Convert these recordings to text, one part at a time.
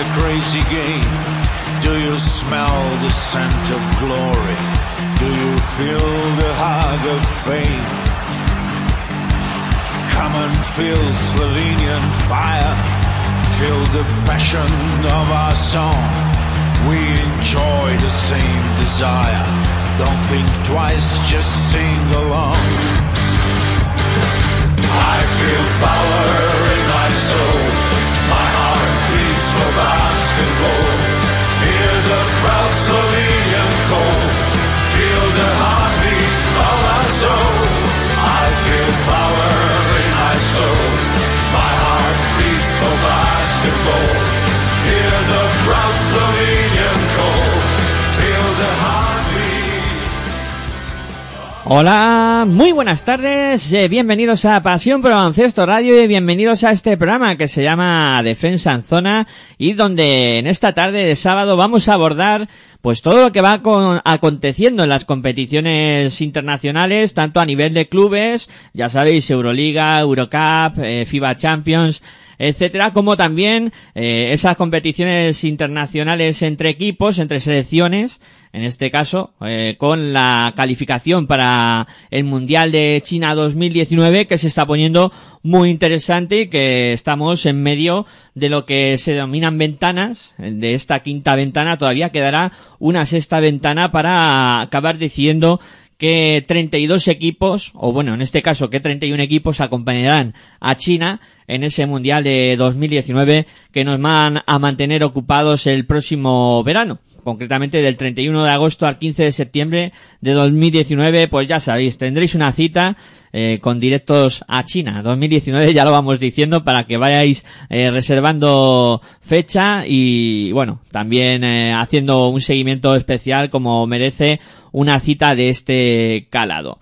The crazy game? Do you smell the scent of glory? Do you feel the hug of fame? Come and feel Slovenian fire. Feel the passion of our song. We enjoy the same desire. Don't think twice, just sing along. I feel power the proud Hola, muy buenas tardes, eh, bienvenidos a Pasión por Baloncesto Radio y bienvenidos a este programa que se llama Defensa en Zona y donde en esta tarde de sábado vamos a abordar pues todo lo que va con- aconteciendo en las competiciones internacionales, tanto a nivel de clubes, ya sabéis, Euroliga, Eurocup, eh, FIBA Champions, etcétera, como también eh, esas competiciones internacionales entre equipos, entre selecciones, en este caso, eh, con la calificación para el Mundial de China 2019, que se está poniendo muy interesante y que estamos en medio de lo que se denominan ventanas. De esta quinta ventana todavía quedará una sexta ventana para acabar decidiendo que 32 equipos, o bueno, en este caso que 31 equipos acompañarán a China en ese Mundial de 2019 que nos van a mantener ocupados el próximo verano. Concretamente del 31 de agosto al 15 de septiembre de 2019, pues ya sabéis, tendréis una cita eh, con directos a China. 2019 ya lo vamos diciendo para que vayáis eh, reservando fecha y bueno, también eh, haciendo un seguimiento especial como merece una cita de este calado.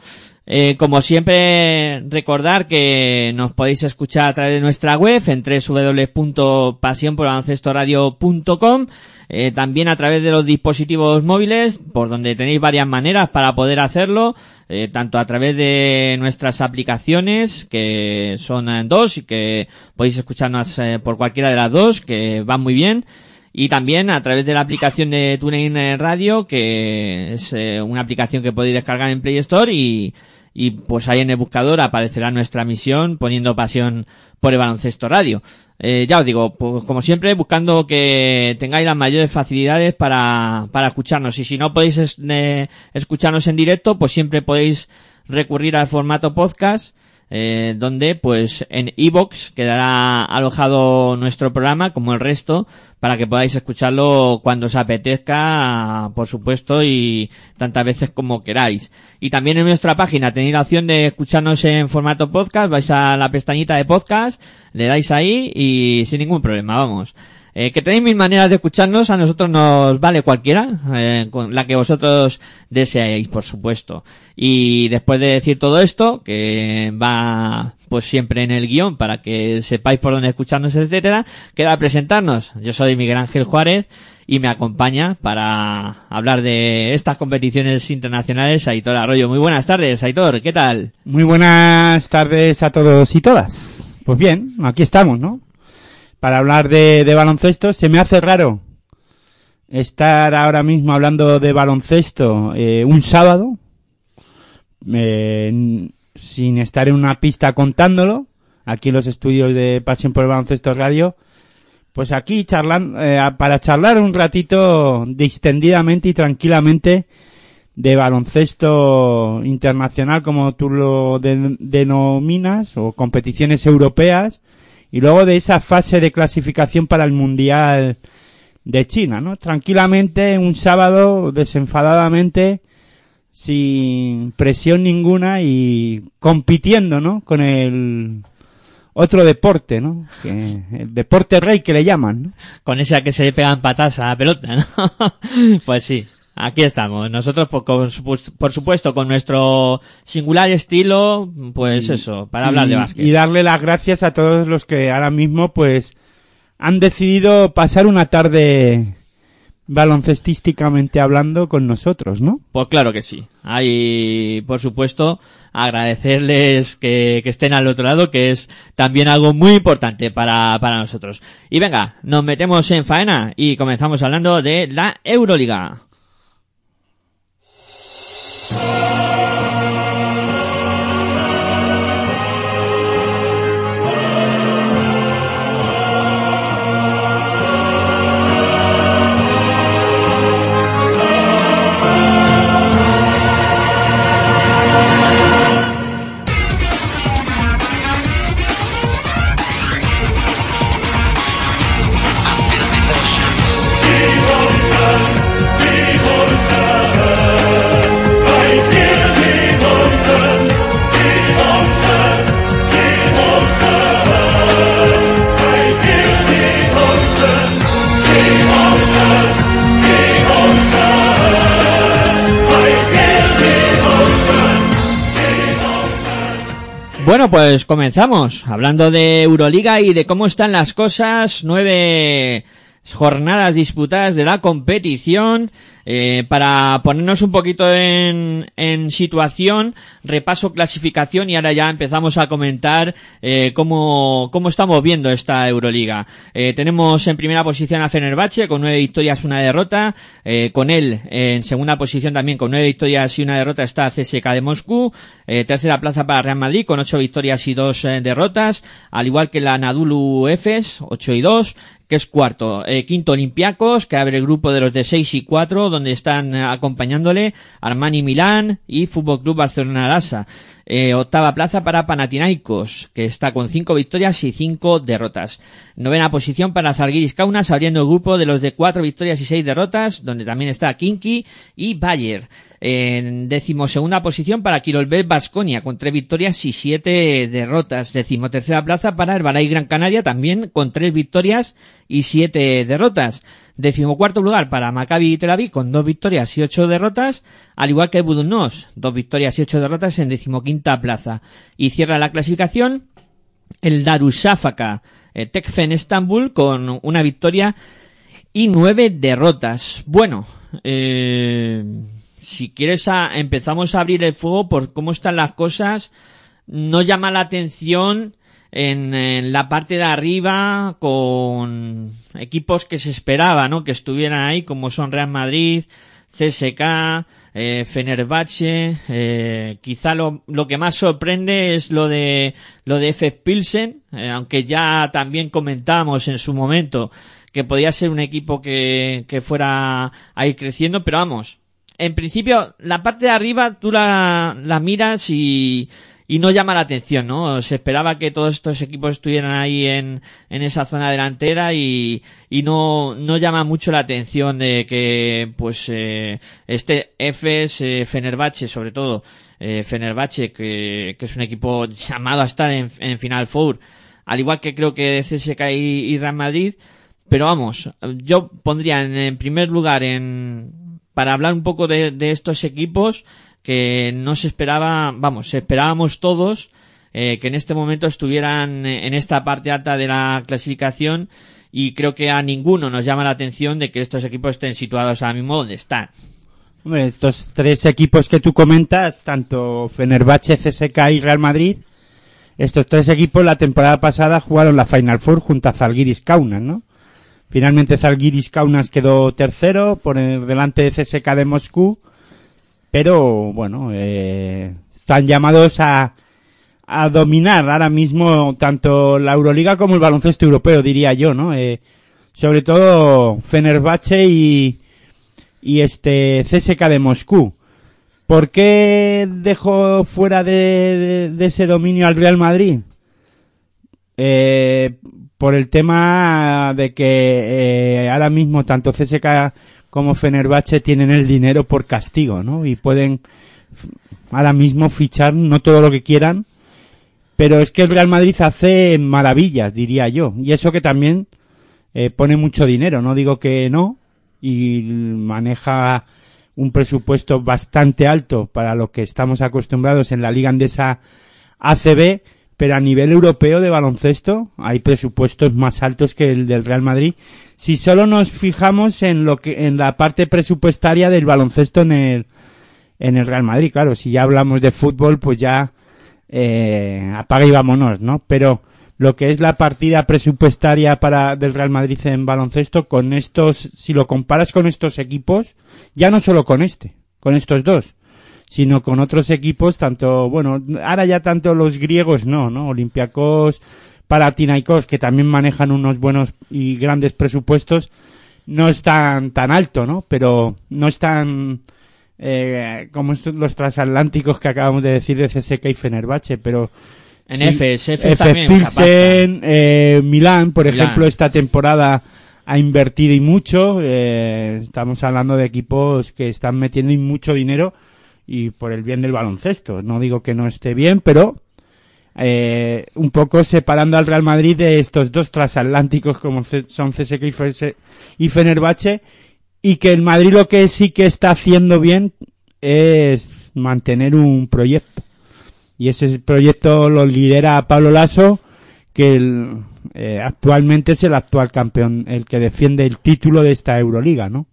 Eh, como siempre, recordar que nos podéis escuchar a través de nuestra web en www.pasionporbaloncestoradio.com eh, también a través de los dispositivos móviles, por donde tenéis varias maneras para poder hacerlo, eh, tanto a través de nuestras aplicaciones, que son dos y que podéis escucharnos eh, por cualquiera de las dos, que van muy bien, y también a través de la aplicación de TuneIn Radio, que es una aplicación que podéis descargar en Play Store y, y pues ahí en el buscador aparecerá nuestra misión poniendo pasión por el baloncesto radio. Eh, ya os digo, pues como siempre, buscando que tengáis las mayores facilidades para, para escucharnos. Y si no podéis eh, escucharnos en directo, pues siempre podéis recurrir al formato podcast, eh, donde pues en iBox quedará alojado nuestro programa, como el resto, para que podáis escucharlo cuando os apetezca, por supuesto, y tantas veces como queráis. Y también en nuestra página tenéis la opción de escucharnos en formato podcast, vais a la pestañita de podcast, le dais ahí y sin ningún problema, vamos. Eh, que tenéis mil maneras de escucharnos, a nosotros nos vale cualquiera, eh, con la que vosotros deseéis, por supuesto. Y después de decir todo esto, que va pues siempre en el guion para que sepáis por dónde escucharnos, etcétera, queda presentarnos. Yo soy Miguel Ángel Juárez y me acompaña para hablar de estas competiciones internacionales Aitor Arroyo. Muy buenas tardes, Aitor, ¿qué tal? Muy buenas tardes a todos y todas. Pues bien, aquí estamos, ¿no? Para hablar de, baloncesto. Se me hace raro estar ahora mismo hablando de baloncesto eh, un sábado, eh, sin estar en una pista contándolo, aquí en los estudios de Pasión por el Baloncesto Radio. Pues aquí charlando, eh, para charlar un ratito distendidamente y tranquilamente de baloncesto internacional, como tú lo de- denominas, o competiciones europeas, y luego de esa fase de clasificación para el Mundial de China, ¿no? Tranquilamente, un sábado, desenfadadamente, sin presión ninguna y compitiendo, ¿no? Con el otro deporte, ¿no? Que, el deporte rey que le llaman, ¿no? Con esa que se le pegan patas a la pelota, ¿no? pues sí. Aquí estamos, nosotros por, con supu- por supuesto con nuestro singular estilo, pues eso, para hablar y, de básquet. Y darle las gracias a todos los que ahora mismo, pues, han decidido pasar una tarde baloncestísticamente hablando con nosotros, ¿no? Pues claro que sí. Hay, por supuesto, agradecerles que, que estén al otro lado, que es también algo muy importante para, para nosotros. Y venga, nos metemos en faena y comenzamos hablando de la Euroliga. Thank. Bueno, pues comenzamos hablando de Euroliga y de cómo están las cosas. Nueve jornadas disputadas de la competición. Eh, para ponernos un poquito en, en situación, repaso clasificación y ahora ya empezamos a comentar eh, cómo, cómo estamos viendo esta Euroliga. Eh, tenemos en primera posición a Fenerbahce con nueve victorias, una derrota. Eh, con él en segunda posición también con nueve victorias y una derrota está CSK de Moscú. Eh, tercera plaza para Real Madrid con ocho victorias y dos eh, derrotas. Al igual que la Nadulu Efes, ocho y dos que es cuarto. Eh, quinto Olympiacos, que abre el grupo de los de 6 y 4, donde están eh, acompañándole Armani Milán y Fútbol Club Barcelona Lasa. Eh, octava plaza para Panathinaikos, que está con cinco victorias y cinco derrotas. Novena posición para Zalgiris Kaunas, abriendo el grupo de los de cuatro victorias y seis derrotas, donde también está Kinky y Bayer. En decimosegunda posición para Kirolbet Basconia, con tres victorias y siete derrotas. Decimotercera plaza para Herbalife Gran Canaria, también con tres victorias y siete derrotas. Decimocuarto lugar para Maccabi Tel Aviv con dos victorias y ocho derrotas, al igual que Budunnos, dos victorias y ocho derrotas en decimoquinta plaza. Y cierra la clasificación el Darusafaka eh, Tekfen Estambul con una victoria y nueve derrotas. Bueno, eh, si quieres empezamos a abrir el fuego por cómo están las cosas. No llama la atención en, en la parte de arriba con equipos que se esperaba, ¿no? Que estuvieran ahí, como son Real Madrid, CSK, eh, Fenerbahce, eh, quizá lo, lo que más sorprende es lo de lo de F. Pilsen, eh, aunque ya también comentábamos en su momento que podía ser un equipo que, que fuera a ir creciendo, pero vamos, en principio la parte de arriba tú la, la miras y, y no llama la atención, ¿no? Se esperaba que todos estos equipos estuvieran ahí en, en esa zona delantera y, y no, no llama mucho la atención de que, pues, eh, este Efes, eh, Fenerbahce, sobre todo, eh, Fenerbahce, que, que es un equipo llamado a estar en, en Final Four, al igual que creo que CSK y, y Real Madrid, pero vamos, yo pondría en, en primer lugar en, para hablar un poco de, de estos equipos, que no se esperaba, vamos, esperábamos todos eh, que en este momento estuvieran eh, en esta parte alta de la clasificación y creo que a ninguno nos llama la atención de que estos equipos estén situados ahora mismo donde están. Hombre, estos tres equipos que tú comentas, tanto Fenerbahce, CSK y Real Madrid, estos tres equipos la temporada pasada jugaron la Final Four junto a Zalgiris Kaunas, ¿no? Finalmente Zalgiris Kaunas quedó tercero por el- delante de CSK de Moscú, pero bueno, eh, están llamados a, a dominar ahora mismo tanto la Euroliga como el baloncesto europeo, diría yo, ¿no? Eh, sobre todo Fenerbahce y, y este CSK de Moscú. ¿Por qué dejó fuera de, de- ese dominio al Real Madrid? Eh, por el tema de que eh, ahora mismo tanto CSK como Fenerbahce tienen el dinero por castigo, ¿no? Y pueden ahora mismo fichar no todo lo que quieran Pero es que el Real Madrid hace maravillas, diría yo. Y eso que también eh, pone mucho dinero, no digo que no, y maneja un presupuesto bastante alto para lo que estamos acostumbrados en la Liga Andesa ACB, pero a nivel europeo de baloncesto hay presupuestos más altos que el del Real Madrid. Si solo nos fijamos en lo que en la parte presupuestaria del baloncesto en el en el Real Madrid, claro, si ya hablamos de fútbol, pues ya eh, apaga y vámonos, ¿no? Pero lo que es la partida presupuestaria para del Real Madrid en baloncesto con estos, si lo comparas con estos equipos, ya no solo con este, con estos dos, sino con otros equipos, tanto, bueno, ahora ya tanto los griegos no, ¿no? Olympiacos, Paratinaikos, que también manejan unos buenos y grandes presupuestos, no están tan alto, ¿no? Pero no están, eh, como estos- los transatlánticos que acabamos de decir de CSK y Fenerbahce, pero En Sí, también. Pilsen, eh, Milán, por Milán. ejemplo, esta temporada ha invertido y mucho. eh, estamos hablando de equipos que están metiendo y mucho dinero y por el bien del baloncesto. No digo que no esté bien, pero eh, un poco separando al Real Madrid de estos dos transatlánticos como son CSK y Fenerbahce y que el Madrid lo que sí que está haciendo bien es mantener un proyecto. Y ese proyecto lo lidera Pablo Lasso, que eh, actualmente es el actual campeón, el que defiende el título de esta Euroliga, ¿no?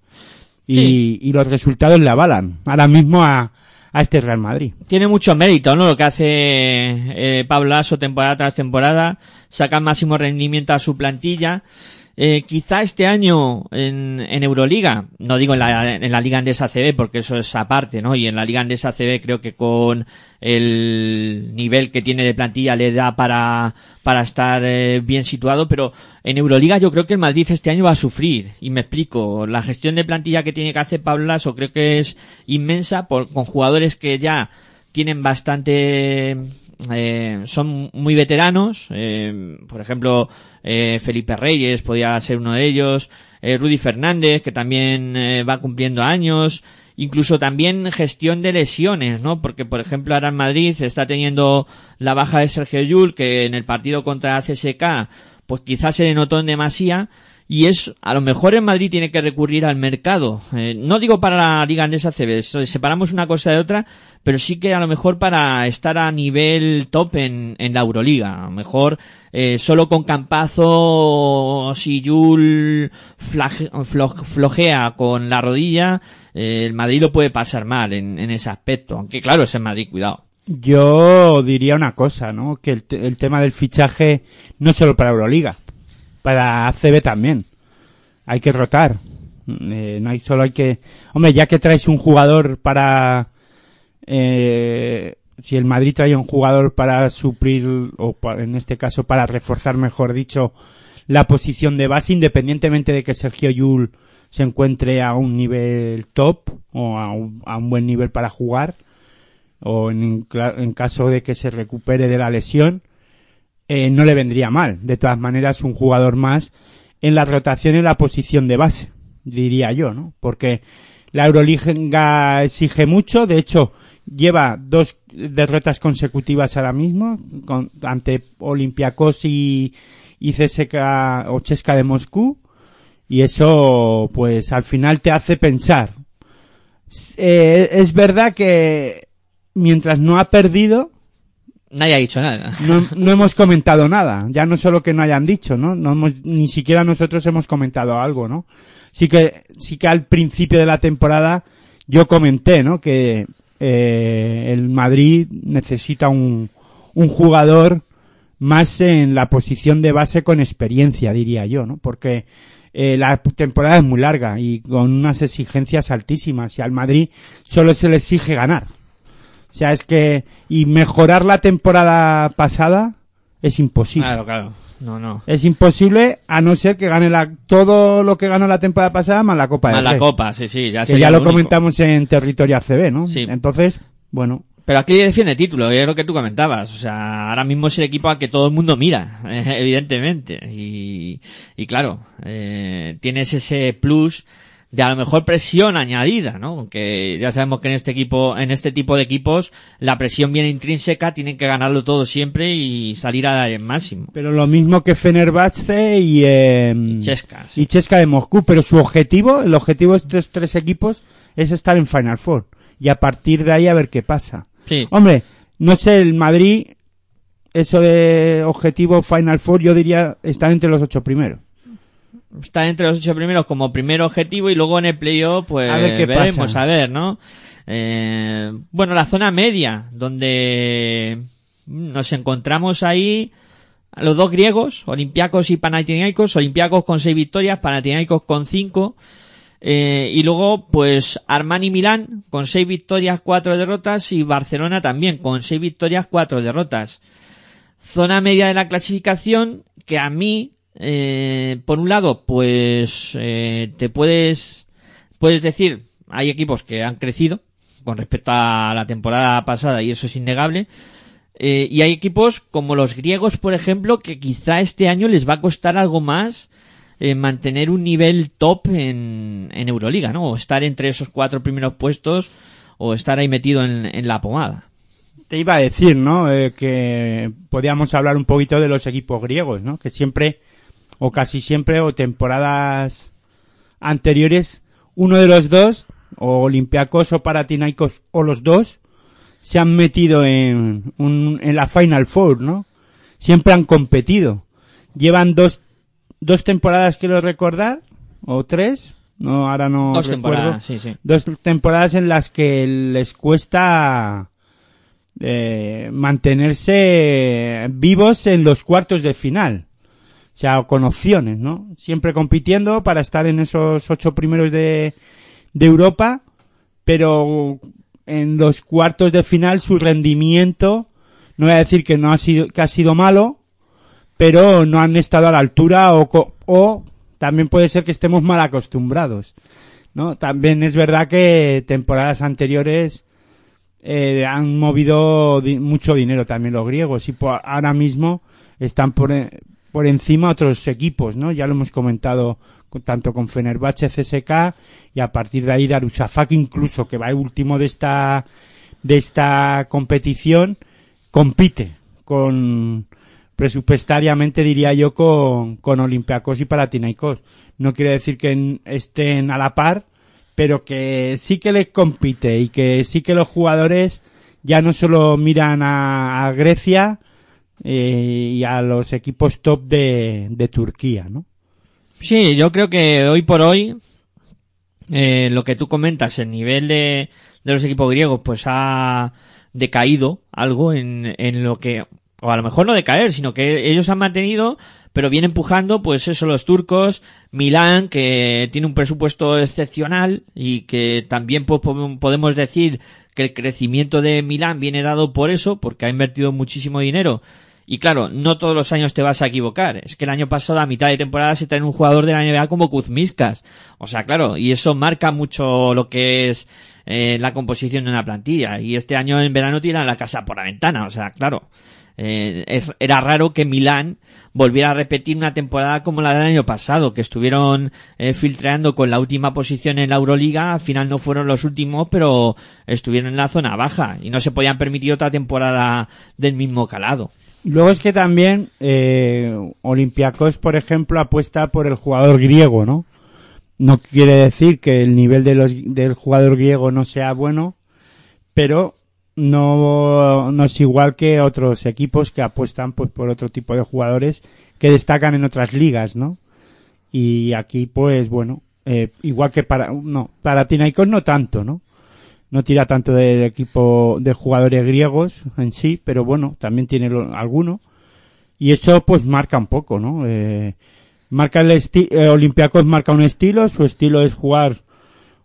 Y, Sí. y los resultados le avalan ahora mismo a, a este Real Madrid. Tiene mucho mérito, ¿no? Lo que hace eh, Pablo Lasso temporada tras temporada, saca máximo rendimiento a su plantilla. Eh, quizá este año en, en Euroliga, no digo en la, en la Liga Andesa CB porque eso es aparte, ¿no? Y en la Liga Andesa CB creo que con el nivel que tiene de plantilla le da para, para estar eh, bien situado, pero en Euroliga yo creo que el Madrid este año va a sufrir. Y me explico, la gestión de plantilla que tiene que hacer Pablo Lasso creo que es inmensa por, con jugadores que ya tienen bastante eh, son muy veteranos eh, por ejemplo eh, Felipe Reyes podría ser uno de ellos. Eh, Rudy Fernández que también eh, va cumpliendo años. Incluso también gestión de lesiones no porque por ejemplo ahora en Madrid está teniendo la baja de Sergio Llull que en el partido contra CSK pues quizás se le notó en demasía y es, a lo mejor en Madrid tiene que recurrir al mercado. Eh, no digo para la Liga Andesa CB, separamos una cosa de otra, pero sí que a lo mejor para estar a nivel top en, la Euroliga. A lo mejor eh, solo con Campazo, si Jul flojea con la rodilla, eh, el Madrid lo puede pasar mal en, ese aspecto. Aunque claro, es en Madrid, cuidado. Yo diría una cosa, ¿no? Que el, el tema del fichaje no solo para Euroliga, para ACB también. Hay que rotar. Eh, no hay solo hay que, hombre, ya que traes un jugador para, eh, si el Madrid trae un jugador para suplir o en este caso para reforzar, mejor dicho, la posición de base, independientemente de que Sergio Yul se encuentre a un nivel top o a un, buen nivel para jugar o en, en caso de que se recupere de la lesión, eh, no le vendría mal. De todas maneras, un jugador más en la rotación en la posición de base, diría yo, ¿no? Porque la Euroliga exige mucho, de hecho, lleva dos derrotas consecutivas ahora mismo, con- ante Olympiacos y, y CSKA o Chesca de Moscú, y eso, pues, al final te hace pensar. Eh, es verdad que mientras no ha perdido, Nadie ha dicho nada. no, no hemos comentado nada. Ya no solo que no hayan dicho, ¿no? no hemos, ni siquiera nosotros hemos comentado algo, ¿no? Sí que, sí que al principio de la temporada yo comenté, ¿no? Que eh, el Madrid necesita un, un jugador más en la posición de base con experiencia, diría yo, ¿no? Porque eh, la temporada es muy larga y con unas exigencias altísimas y al Madrid solo se le exige ganar. O sea, es que y mejorar la temporada pasada es imposible. Claro, claro. No, no. Es imposible a no ser que gane la, todo lo que ganó la temporada pasada más la Copa Más del la copa, sí, sí, ya que ya lo único. comentamos en territorio ACB, ¿no? Sí. Entonces, bueno, Pero aquí defiende título, es lo que tú comentabas. O sea, ahora mismo es el equipo al que todo el mundo mira, evidentemente. Y, y claro, eh, tienes ese plus de a lo mejor presión añadida, ¿no? Aunque ya sabemos que en este equipo, en este tipo de equipos, la presión viene intrínseca, tienen que ganarlo todo siempre y salir a dar el máximo. Pero lo mismo que Fenerbahce y, eh, Chesca, sí. y Chesca de Moscú, pero su objetivo, el objetivo de estos tres equipos es estar en Final Four y a partir de ahí a ver qué pasa. Sí. Hombre, no sé, el Madrid, eso de objetivo Final Four, yo diría estar entre los ocho primeros. Está entre los ocho primeros como primer objetivo y luego en el playoff pues A ver qué veremos pasa. a ver, ¿no? Eh, bueno, la zona media donde nos encontramos ahí a los dos griegos, Olympiacos y Panathinaikos, Olympiacos con seis victorias, Panathinaikos con cinco. Eh, y luego, pues, Armani Milán con seis victorias, cuatro derrotas y Barcelona también con seis victorias, cuatro derrotas zona media de la clasificación que a mí, eh, por un lado, pues eh, te puedes, puedes decir, hay equipos que han crecido con respecto a la temporada pasada y eso es innegable. Eh, y hay equipos como los griegos, por ejemplo, que quizá este año les va a costar algo más eh, mantener un nivel top en, Euroliga, ¿no? O estar entre esos cuatro primeros puestos o estar ahí metido en, en la pomada. Te iba a decir, ¿no? Eh, que podíamos hablar un poquito de los equipos griegos, ¿no? Que siempre, o casi siempre, o temporadas anteriores, uno de los dos, o Olympiacos o Paratinaicos, o los dos, se han metido en, un, en la Final Four, ¿no? Siempre han competido. Llevan dos, dos temporadas, quiero recordar, o tres, no, ahora no Dos recuerdo temporadas, sí, sí. dos temporadas en las que les cuesta eh, mantenerse vivos en los cuartos de final. O sea, con opciones, ¿no? Siempre compitiendo para estar en esos ocho primeros de, de Europa, pero en los cuartos de final su rendimiento, no voy a decir que no ha sido, que ha sido malo, pero no han estado a la altura o, o también puede ser que estemos mal acostumbrados. ¿no? También es verdad que temporadas anteriores eh, han movido mucho dinero también los griegos y ahora mismo están por, por encima otros equipos, ¿no? Ya lo hemos comentado tanto con Fenerbahce, CSK y a partir de ahí Darussafak incluso que va último de esta de esta competición compite con presupuestariamente diría yo con, con Olympiacos y Paratinaikos. No quiere decir que estén a la par, pero que sí que les compite y que sí que los jugadores ya no solo miran a Grecia eh, y a los equipos top de, de Turquía, ¿no? Sí, yo creo que hoy por hoy, eh, lo que tú comentas, el nivel de, de los equipos griegos, pues ha decaído algo en, en lo que, o a lo mejor no decaer, sino que ellos han mantenido, pero viene empujando, pues eso, los turcos, Milán, que tiene un presupuesto excepcional y que también pues, po- podemos decir que el crecimiento de Milán viene dado por eso, porque ha invertido muchísimo dinero. Y claro, no todos los años te vas a equivocar. Es que el año pasado, a mitad de temporada, se trae un jugador de la NBA como Kuzmiskas. O sea, claro, y eso marca mucho lo que es eh, la composición de una plantilla. Y este año en verano tiran la casa por la ventana. O sea, claro, eh, es- era raro que Milán volviera a repetir una temporada como la del año pasado, que estuvieron eh, filtreando con la última posición en la Euroliga, al final no fueron los últimos, pero estuvieron en la zona baja y no se podían permitir otra temporada del mismo calado. Luego es que también eh, Olympiacos, por ejemplo, apuesta por el jugador griego, ¿no? No quiere decir que el nivel de los, del jugador griego no sea bueno, pero no, no es igual que otros equipos que apuestan pues por otro tipo de jugadores que destacan en otras ligas, ¿no? Y aquí, pues bueno, eh, igual que para, no, para Tinaikos no tanto, ¿no? No tira tanto del equipo de jugadores griegos en sí, pero bueno, también tiene lo- alguno. Y eso pues marca un poco, ¿no? Eh, marca el estilo, Olympiacos marca un estilo, su estilo es jugar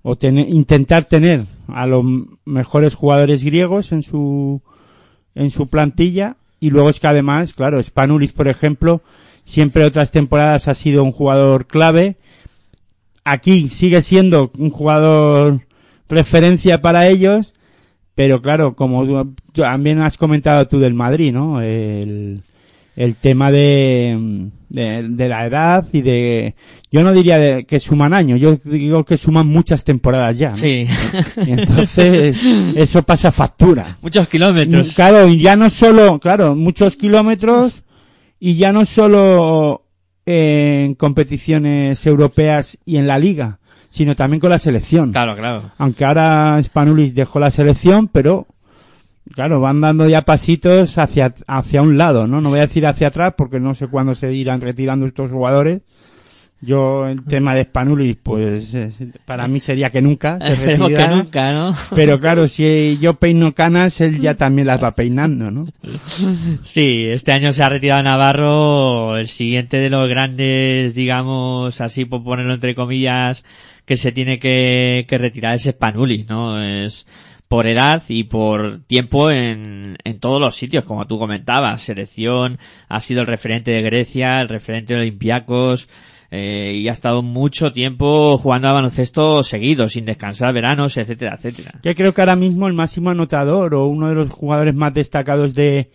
o intentar tener a los mejores jugadores griegos en su, en su plantilla. Y luego es que además, claro, Spanulis, por ejemplo, siempre otras temporadas ha sido un jugador clave. Aquí sigue siendo un jugador referencia para ellos, pero claro, como tú- también has comentado tú del Madrid, ¿no? El, el tema de, de, de la edad y de... Yo no diría de- que suman años, yo digo que suman muchas temporadas ya. ¿no? Sí. Y entonces eso pasa factura. Muchos kilómetros. Claro, y ya no solo, claro, muchos kilómetros y ya no solo en competiciones europeas y en la liga, sino también con la selección. Claro, claro. Aunque ahora Spanulis dejó la selección, pero claro, van dando ya pasitos hacia, hacia un lado, ¿no? No voy a decir hacia atrás porque no sé cuándo se irán retirando estos jugadores. Yo, el tema de Spanulis, pues eh, para mí sería que nunca Esperemos que nunca, ¿no? Pero claro, si yo peino canas, él ya también las va peinando, ¿no? Sí, este año se ha retirado Navarro, el siguiente de los grandes, digamos, así por ponerlo entre comillas, que se tiene que, que retirar es Spanuli, ¿no? Es por edad y por tiempo en, en todos los sitios, como tú comentabas. Selección, ha sido el referente de Grecia, el referente de Olympiacos, eh, y ha estado mucho tiempo jugando a baloncesto seguido, sin descansar veranos, etcétera, etcétera. Yo creo que ahora mismo el máximo anotador o uno de los jugadores más destacados de,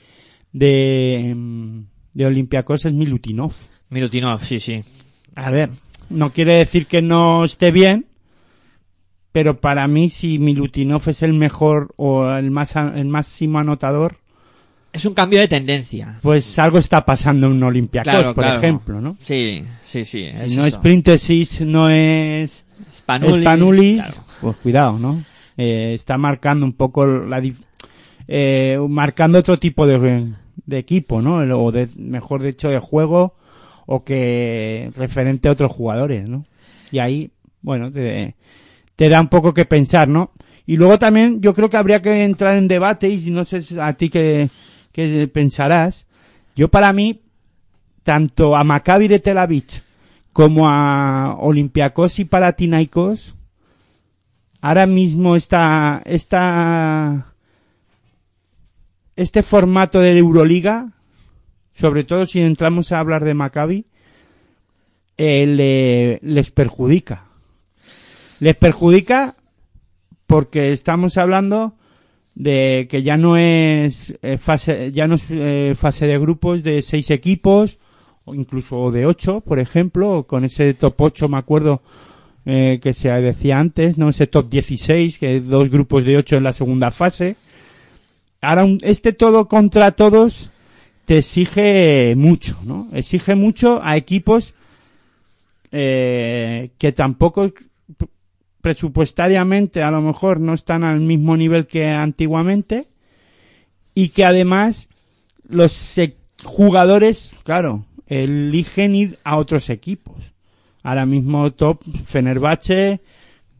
de, mm, de Olympiacos es Milutinov. Milutinov, sí, sí. A ver, no quiere decir que no esté bien, pero para mí si Milutinov es el mejor o el más el máximo anotador, Es un cambio de tendencia. pues algo está pasando en Olympiacos, Claro, por claro. ejemplo, ¿no? Sí, sí, sí. Es Si no es. Printesis, no es Spanulis, Spanulis, claro. pues cuidado, ¿no? Eh, está marcando un poco la eh, marcando otro tipo de, de equipo, ¿no? O de, mejor dicho, de juego o que referente a otros jugadores, ¿no? Y ahí, bueno, te, te da un poco que pensar, ¿no? Y luego también yo creo que habría que entrar en debate y no sé a ti qué, qué pensarás. Yo para mí, tanto a Maccabi de Tel Aviv como a Olympiacos y Palatinaicos, ahora mismo está, esta, este formato de Euroliga, sobre todo si entramos a hablar de Maccabi, eh, le- les perjudica. Les perjudica porque estamos hablando de que ya no es eh, fase ya no es eh, fase de grupos de seis equipos o incluso de ocho por ejemplo con ese top 8 me acuerdo eh, que se decía antes no ese top 16 que dos grupos de ocho en la segunda fase. Ahora un- este todo contra todos te exige mucho no exige mucho a equipos eh, que tampoco presupuestariamente a lo mejor no están al mismo nivel que antiguamente y que además los jugadores, claro, eligen ir a otros equipos. Ahora mismo top Fenerbahce,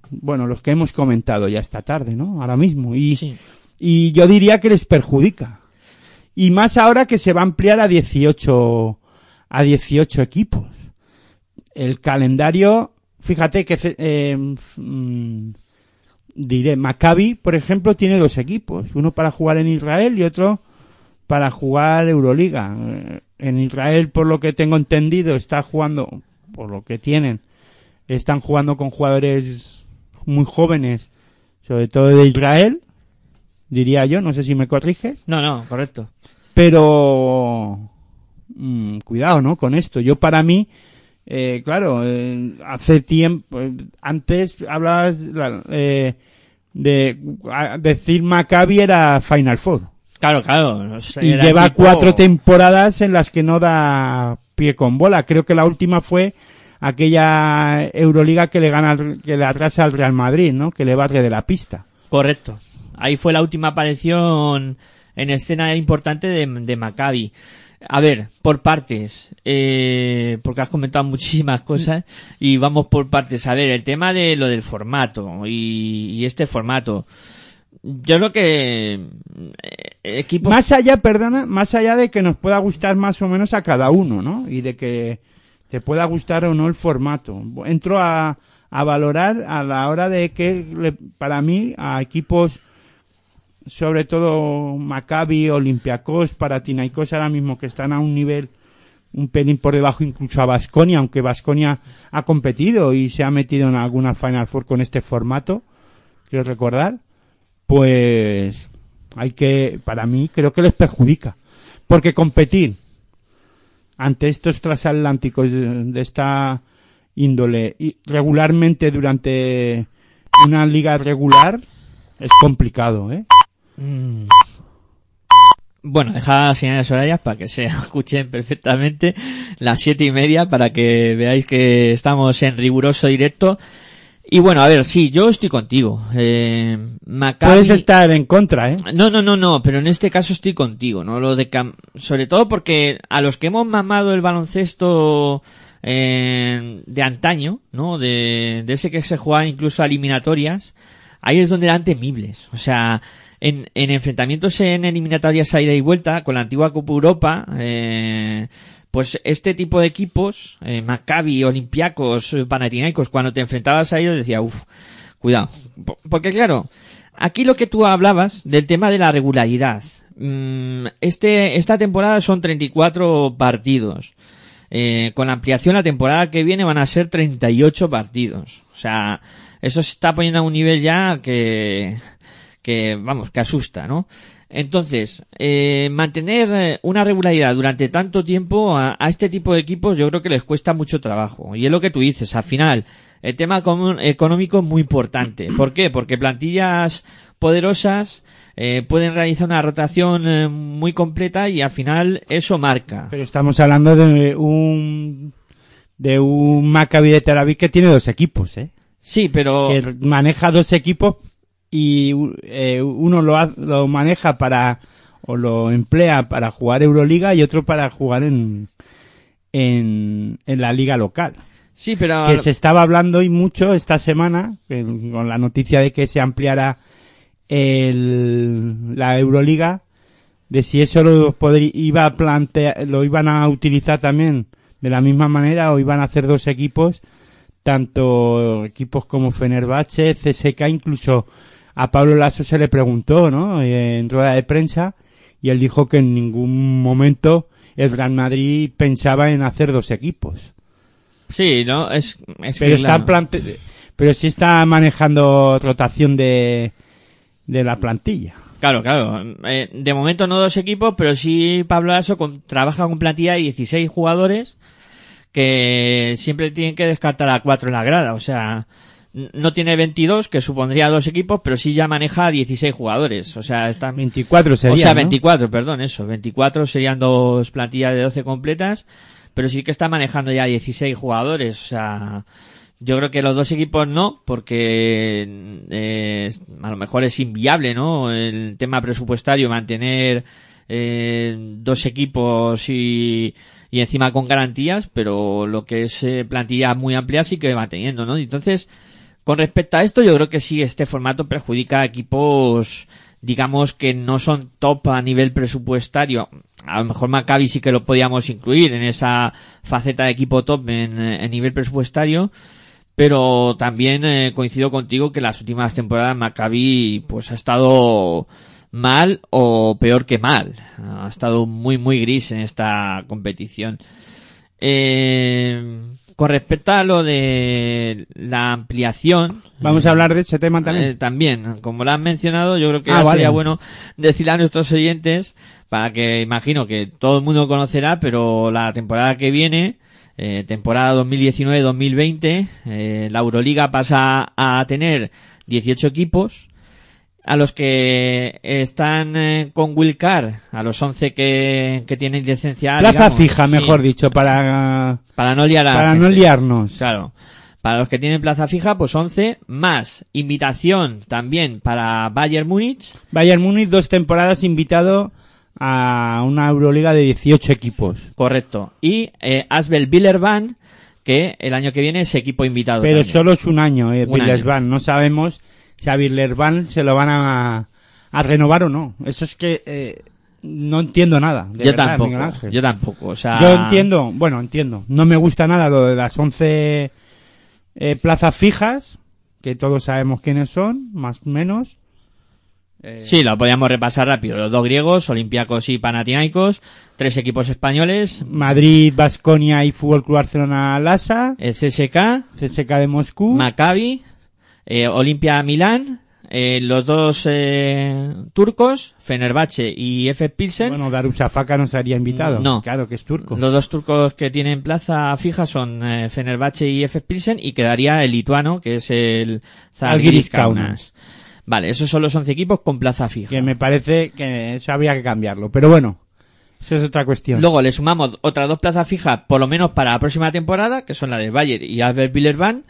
bueno, los que hemos comentado ya esta tarde, ¿no? Ahora mismo y Sí. y yo diría que les perjudica. Y más ahora que se va a ampliar a 18 a 18 equipos. El calendario, fíjate que eh, mm, diré, Maccabi, por ejemplo, tiene dos equipos, uno para jugar en Israel y otro para jugar Euroliga. Eh, En Israel, por lo que tengo entendido, está jugando, por lo que tienen, están jugando con jugadores muy jóvenes, sobre todo de Israel, diría yo, no sé si me corriges, No, no, correcto. pero mm, cuidado, ¿no? Con esto. Yo para mí, eh, claro, eh, hace tiempo, eh, antes hablabas la- eh, de a- decir Maccabi era Final Four Claro, claro. y lleva equipo- cuatro temporadas en las que no da pie con bola. Creo que la última fue aquella Euroliga que le gana, al- que le atrasa al Real Madrid, ¿no? Que le barre de la pista. Correcto. Ahí fue la última aparición en escena importante de, de Maccabi. A ver, por partes, eh, porque has comentado muchísimas cosas y vamos por partes. A ver, el tema de lo del formato y, este formato. Yo creo que eh, equipos Más allá, perdona, más allá de que nos pueda gustar más o menos a cada uno, ¿no? Y de que te pueda gustar o no el formato. Entro a, a valorar a la hora de que, para mí, a equipos, sobre todo Maccabi, Olympiacos, Paratinaicos ahora mismo que están a un nivel un pelín por debajo incluso a Basconia, aunque Basconia ha competido y se ha metido en alguna Final Four con este formato, quiero recordar, pues hay que, para mí, creo que les perjudica. Porque competir ante estos transatlánticos de, esta índole regularmente durante una liga regular es complicado, ¿eh? Bueno, deja las señales horarias para que se escuchen perfectamente las siete y media para que veáis que estamos en riguroso directo. Y bueno, a ver, sí, yo estoy contigo. Eh, Maccabi- Puedes estar en contra, ¿eh? No, no, no, no, pero en este caso estoy contigo, ¿no? Lo de cam- sobre todo porque a los que hemos mamado el baloncesto eh, de antaño, ¿no? De, de ese que se jugaba incluso a eliminatorias, ahí es donde eran temibles. O sea, en, en enfrentamientos en eliminatorias a ida y vuelta con la antigua Copa Europa, eh, pues este tipo de equipos, eh, Maccabi, Olympiacos, eh, Panathinaikos, cuando te enfrentabas a ellos decía, uff, cuidado. Po- Porque claro, aquí lo que tú hablabas del tema de la regularidad. Mm, Este, esta temporada son 34 partidos. Eh, con la ampliación la temporada que viene van a ser 38 partidos. O sea, eso se está poniendo a un nivel ya que, que vamos, que asusta, ¿no? Entonces, eh, mantener eh, una regularidad durante tanto tiempo a, a este tipo de equipos yo creo que les cuesta mucho trabajo. Y es lo que tú dices, al final, el tema económico es muy importante. ¿Por qué? Porque plantillas poderosas eh, pueden realizar una rotación eh, muy completa y al final eso marca. Pero estamos hablando de un de un Maccabi de Tel Aviv que tiene dos equipos, ¿eh? Sí, pero... Que maneja dos equipos y eh, uno lo, ha- lo maneja para o lo emplea para jugar Euroliga y otro para jugar en en, en la liga local. Sí, pero... que se estaba hablando y mucho esta semana con la noticia de que se ampliara el, la Euroliga de si eso lo iba a plantear lo iban a utilizar también de la misma manera o iban a hacer dos equipos tanto equipos como Fenerbahce, CSK, incluso a Pablo Lasso se le preguntó, ¿no? En rueda de prensa y él dijo que en ningún momento el Real Madrid pensaba en hacer dos equipos. Sí, ¿no? Es, es Pero que, está plante- pero sí está manejando rotación de, de la plantilla. Claro, claro. Eh, de momento no dos equipos, pero sí Pablo Lasso con- trabaja con plantilla de 16 jugadores que siempre tienen que descartar a cuatro en la grada. O sea, no tiene 22, que supondría dos equipos, pero sí ya maneja 16 jugadores. O sea, está... 24 sería, o sea, ¿no? 24, perdón, eso. 24 serían dos plantillas de 12 completas, pero sí que está manejando ya 16 jugadores. O sea, yo creo que los dos equipos no, porque eh, a lo mejor es inviable, ¿no? El tema presupuestario, mantener eh, dos equipos y, y encima con garantías, pero lo que es eh, plantilla muy amplia sí que va teniendo, ¿no? Entonces, con respecto a esto, yo creo que sí, este formato perjudica a equipos, digamos, que no son top a nivel presupuestario. A lo mejor Maccabi sí que lo podíamos incluir en esa faceta de equipo top en, nivel presupuestario. Pero también eh, coincido contigo que las últimas temporadas Maccabi pues ha estado mal o peor que mal. Ha estado muy muy gris en esta competición. Eh, con respecto a lo de la ampliación. Vamos a hablar de ese tema también. Eh, también, como lo han mencionado, yo creo que Ah, vale. sería bueno decirle a nuestros oyentes, para que imagino que todo el mundo conocerá, pero la temporada que viene, eh, temporada 2019-2020, eh, la Euroliga pasa a tener 18 equipos, a los que están eh, con Wilcar, a los 11 que, que tienen licencia Plaza digamos, fija, sí, mejor dicho, para, para no liar a para no liarnos. Claro. Para los que tienen plaza fija, pues 11 más invitación también para Bayern Múnich. Bayern Múnich, dos temporadas invitado a una Euroliga de 18 equipos. Correcto. Y eh, Asbel Billerban, que el año que viene es equipo invitado. Pero también. solo es un año, eh, Un. No sabemos si a Villersban se lo van a, a renovar o no. Eso es que eh, no entiendo nada. de Yo verdad, tampoco. Yo tampoco. O sea, Yo entiendo, bueno, entiendo. No me gusta nada lo de las 11 eh, plazas fijas, que todos sabemos quiénes son, más o menos. Eh, Sí, lo podíamos repasar rápido. Los dos griegos, Olympiacos y Panathinaikos, tres equipos españoles, Madrid, Basconia y Fútbol Club Barcelona Lasa, el CSK, CSK de Moscú, Maccabi, eh, Olimpia Milán, eh, los dos eh, turcos, Fenerbahce y F. Pilsen. Bueno, Darusafaka no sería invitado. No. Claro que es turco. Los dos turcos que tienen plaza fija son eh, Fenerbahce y F. Pilsen y quedaría el lituano, que es el Zalgiris. Kaunas. Vale, esos son los 11 equipos con plaza fija. Que me parece que eso habría que cambiarlo. Pero bueno, eso es otra cuestión. Luego le sumamos otras dos plazas fijas, por lo menos para la próxima temporada, que son la de Bayer y Albert Villerban,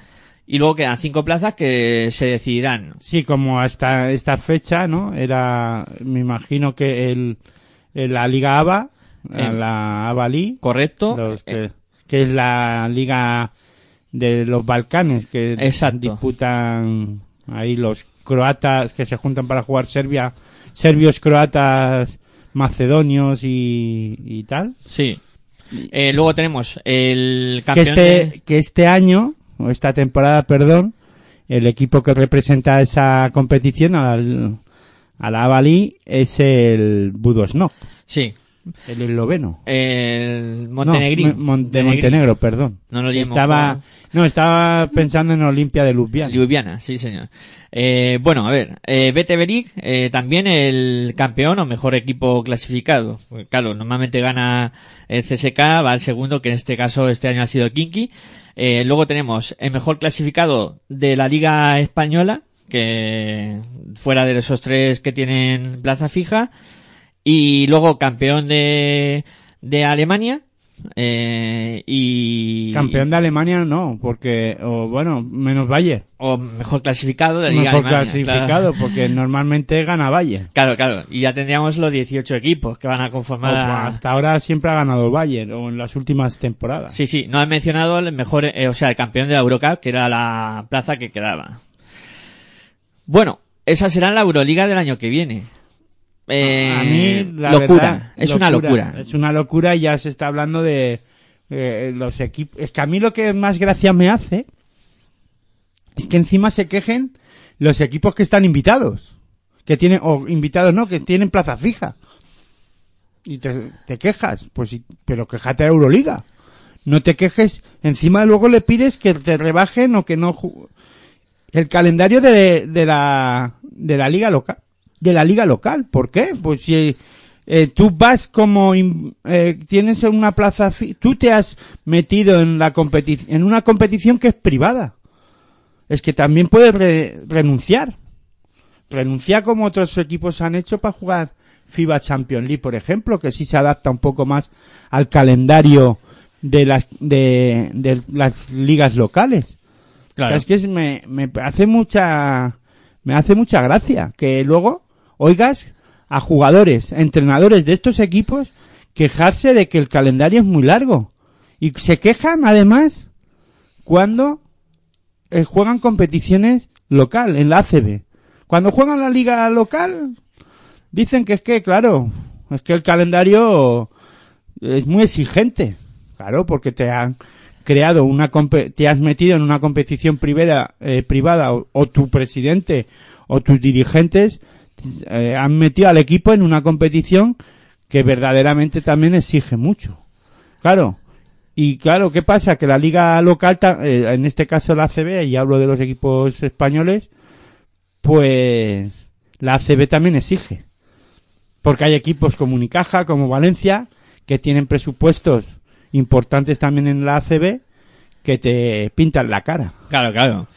y luego quedan cinco plazas que se decidirán. Sí, como hasta esta fecha, ¿no? Era, me imagino que el, la Liga ABA, Eh, la ABA League, ¿Correcto? los que, Eh, que es la liga de los Balcanes, que Exacto. disputan ahí los croatas que se juntan para jugar Serbia, serbios, croatas, macedonios y, y tal. sí. Eh, luego tenemos el Que campeón este, de- que este año, o esta temporada, perdón, el equipo que representa esa competición al, a la League es el Budosnok, Sí. el esloveno. El No, Montenegrín. Mon- de Montenegro, perdón. No lo estaba, no, estaba pensando en Olimpia de Ljubljana. Ljubljana, sí señor. Eh, bueno, a ver, eh, BT Beric, eh, también el campeón o mejor equipo clasificado. Claro, normalmente gana el CSK, va al segundo, que en este caso este año ha sido Kinky. Eh, luego tenemos el mejor clasificado de la Liga Española, que fuera de esos tres que tienen plaza fija. Y luego campeón de, de Alemania. Eh, y Campeón de Alemania no, porque, o bueno, menos Bayern. o mejor clasificado de Liga Mejor Alemania, clasificado, claro. porque normalmente gana Bayern. Claro, claro. Y ya tendríamos los 18 equipos que van a O, conformar a... hasta ahora siempre ha ganado el Bayern, o en las últimas temporadas. Sí, sí. No he mencionado el mejor, eh, o sea, el campeón de la Eurocup, que era la plaza que quedaba. Bueno, esa será la Euroliga del año que viene. Eh, a mí, la locura. verdad, es una locura. Es una locura y ya se está hablando de eh, los equipos. Es que a mí lo que más gracia me hace es que encima se quejen los equipos que están invitados. Que tienen, o invitados no, que tienen plaza fija. Y te, te quejas, pues, sí, pero quejate a Euroliga. No te quejes, encima luego le pides que te rebajen o que no el calendario de, de la de la liga local de la liga local ¿por qué? pues si eh, tú vas como eh, tienes una plaza tú te has metido en la competición en una competición que es privada es que también puedes re- renunciar renunciar como otros equipos han hecho para jugar FIBA Champions League por ejemplo que sí se adapta un poco más al calendario de las de, de las ligas locales Claro. es que es- me, me hace mucha me hace mucha gracia que luego oigas a jugadores, entrenadores de estos equipos quejarse de que el calendario es muy largo y se quejan además cuando eh, juegan competiciones local en la ACB. Cuando juegan la liga local dicen que es que claro, es que el calendario es muy exigente. Claro, porque te han creado una te has metido en una competición privada, eh, privada o, o tu presidente o tus dirigentes eh, han metido al equipo en una competición que verdaderamente también exige mucho. Claro. Y claro, ¿qué pasa? Que la liga local, eh, en este caso la ACB, y hablo de los equipos españoles, pues la ACB también exige. Porque hay equipos como Unicaja, como Valencia, que tienen presupuestos importantes también en la ACB, que te pintan la cara. Claro, claro.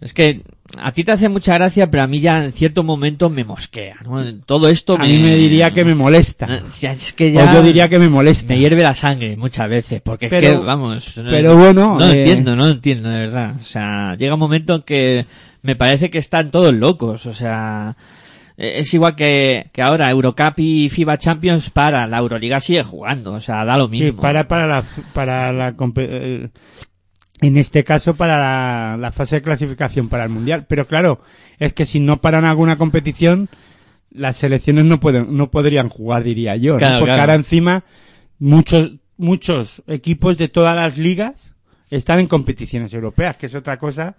Es que a ti te hace mucha gracia, pero a mí ya en cierto momento me mosquea, ¿no? Todo esto A mí me diría que me molesta. Eh, es que ya O yo diría que me molesta. me hierve la sangre muchas veces, porque es que, vamos... no- pero bueno, No eh, entiendo, no entiendo, de verdad. O sea, llega un momento en que me parece que están todos locos, o sea... eh, Es igual que, que ahora Eurocup y FIBA Champions para, la Euroliga sigue jugando, o sea, da lo mismo. Sí, para, para la, para la, eh, en este caso para la, la fase de clasificación para el mundial. Pero claro, es que si no paran alguna competición, las selecciones no pueden, no podrían jugar, diría yo, ¿no? Claro, Porque claro. ahora encima, muchos, muchos equipos de todas las ligas están en competiciones europeas, que es otra cosa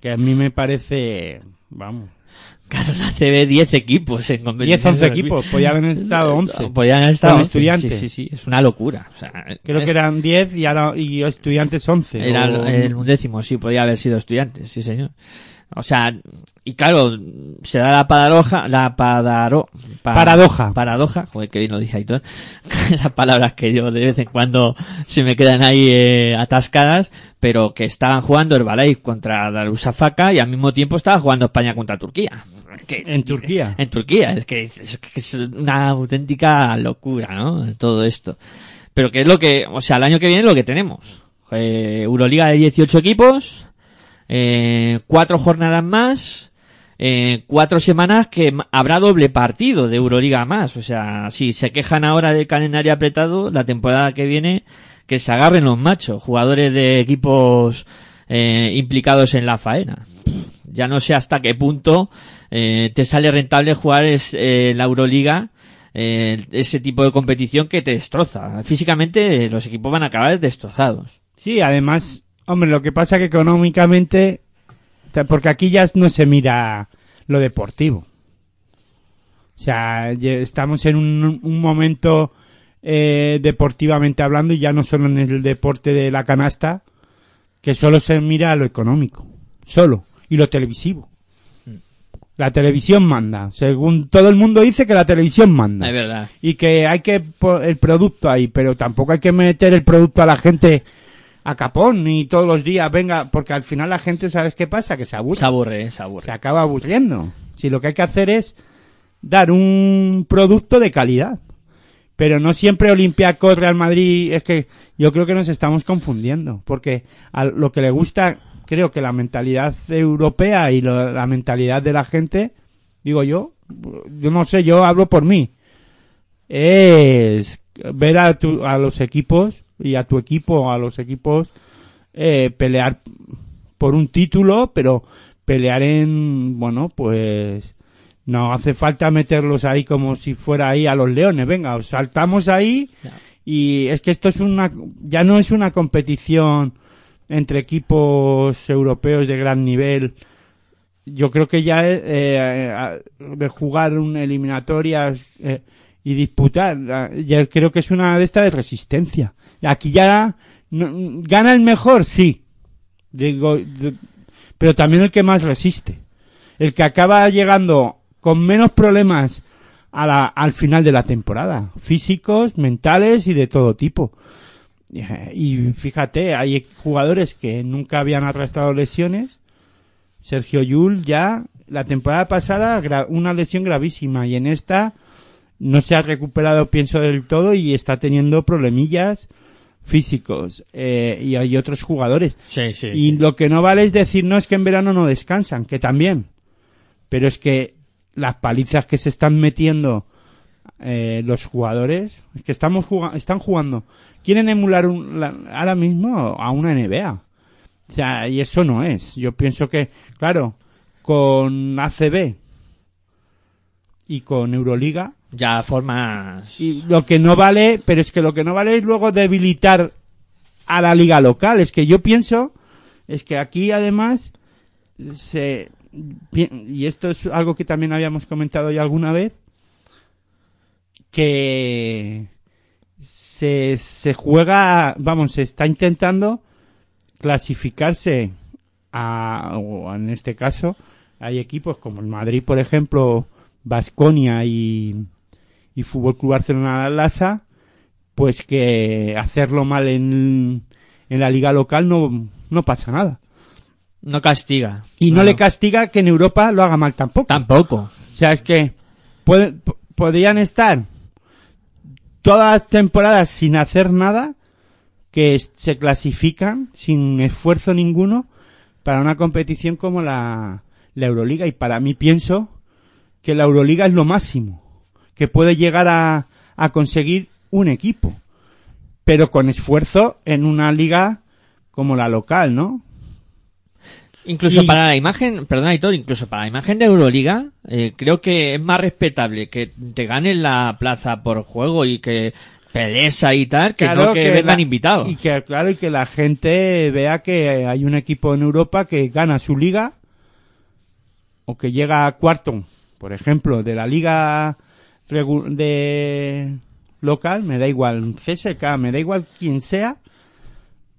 que a mí me parece, vamos, Claro, la CB 10 equipos en 10, competición. 11 equipos, podían haber estado 11. Podían haber estado Con 11. estudiantes. Sí, sí, sí, es una locura. O sea, Creo es- que eran 10 y ahora, y estudiantes 11. Era o- el undécimo, sí, podía haber sido estudiantes, sí señor. O sea, y claro, se da la paradoja, la padaro, pa- Paradoja. Paradoja, joder, que bien lo dice Aitor. Esas palabras que yo de vez en cuando se me quedan ahí eh, atascadas, pero que estaban jugando Herbalife contra Darusafaka y al mismo tiempo estaba jugando España contra Turquía. Que- En Turquía. En Turquía, es que es, que es una auténtica locura, ¿no? Todo esto. Pero que es lo que, o sea, el año que viene es lo que tenemos. Eh, Euroliga de 18 equipos, eh, cuatro jornadas más, eh, cuatro semanas que habrá doble partido de Euroliga más. O sea, si se quejan ahora del calendario apretado, la temporada que viene, que se agarren los machos, jugadores de equipos eh, implicados en la faena. Ya no sé hasta qué punto eh, te sale rentable jugar es, eh, la Euroliga, eh, ese tipo de competición que te destroza. Físicamente eh, los equipos van a acabar destrozados. Sí, además, hombre, lo que pasa que económicamente, te- porque aquí ya no se mira lo deportivo. O sea, estamos en un, un momento eh, deportivamente hablando y ya no solo en el deporte de la canasta, que solo se mira lo económico, solo, y lo televisivo. La televisión manda, según todo el mundo dice que la televisión manda Es verdad. y que hay que el producto ahí, pero tampoco hay que meter el producto a la gente a capón ni todos los días, venga, porque al final la gente, ¿sabes qué pasa? Que se aburre, Se aburre, eh, se aburre. se acaba aburriendo. Si lo que hay que hacer es dar un producto de calidad. Pero no siempre Olympiacos, Real Madrid, es que yo creo que nos estamos confundiendo, porque a lo que le gusta, creo que la mentalidad europea y lo- la mentalidad de la gente, digo yo, yo no sé, yo hablo por mí, es ver a, tu- a los equipos y a tu equipo, a los equipos, eh, pelear por un título, pero pelear en, bueno, pues no hace falta meterlos ahí como si fuera ahí a los leones, venga, os saltamos ahí y es que esto es una, ya no es una competición entre equipos europeos de gran nivel. Yo creo que ya eh, eh, de jugar una eliminatorias eh, y disputar, ya creo que es una de estas de resistencia. Aquí ya gana el mejor, sí, digo, pero también el que más resiste, el que acaba llegando con menos problemas a la, al final de la temporada, físicos, mentales y de todo tipo. Y fíjate, hay jugadores que nunca habían arrastrado lesiones. Sergio Yul ya la temporada pasada una lesión gravísima y en esta no se ha recuperado pienso del todo y está teniendo problemillas físicos eh, y hay otros jugadores Sí, sí. y lo que no vale es decir, no es que en verano no descansan, que también. Pero es que las palizas que se están metiendo eh, los jugadores, es que estamos juga- están jugando. Quieren emular un- la- ahora mismo a una NBA. O sea, y eso no es. Yo pienso que, claro, con ACB y con Euroliga, Ya formas... y lo que no vale, pero es que lo que no vale es luego debilitar a la liga local. Es que yo pienso, es que aquí además se, y esto es algo que también habíamos comentado ya alguna vez, que se, se juega, vamos, se está intentando clasificarse a, o en este caso, hay equipos como el Madrid, por ejemplo, Vasconia y, y Fútbol Club Barcelona Lasa, pues que hacerlo mal en, en la liga local no, no pasa nada. No castiga. Y no, le castiga que en Europa lo haga mal tampoco. Tampoco. O sea, es que puede- podrían estar todas las temporadas sin hacer nada, que se clasifican sin esfuerzo ninguno para una competición como la, la Euroliga. Y para mí pienso que la Euroliga es lo máximo que puede llegar a, a conseguir un equipo. Pero con esfuerzo en una liga como la local, ¿no? Incluso Y- para la imagen, perdona Hitor, incluso para la imagen de Euroliga, eh, creo que es más respetable que te ganen la plaza por juego y que pelees ahí y tal, que no que, vengan la- invitados. Y que, claro, y que la gente vea que hay un equipo en Europa que gana su liga o que llega a cuarto, por ejemplo, de la liga de local, me da igual CSK, me da igual quien sea,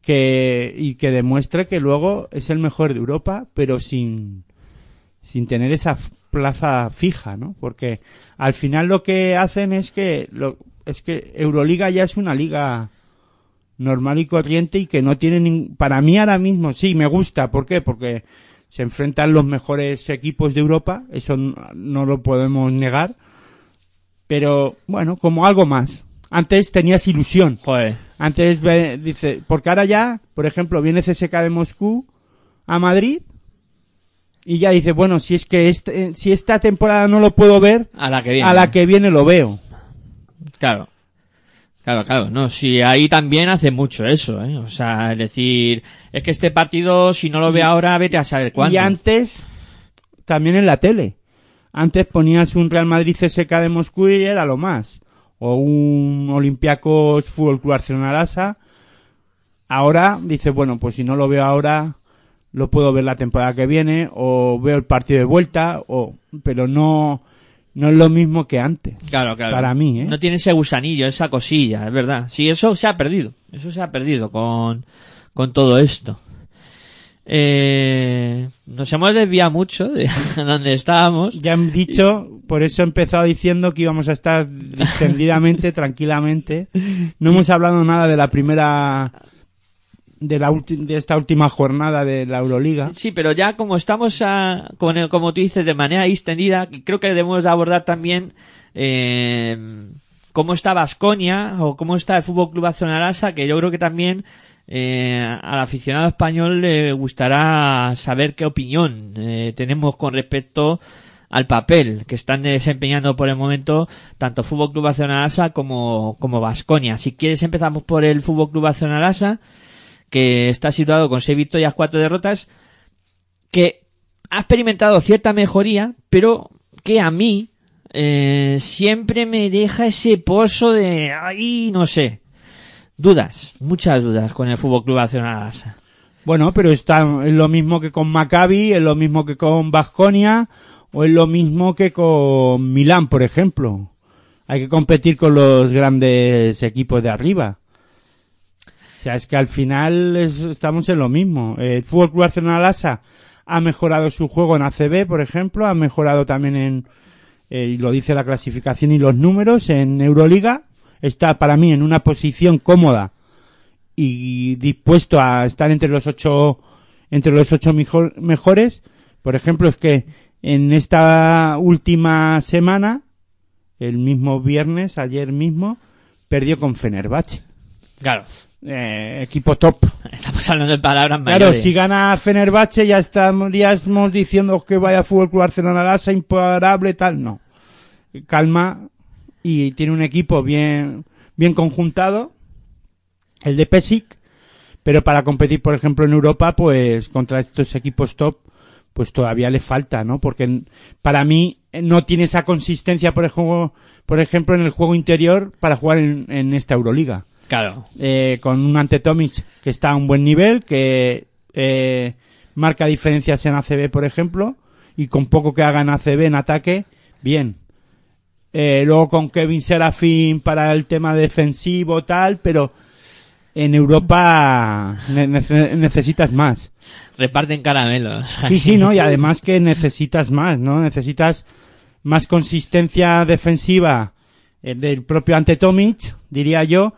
que y que demuestre que luego es el mejor de Europa, pero sin sin tener esa plaza fija, ¿no? Porque al final lo que hacen es que lo, es que Euroliga ya es una liga normal y corriente y que no tiene para mí ahora mismo sí me gusta, ¿por qué? Porque se enfrentan los mejores equipos de Europa, eso no lo podemos negar, pero bueno, como algo más. Antes tenías ilusión, Joder. antes ve- dice, porque ahora ya, por ejemplo, viene CSK de Moscú a Madrid y ya dice, bueno, si es que este, si esta temporada no lo puedo ver, A la que viene. a la que viene lo veo. Claro. Claro, claro. No, sí, ahí también hace mucho eso, ¿eh? O sea, es decir, es que este partido, si no lo ve ahora, vete a saber cuándo. Y antes, también en la tele. Antes ponías un Real Madrid CSK de Moscú y era lo más. O un Olympiacos Fútbol Club Barcelona Lasa. Ahora dices, bueno, pues si no lo veo ahora, lo puedo ver la temporada que viene, o veo el partido de vuelta, o, pero no, no es lo mismo que antes. Claro, claro. Para mí, ¿eh? No tiene ese gusanillo, esa cosilla, es verdad. Sí, eso se ha perdido. Eso se ha perdido con, con todo esto. Eh, nos hemos desviado mucho de donde estábamos. Ya han dicho, por eso he empezado diciendo que íbamos a estar distendidamente, tranquilamente. No hemos hablado nada de la primera, de la ulti- de esta última jornada de la Euroliga. Sí, pero ya como estamos, a, como, como tú dices, de manera extendida, creo que debemos de abordar también eh, cómo está Vasconia o cómo está el Fútbol Club Azonarasa, que yo creo que también eh, al aficionado español le gustará saber qué opinión eh, tenemos con respecto al papel que están desempeñando por el momento tanto Fútbol Club Azonarasa como como Vasconia. Si quieres empezamos por el Fútbol Club Azonarasa que está situado con seis victorias, cuatro derrotas, que ha experimentado cierta mejoría, pero que a mí eh, siempre me deja ese pozo de, ay, no sé, dudas, muchas dudas con el Fútbol Club Barcelona. Bueno, pero está, es lo mismo que con Maccabi, es lo mismo que con Vasconia, o es lo mismo que con Milán, por ejemplo. Hay que competir con los grandes equipos de arriba. O sea, es que al final es- estamos en lo mismo. El Fútbol Club Barcelona Lasa ha mejorado su juego en ACB, por ejemplo, ha mejorado también en, eh, lo dice la clasificación y los números, en Euroliga. Está para mí en una posición cómoda y dispuesto a estar entre los ocho, entre los ocho mejor- mejores. Por ejemplo, es que en esta última semana, el mismo viernes, ayer mismo, perdió con Fenerbahce. Claro, Eh, equipo top. estamos hablando de palabras Claro, mayores. si gana Fenerbahce ya estaríamos diciendo que vaya Fútbol Club Barcelona Lasa imparable tal, no. Calma y tiene un equipo bien bien conjuntado el de Pesic, pero para competir por ejemplo en Europa pues contra estos equipos top pues todavía le falta, ¿no? Porque para mí eh, no tiene esa consistencia por ejemplo, por ejemplo en el juego interior para jugar en, en esta Euroliga Claro, eh, con un ante Tomic que está a un buen nivel, que eh, marca diferencias en ACB, por ejemplo, y con poco que haga en ACB en ataque, bien. Eh, luego con Kevin Serafín para el tema defensivo, tal, pero en Europa ne- nece- necesitas más. reparten caramelos. Sí, sí, ¿no? Y además que necesitas más, ¿no? Necesitas más consistencia defensiva eh, del propio ante Tomic, diría yo,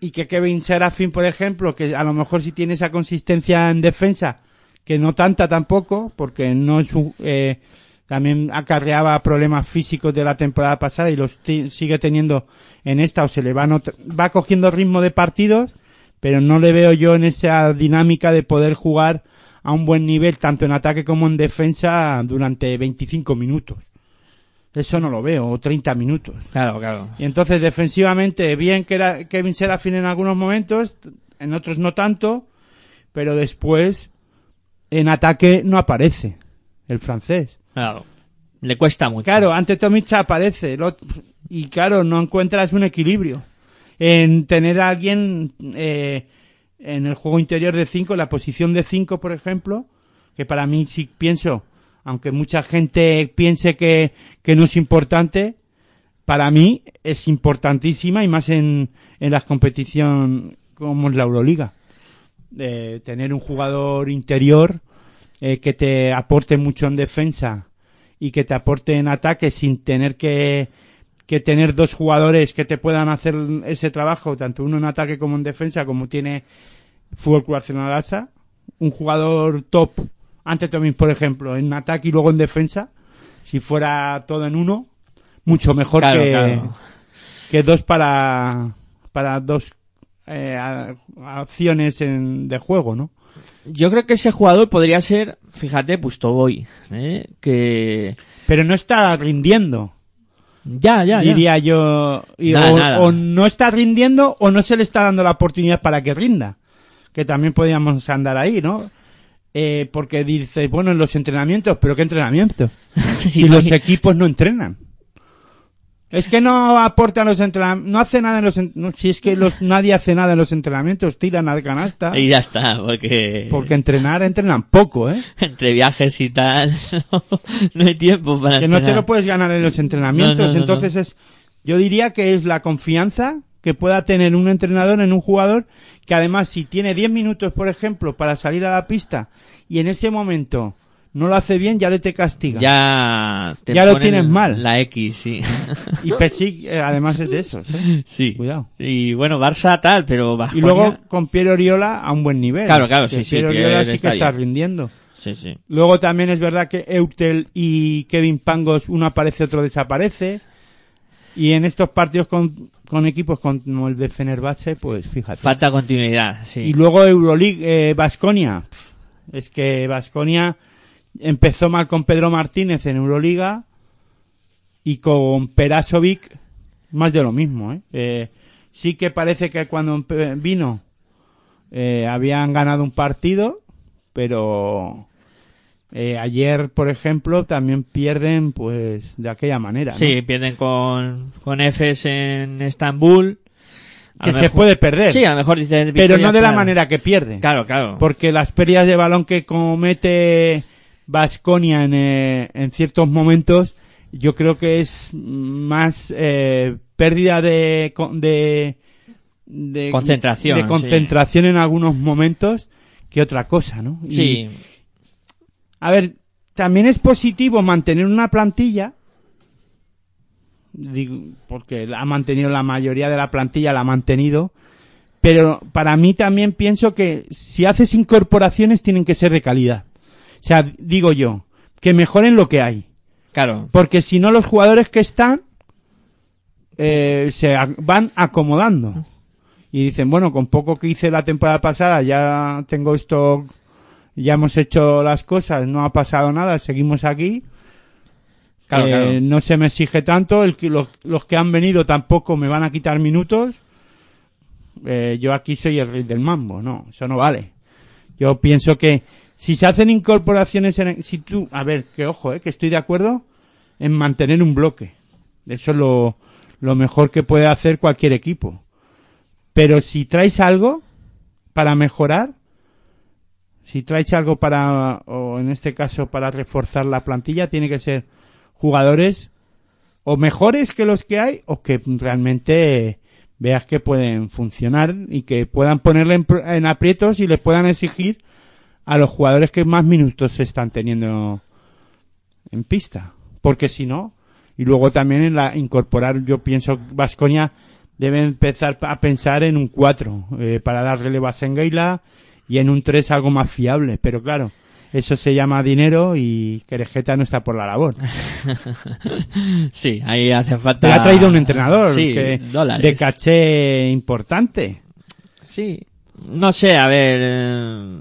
y que Kevin Serafin, por ejemplo, que a lo mejor sí tiene esa consistencia en defensa, que no tanta tampoco, porque no es un- eh, también acarreaba problemas físicos de la temporada pasada y los sigue teniendo en esta, o se le va, va cogiendo ritmo de partidos, pero no le veo yo en esa dinámica de poder jugar a un buen nivel, tanto en ataque como en defensa, durante 25 minutos. Eso no lo veo, o 30 minutos. Claro, claro. Y entonces defensivamente, bien que era Kevin Serafin en algunos momentos, en otros no tanto, pero después en ataque no aparece el francés. Claro. Le cuesta mucho. Claro, ante Tomic aparece y claro, no encuentras un equilibrio en tener a alguien eh, en el juego interior de 5, la posición de 5, por ejemplo, que para mí sí pienso, aunque mucha gente piense que, que no es importante, para mí es importantísima y más en, en las competiciones como es la Euroliga. Eh, tener un jugador interior eh, que te aporte mucho en defensa y que te aporte en ataque sin tener que, que tener dos jugadores que te puedan hacer ese trabajo, tanto uno en ataque como en defensa, como tiene Fútbol Club Barcelona Lassa. Un jugador top, ante Tomín, por ejemplo, en ataque y luego en defensa, si fuera todo en uno, mucho mejor Claro, que, claro. que dos para, para dos eh, acciones en, de juego, ¿no? Yo creo que ese jugador podría ser, fíjate, Pustoboy, ¿eh? que Pero no está rindiendo, ya, ya, ya. diría yo. Y Nada, o, nada. o no está rindiendo o no se le está dando la oportunidad para que rinda. Que también podríamos andar ahí, ¿no? Eh, porque dices, bueno, en los entrenamientos, pero ¿qué entrenamientos? Sí, si los equipos no entrenan. Es que no aporta a los entrenamientos, no hace nada en los, no, si es que los, nadie hace nada en los entrenamientos, tiran al canasta. Y ya está, porque, Porque entrenar, entrenan poco, ¿eh? entre viajes y tal, no, no hay tiempo para que no te lo puedes ganar en los entrenamientos. No, Entonces es, yo diría que es la confianza que pueda tener un entrenador en un jugador que además si tiene 10 minutos, por ejemplo, para salir a la pista y en ese momento no lo hace bien, ya le te castiga. Ya, te Ya lo tienes mal. La X, sí. Y Pesic eh, además es de esos. ¿eh? sí. Cuidado. Y bueno, Barça tal, pero Y luego con Pierre Oriola a un buen nivel. Claro, claro, sí, sí, Pierre Oriola sí que está rindiendo. Sí, sí. Luego también es verdad que Eutel y Kevin Pangos, uno aparece, otro desaparece. Y en estos partidos con, con equipos como el de Fenerbahce, pues fíjate. Falta continuidad, sí. Y luego Euroleague, eh, Basconia. Es que Basconia empezó mal con Pedro Martínez en Euroliga y con Perasovic más de lo mismo. ¿eh? Eh, sí que parece que cuando vino eh, habían ganado un partido, pero eh, ayer, por ejemplo, también pierden pues de aquella manera. ¿no? Sí, pierden con, con Efes en Estambul. Que se puede perder, Sí, a lo mejor dices... pero no de la manera que pierde. Claro, claro. Porque las pérdidas de balón que comete Vasconia en, eh, en ciertos momentos, yo creo que es más eh, pérdida de, de, de Concentración, de sí. concentración en algunos momentos que otra cosa, ¿no? Y, Sí, a ver, también es positivo mantener una plantilla, digo, porque ha mantenido la mayoría de la plantilla, la ha mantenido, pero para mí también pienso que si haces incorporaciones tienen que ser de calidad. O sea, digo yo, que mejoren lo que hay. claro. Porque si no, los jugadores que están eh, se van acomodando. Y dicen, bueno, con poco que hice la temporada pasada, ya tengo esto, ya hemos hecho las cosas, no ha pasado nada, seguimos aquí. Claro, Eh, claro. No se me exige tanto, el los, los que han venido tampoco me van a quitar minutos. Eh, yo aquí soy el rey del mambo, no, eso no vale. Yo pienso que si se hacen incorporaciones en, si tú, a ver, que ojo, eh, que estoy de acuerdo en mantener un bloque. Eso es lo, lo mejor que puede hacer cualquier equipo. Pero si traes algo para mejorar, si traes algo para, o en este caso para reforzar la plantilla, tiene que ser jugadores o mejores que los que hay o que realmente veas que pueden funcionar y que puedan ponerle en, pr- en aprietos y les puedan exigir a los jugadores que más minutos se están teniendo en pista. Porque si no, y luego también en la incorporar, yo pienso Vasconia debe empezar a pensar en un 4 eh, para dar relevo a Sengeila y en un 3 algo más fiable. Pero claro, eso se llama dinero y Querejeta no está por la labor. Sí, ahí hace falta... Pero ha traído un entrenador Sí, que, de caché importante. Sí. No sé, a ver...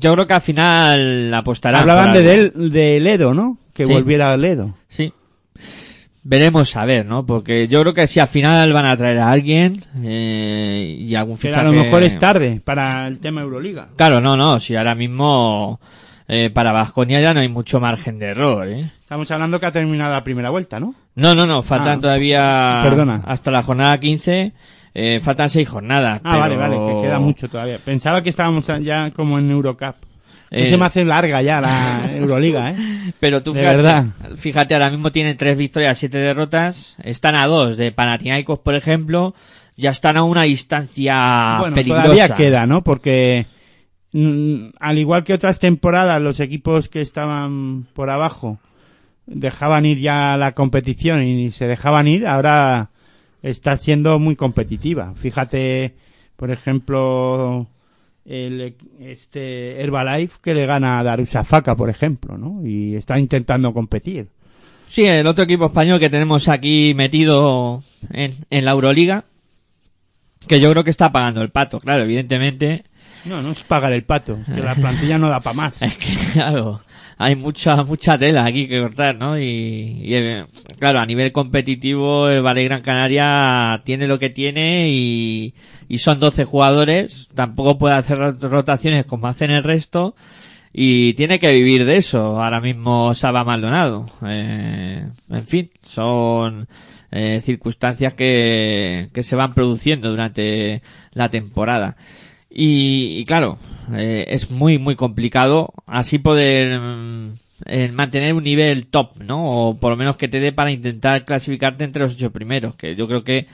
Yo creo que al final apostará. Hablaban de, Del- de Ledo, ¿no? Que Sí. volviera a Ledo. Sí. Veremos a ver, ¿no? Porque yo creo que si al final van a traer a alguien eh, y algún Pero fichaje... a lo mejor es tarde para el tema Euroliga. Claro, no, no. Si ahora mismo eh, para Vasconia ya no hay mucho margen de error, ¿eh? Estamos hablando que ha terminado la primera vuelta, ¿no? No, no, no. Faltan Ah, todavía... perdona. Hasta la jornada 15. Eh, faltan seis jornadas. Ah, vale, pero- vale, que queda mucho todavía. Pensaba que estábamos ya como en Eurocup. Eh, se me hace larga ya la Euroliga, ¿eh? Pero tú De fíjate, verdad. fíjate, ahora mismo tienen tres victorias, siete derrotas. Están a dos de Panathinaikos, por ejemplo. Ya están a una distancia bueno, peligrosa. todavía queda, ¿no? Porque mm, al igual que otras temporadas, los equipos que estaban por abajo dejaban ir ya la competición y se dejaban ir, ahora está siendo muy competitiva. Fíjate, por ejemplo, el, este Herbalife que le gana a Darusafaka, por ejemplo, ¿no? Y está intentando competir. Sí, el otro equipo español que tenemos aquí metido en, en la Euroliga, que yo creo que está pagando el pato, claro, evidentemente. No, no es pagar el pato, es que la plantilla no da para más. Es que, claro, hay mucha, mucha tela aquí que cortar, ¿no? Y, y, eh, claro, a nivel competitivo, el Valle Gran Canaria tiene lo que tiene y, y son 12 jugadores, tampoco puede hacer rot- rotaciones como hacen el resto y tiene que vivir de eso ahora mismo Saba Maldonado. Eh, en fin, son eh, circunstancias que, que se van produciendo durante la temporada. Y, y claro, eh, es muy, muy complicado así poder mm, eh, mantener un nivel top, ¿no? O por lo menos que te dé para intentar clasificarte entre los ocho primeros, que yo creo que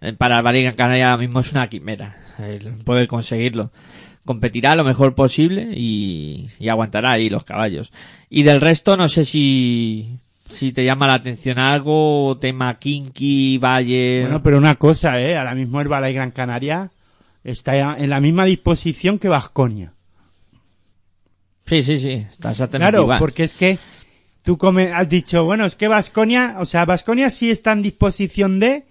eh, para el Valle Canaria ahora mismo es una quimera el poder conseguirlo. Competirá lo mejor posible y, y aguantará ahí los caballos. Y del resto no sé si, si te llama la atención algo, tema Kinky, Valle. Bueno, pero una cosa, ¿eh? Ahora mismo Herbalife Gran Canaria está en la misma disposición que Vasconia. Sí, sí, sí, está exactamente Claro, porque es que tú come- has dicho, bueno, es que Vasconia, o sea, Vasconia sí está en disposición de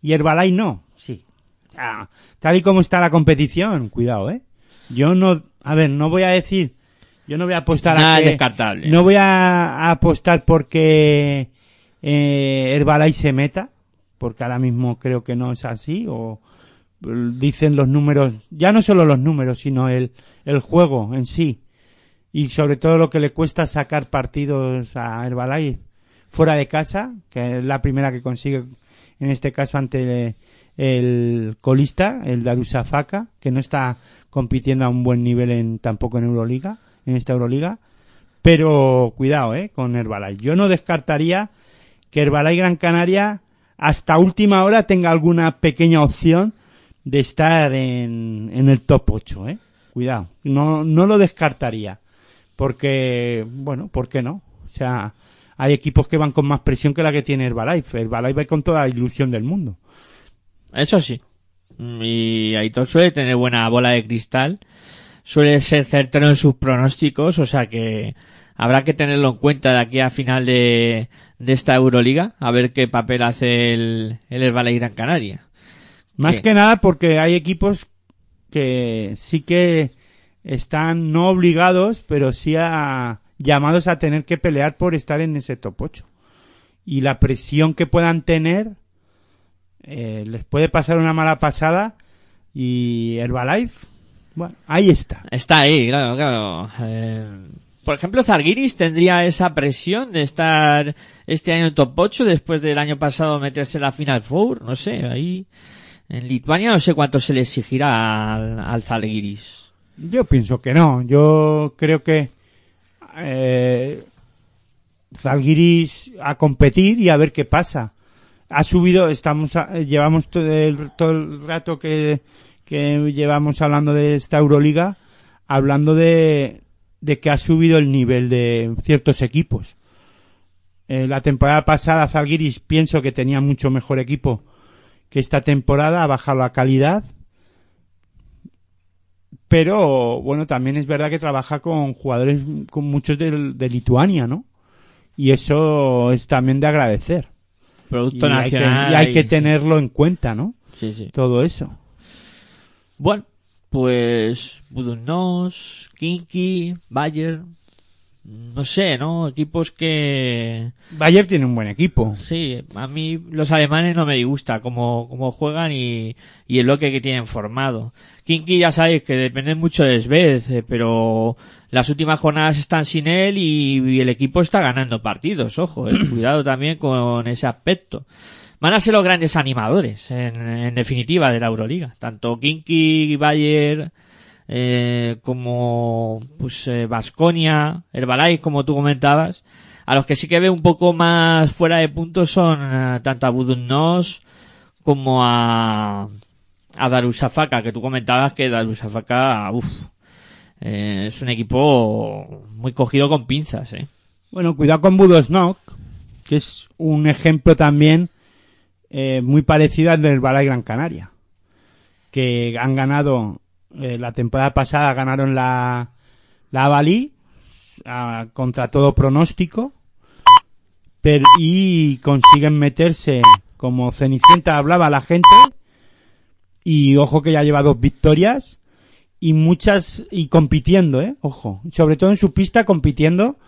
y Herbalife no, sí. O sea, tal y como está la competición, cuidado, ¿eh? Yo no, a ver, no voy a decir, yo no voy a apostar Nada a que, descartable. no voy a, a apostar porque eh, Herbalife se meta, porque ahora mismo creo que no es así, o dicen los números, ya no solo los números, sino el, el juego en sí y sobre todo lo que le cuesta sacar partidos a Herbalife fuera de casa, que es la primera que consigue en este caso ante el colista, el Darusafaka, que no está compitiendo a un buen nivel en tampoco en Euroliga, en esta Euroliga, pero cuidado, eh, con Herbalife. Yo no descartaría que Herbalife Gran Canaria hasta última hora tenga alguna pequeña opción de estar en, en el top 8, eh. Cuidado, no, no lo descartaría porque, bueno, ¿por qué no? O sea, hay equipos que van con más presión que la que tiene Herbalife. Herbalife va con toda la ilusión del mundo. Eso sí. Mm, Y Aitor suele tener buena bola de cristal. Suele ser certero en sus pronósticos, o sea que habrá que tenerlo en cuenta de aquí a final de, de esta Euroliga, a ver qué papel hace el, el Herbalife Gran Canaria. Más Bien. que nada porque hay equipos que sí que están no obligados, pero sí a, llamados a tener que pelear por estar en ese top 8. Y la presión que puedan tener eh, les puede pasar una mala pasada y Herbalife, bueno, ahí está. Está ahí, claro, claro. Eh, por ejemplo, Zargiris tendría esa presión de estar este año en top 8 después del año pasado meterse en la Final Four, no sé, ahí en Lituania no sé cuánto se le exigirá al, al Zalgiris. Yo pienso que no. Yo creo que eh, Zalgiris a competir y a ver qué pasa. Ha subido, estamos, a- llevamos todo el, el rato que, que llevamos hablando de esta Euroliga, hablando de, de que ha subido el nivel de ciertos equipos. Eh, la temporada pasada Zalgiris pienso que tenía mucho mejor equipo que esta temporada, ha bajado la calidad pero bueno, también es verdad que trabaja con jugadores, con muchos de, de Lituania, ¿no? Y eso es también de agradecer. Y Producto hay, que, nacional. y hay que tenerlo en cuenta, ¿no? Sí, sí. Todo eso. Bueno, pues Budunos, Kinky, Bayer, no sé, ¿no? Equipos que Bayer tiene un buen equipo. Sí, a mí los alemanes no me disgusta cómo, cómo juegan y, y el bloque que tienen formado. Kinky ya sabéis que depende mucho de Svez, eh, pero las últimas jornadas están sin él y, y el equipo está ganando partidos, ojo, eh, cuidado también con ese aspecto. Van a ser los grandes animadores, en, en definitiva, de la Euroliga. Tanto Kinky, Bayer, eh, como pues Vasconia, Herbalife, como tú comentabas. A los que sí que veo un poco más fuera de punto son eh, tanto a Budunnos como a, a Darusafaka, que tú comentabas que Darusafaka, uff, eh, es un equipo muy cogido con pinzas, ¿eh? Bueno, cuidado con Budosnok, que es un ejemplo también eh, muy parecido al del Balay Gran Canaria, que han ganado eh, la temporada pasada ganaron la la Bali contra todo pronóstico per- y consiguen meterse como Cenicienta hablaba la gente y ojo que ya lleva dos victorias y muchas y compitiendo, eh, ojo, sobre todo en su pista compitiendo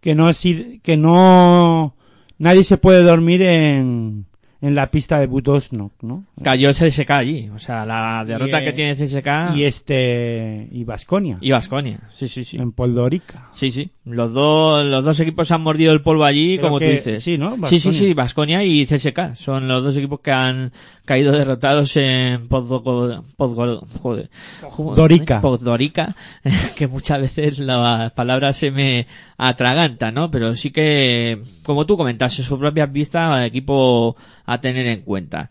que no es que no nadie se puede dormir en en la pista de Budosnok, ¿no? Cayó el CSK allí, o sea, la derrota Y, que tiene CSK Y este y Vasconia y Baskonia. Sí, sí, sí. en Poldorica. Sí, sí. Los dos, los dos equipos han mordido el polvo allí, como que- tú dices. sí, ¿no? Sí, sí, sí, Vasconia y CSK. Son los dos equipos que han caído derrotados en Podgo- Podgo- joder. Podgorica. Podgorica, que muchas veces las palabras se me atragantan, ¿no? Pero sí que, como tú comentas, en sus propias vistas, equipo a tener en cuenta.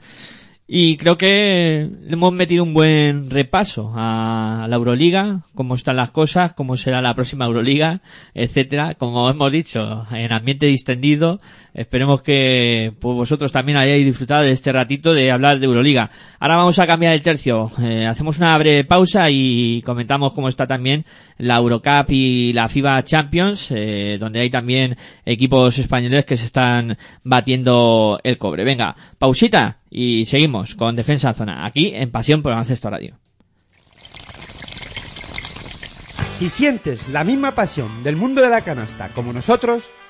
Y creo que hemos metido un buen repaso a la Euroliga, cómo están las cosas, cómo será la próxima Euroliga, etcétera. Como hemos dicho, en ambiente distendido, esperemos que pues, vosotros también hayáis disfrutado de este ratito de hablar de Euroliga. Ahora vamos a cambiar el tercio. Eh, hacemos una breve pausa y comentamos cómo está también la Eurocup y la FIBA Champions, eh, donde hay también equipos españoles que se están batiendo el cobre. Venga, pausita y seguimos con Defensa en Zona, aquí en Pasión por Baloncesto Radio. Si sientes la misma pasión del mundo de la canasta como nosotros,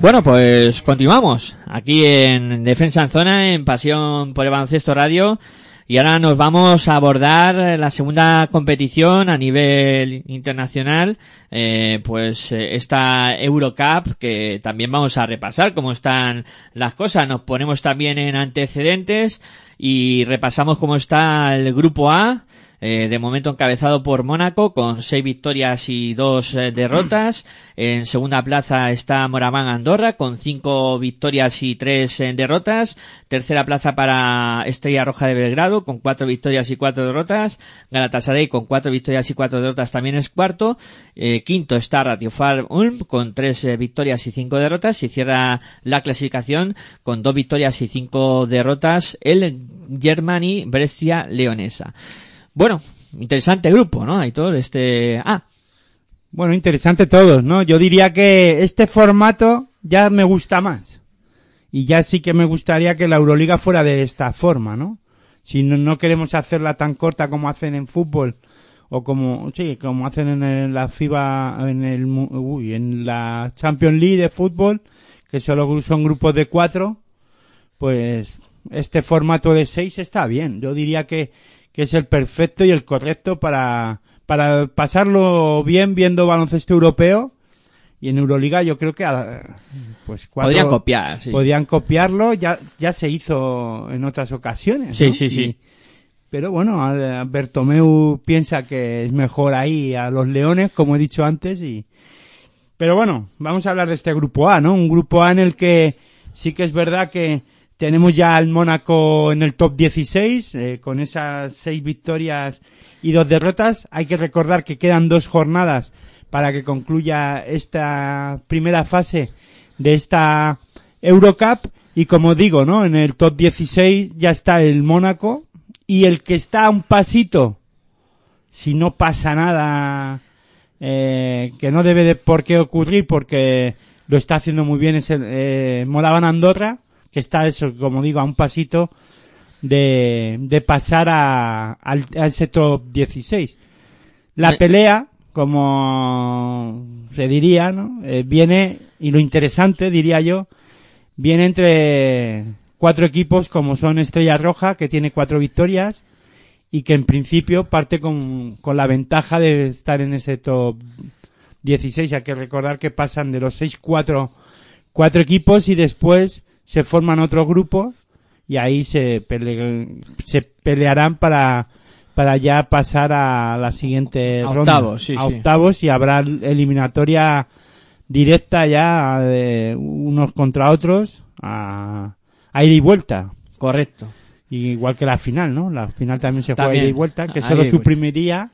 Bueno, pues continuamos aquí en Defensa en Zona, en Pasión por el Baloncesto Radio. Y ahora nos vamos a abordar la segunda competición a nivel internacional, eh, pues eh, esta Eurocup que también vamos a repasar cómo están las cosas. Nos ponemos también en antecedentes y repasamos cómo está el grupo A. eh, de momento encabezado por Mónaco con seis victorias y dos eh, derrotas. En segunda plaza está Moraván Andorra con cinco victorias y tres eh, derrotas. Tercera plaza para Estrella Roja de Belgrado con cuatro victorias y cuatro derrotas. Galatasaray con cuatro victorias y cuatro derrotas también es cuarto. Quinto está Ratiofar Ulm con tres victorias y cinco derrotas. Y cierra la clasificación con dos victorias y cinco derrotas el Germany Brescia Leonesa. Bueno, interesante grupo, ¿no? Aitor, este... Ah, Bueno, interesante todos, ¿no? Yo diría que este formato ya me gusta más. Y ya sí que me gustaría que la Euroliga fuera de esta forma, ¿no? Si no, no queremos hacerla tan corta como hacen en fútbol o como sí, como hacen en la FIBA en el uy, en la Champions League de fútbol, que solo son grupos de cuatro, pues este formato de seis está bien. Yo diría que, que es el perfecto y el correcto para, para pasarlo bien viendo baloncesto europeo. Y en Euroliga yo creo que ah, pues cuatro- podrían copiar, sí. podían copiarlo, ya, ya se hizo en otras ocasiones. Sí, ¿no? sí, sí. Y- pero bueno, Bertomeu piensa que es mejor ahí a los Leones, como he dicho antes, y, pero bueno, vamos a hablar de este grupo A, ¿no? Un grupo A en el que sí que es verdad que tenemos ya al Mónaco en el top 16, eh, con esas seis victorias y dos derrotas. Hay que recordar que quedan dos jornadas para que concluya esta primera fase de esta Eurocup. Y como digo, ¿no? En el top 16 ya está el Mónaco. Y el que está a un pasito, si no pasa nada, eh, que no debe de por qué ocurrir porque lo está haciendo muy bien es el eh, Andorra, que está eso, como digo, a un pasito de, de pasar a, al- a ese top 16. La Me- pelea, como se diría, ¿no? Eh, viene, y lo interesante, diría yo, viene entre cuatro equipos como son Estrella Roja, que tiene cuatro victorias, y que en principio parte con, con la ventaja de estar en ese top 16. Hay que recordar que pasan de los 6 cuatro, cuatro equipos y después se forman otros grupos y ahí se, pele- se pelearán para, para ya pasar a la siguiente A ronda. octavos, sí, a sí. octavos y habrá eliminatoria directa ya de unos contra otros a, a ida y vuelta. Correcto. Y Igual que la final, ¿no? La final también se juega También. ida y vuelta, que solo suprimiría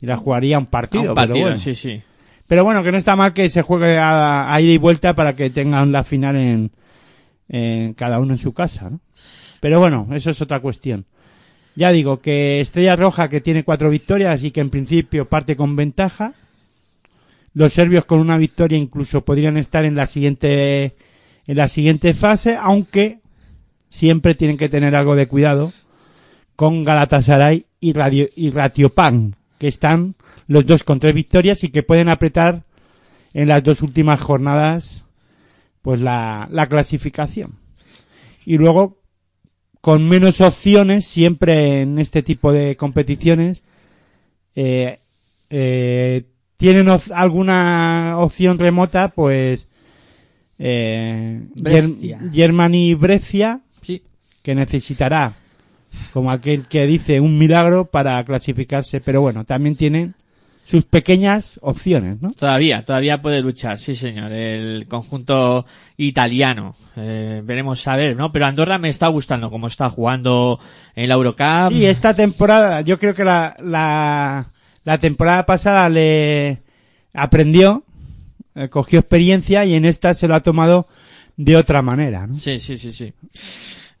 y la jugaría un partido. A un pero bueno. sí, sí. Pero bueno, que no está mal que se juegue a, a ida y vuelta para que tengan la final en, cada uno en su casa, ¿no? Pero bueno, eso es otra cuestión. Ya digo que Estrella Roja que tiene cuatro victorias y que en principio parte con ventaja. Los serbios con una victoria incluso podrían estar en la siguiente en la siguiente fase, aunque siempre tienen que tener algo de cuidado con Galatasaray y, Radio, y Ratiopan, que están los dos con tres victorias y que pueden apretar en las dos últimas jornadas pues la, la clasificación. Y luego, con menos opciones, siempre en este tipo de competiciones, eh, eh, tienen op- alguna opción remota, pues eh, Brescia. Ger- Germany Brescia, Sí. que necesitará, como aquel que dice, un milagro para clasificarse, pero bueno, también tienen sus pequeñas opciones, ¿no? Todavía, todavía puede luchar, sí señor, el conjunto italiano. Eh, veremos a ver, ¿no? Pero Andorra me está gustando cómo está jugando en la Eurocup. Sí, esta temporada, yo creo que la, la, la temporada pasada le aprendió, eh, cogió experiencia y en esta se lo ha tomado de otra manera, ¿no? Sí, sí, sí, sí.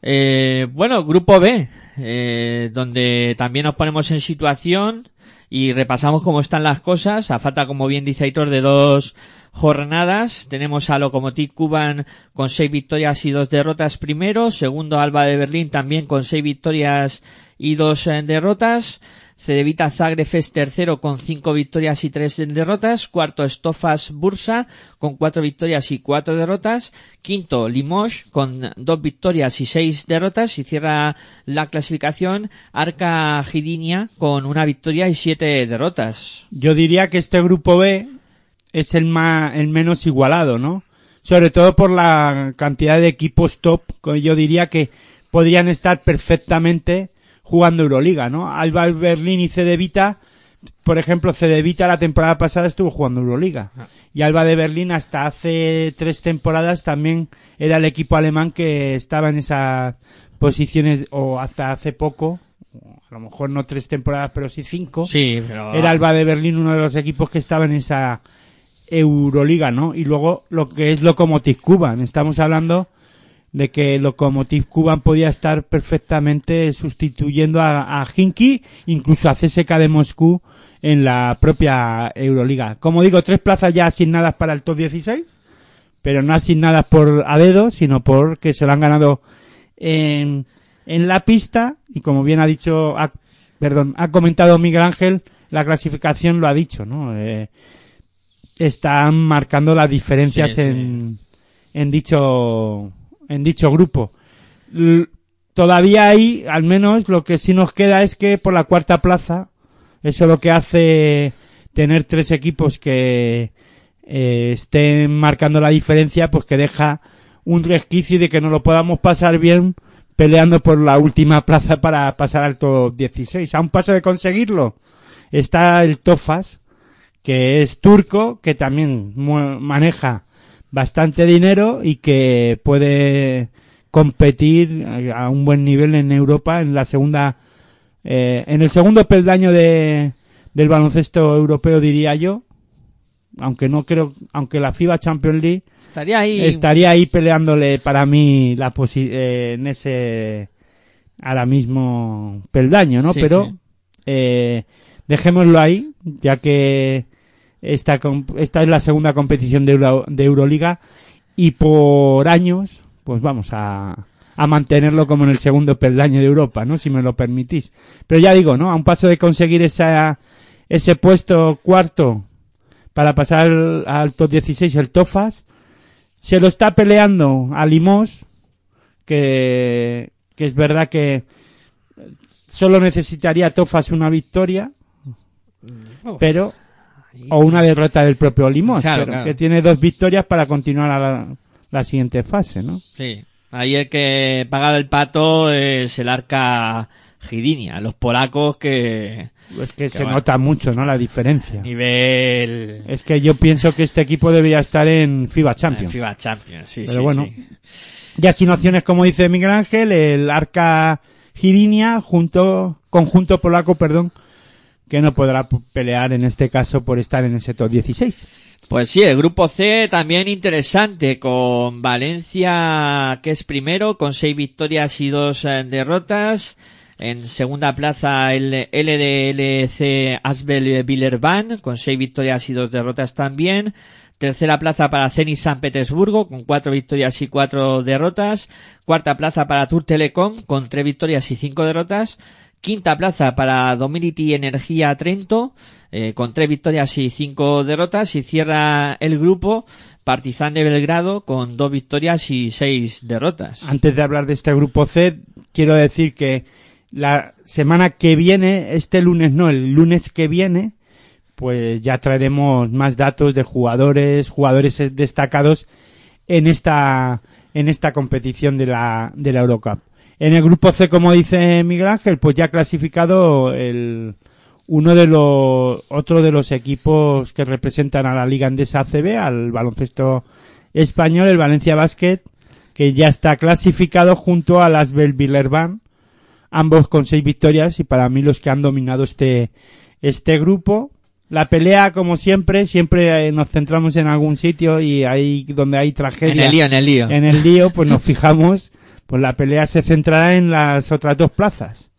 Eh, bueno, grupo B, eh, donde también nos ponemos en situación y repasamos cómo están las cosas. A falta, como bien dice Aitor, de dos jornadas. Tenemos a Lokomotiv Kuban con seis victorias y dos derrotas primero. Segundo, Alba de Berlín también con seis victorias y dos eh, derrotas. Cedevita Zagreb es tercero con cinco victorias y tres derrotas. Cuarto, Stofas Bursa con cuatro victorias y cuatro derrotas. Quinto, Limoges con dos victorias y seis derrotas. Y cierra la clasificación Arca Gidinia con una victoria y siete derrotas. Yo diría que este grupo B es el más, el menos igualado, ¿no? Sobre todo por la cantidad de equipos top, yo diría que podrían estar perfectamente jugando Euroliga, ¿no? Alba Berlín y Cedevita, por ejemplo, Cedevita la temporada pasada estuvo jugando Euroliga. Y Alba de Berlín hasta hace tres temporadas también era el equipo alemán que estaba en esas posiciones, o hasta hace poco, a lo mejor no tres temporadas, pero sí cinco Sí, pero... era Alba de Berlín uno de los equipos que estaba en esa Euroliga, ¿no? Y luego lo que es Lokomotiv Kuban. Estamos hablando de que Lokomotiv Kuban podía estar perfectamente sustituyendo a, a Hinky, incluso a CSK de Moscú en la propia Euroliga. Como digo, tres plazas ya asignadas para el top 16, pero no asignadas por a dedo, sino porque se lo han ganado en, en la pista y como bien ha dicho, ha, perdón, ha comentado Miguel Ángel, la clasificación lo ha dicho, ¿no? Eh, están marcando las diferencias Sí, sí. en, en dicho, en dicho grupo. Todavía hay, al menos lo que sí nos queda es que por la cuarta plaza, eso lo que hace tener tres equipos que eh, estén marcando la diferencia, pues que deja un resquicio de que no lo podamos pasar bien peleando por la última plaza para pasar al top 16. A un paso de conseguirlo está el Tofas, que es turco, que también maneja bastante dinero y que puede competir a un buen nivel en Europa en la segunda eh, en el segundo peldaño de, del baloncesto europeo diría yo aunque no creo aunque la FIBA Champions League Estaría ahí. estaría ahí peleándole para mí la posi eh, en ese ahora mismo peldaño no Sí, pero sí. eh, dejémoslo ahí ya que esta esta es la segunda competición de, Euro- de Euroliga y por años pues vamos a a mantenerlo como en el segundo peldaño de Europa, ¿no? Si me lo permitís. Pero ya digo, ¿no? A un paso de conseguir esa, ese puesto cuarto para pasar al, al top 16 el Tofas, se lo está peleando a Limos, que, que es verdad que solo necesitaría Tofas una victoria, pero, o una derrota del propio Limos, Claro, pero claro. que tiene dos victorias para continuar a la, la siguiente fase, ¿no? Sí. Ahí el que paga el pato es el arca Gidinia. Los polacos que... Es que se bueno. nota mucho, ¿no? La diferencia. Nivel... Es que yo pienso que este equipo debería estar en FIBA Champions. FIBA Champions, sí, Pero sí, bueno. sí. Ya sin opciones, como dice Miguel Ángel, el Arca Girinia, junto, conjunto polaco, perdón, que no podrá pelear en este caso por estar en ese top 16. Pues sí, el grupo C también interesante, con Valencia, que es primero, con seis victorias y dos eh, derrotas. En segunda plaza el LDLC Asbel Villerban, con seis victorias y dos derrotas también. Tercera plaza para Zenit San Petersburgo, con cuatro victorias y cuatro derrotas. Cuarta plaza para Tour Telecom, con tres victorias y cinco derrotas. Quinta plaza para Dominity Energía Trento, eh, con tres victorias y cinco derrotas. Y cierra el grupo Partizan de Belgrado, con dos victorias y seis derrotas. Antes de hablar de este grupo C, quiero decir que la semana que viene, este lunes no, el lunes que viene, pues ya traeremos más datos de jugadores, jugadores destacados en esta, en esta competición de la, de la Eurocup. En el grupo C, como dice Miguel Ángel, pues ya ha clasificado el, uno de los, otro de los equipos que representan a la Liga Andesa ACB, al baloncesto español, el Valencia Basket, que ya está clasificado junto a las Belvillerban, ambos con seis victorias y para mí los que han dominado este, este grupo. La pelea, como siempre, siempre eh, nos centramos en algún sitio y ahí donde hay tragedia En el lío, en el lío. en el lío, pues nos fijamos, pues la pelea se centrará en las otras dos plazas.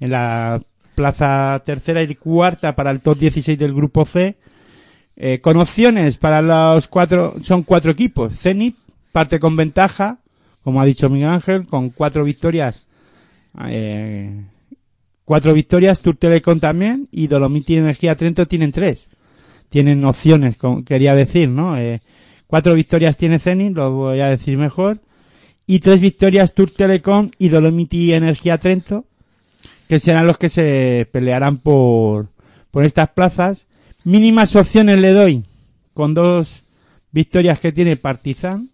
En la plaza tercera y cuarta para el top 16 del grupo C. Eh, con opciones para los cuatro, son cuatro equipos. Zenit parte con ventaja, como ha dicho Miguel Ángel, con cuatro victorias. Eh, cuatro victorias, Tour Telecom también, y Dolomiti Energía Trento tienen tres. Tienen opciones, como quería decir, ¿no? Eh, cuatro victorias tiene Zenit, lo voy a decir mejor. Y tres victorias Tour Telecom y Dolomiti Energía Trento, que serán los que se pelearán por, por estas plazas. Mínimas opciones le doy, con dos victorias que tiene Partizan,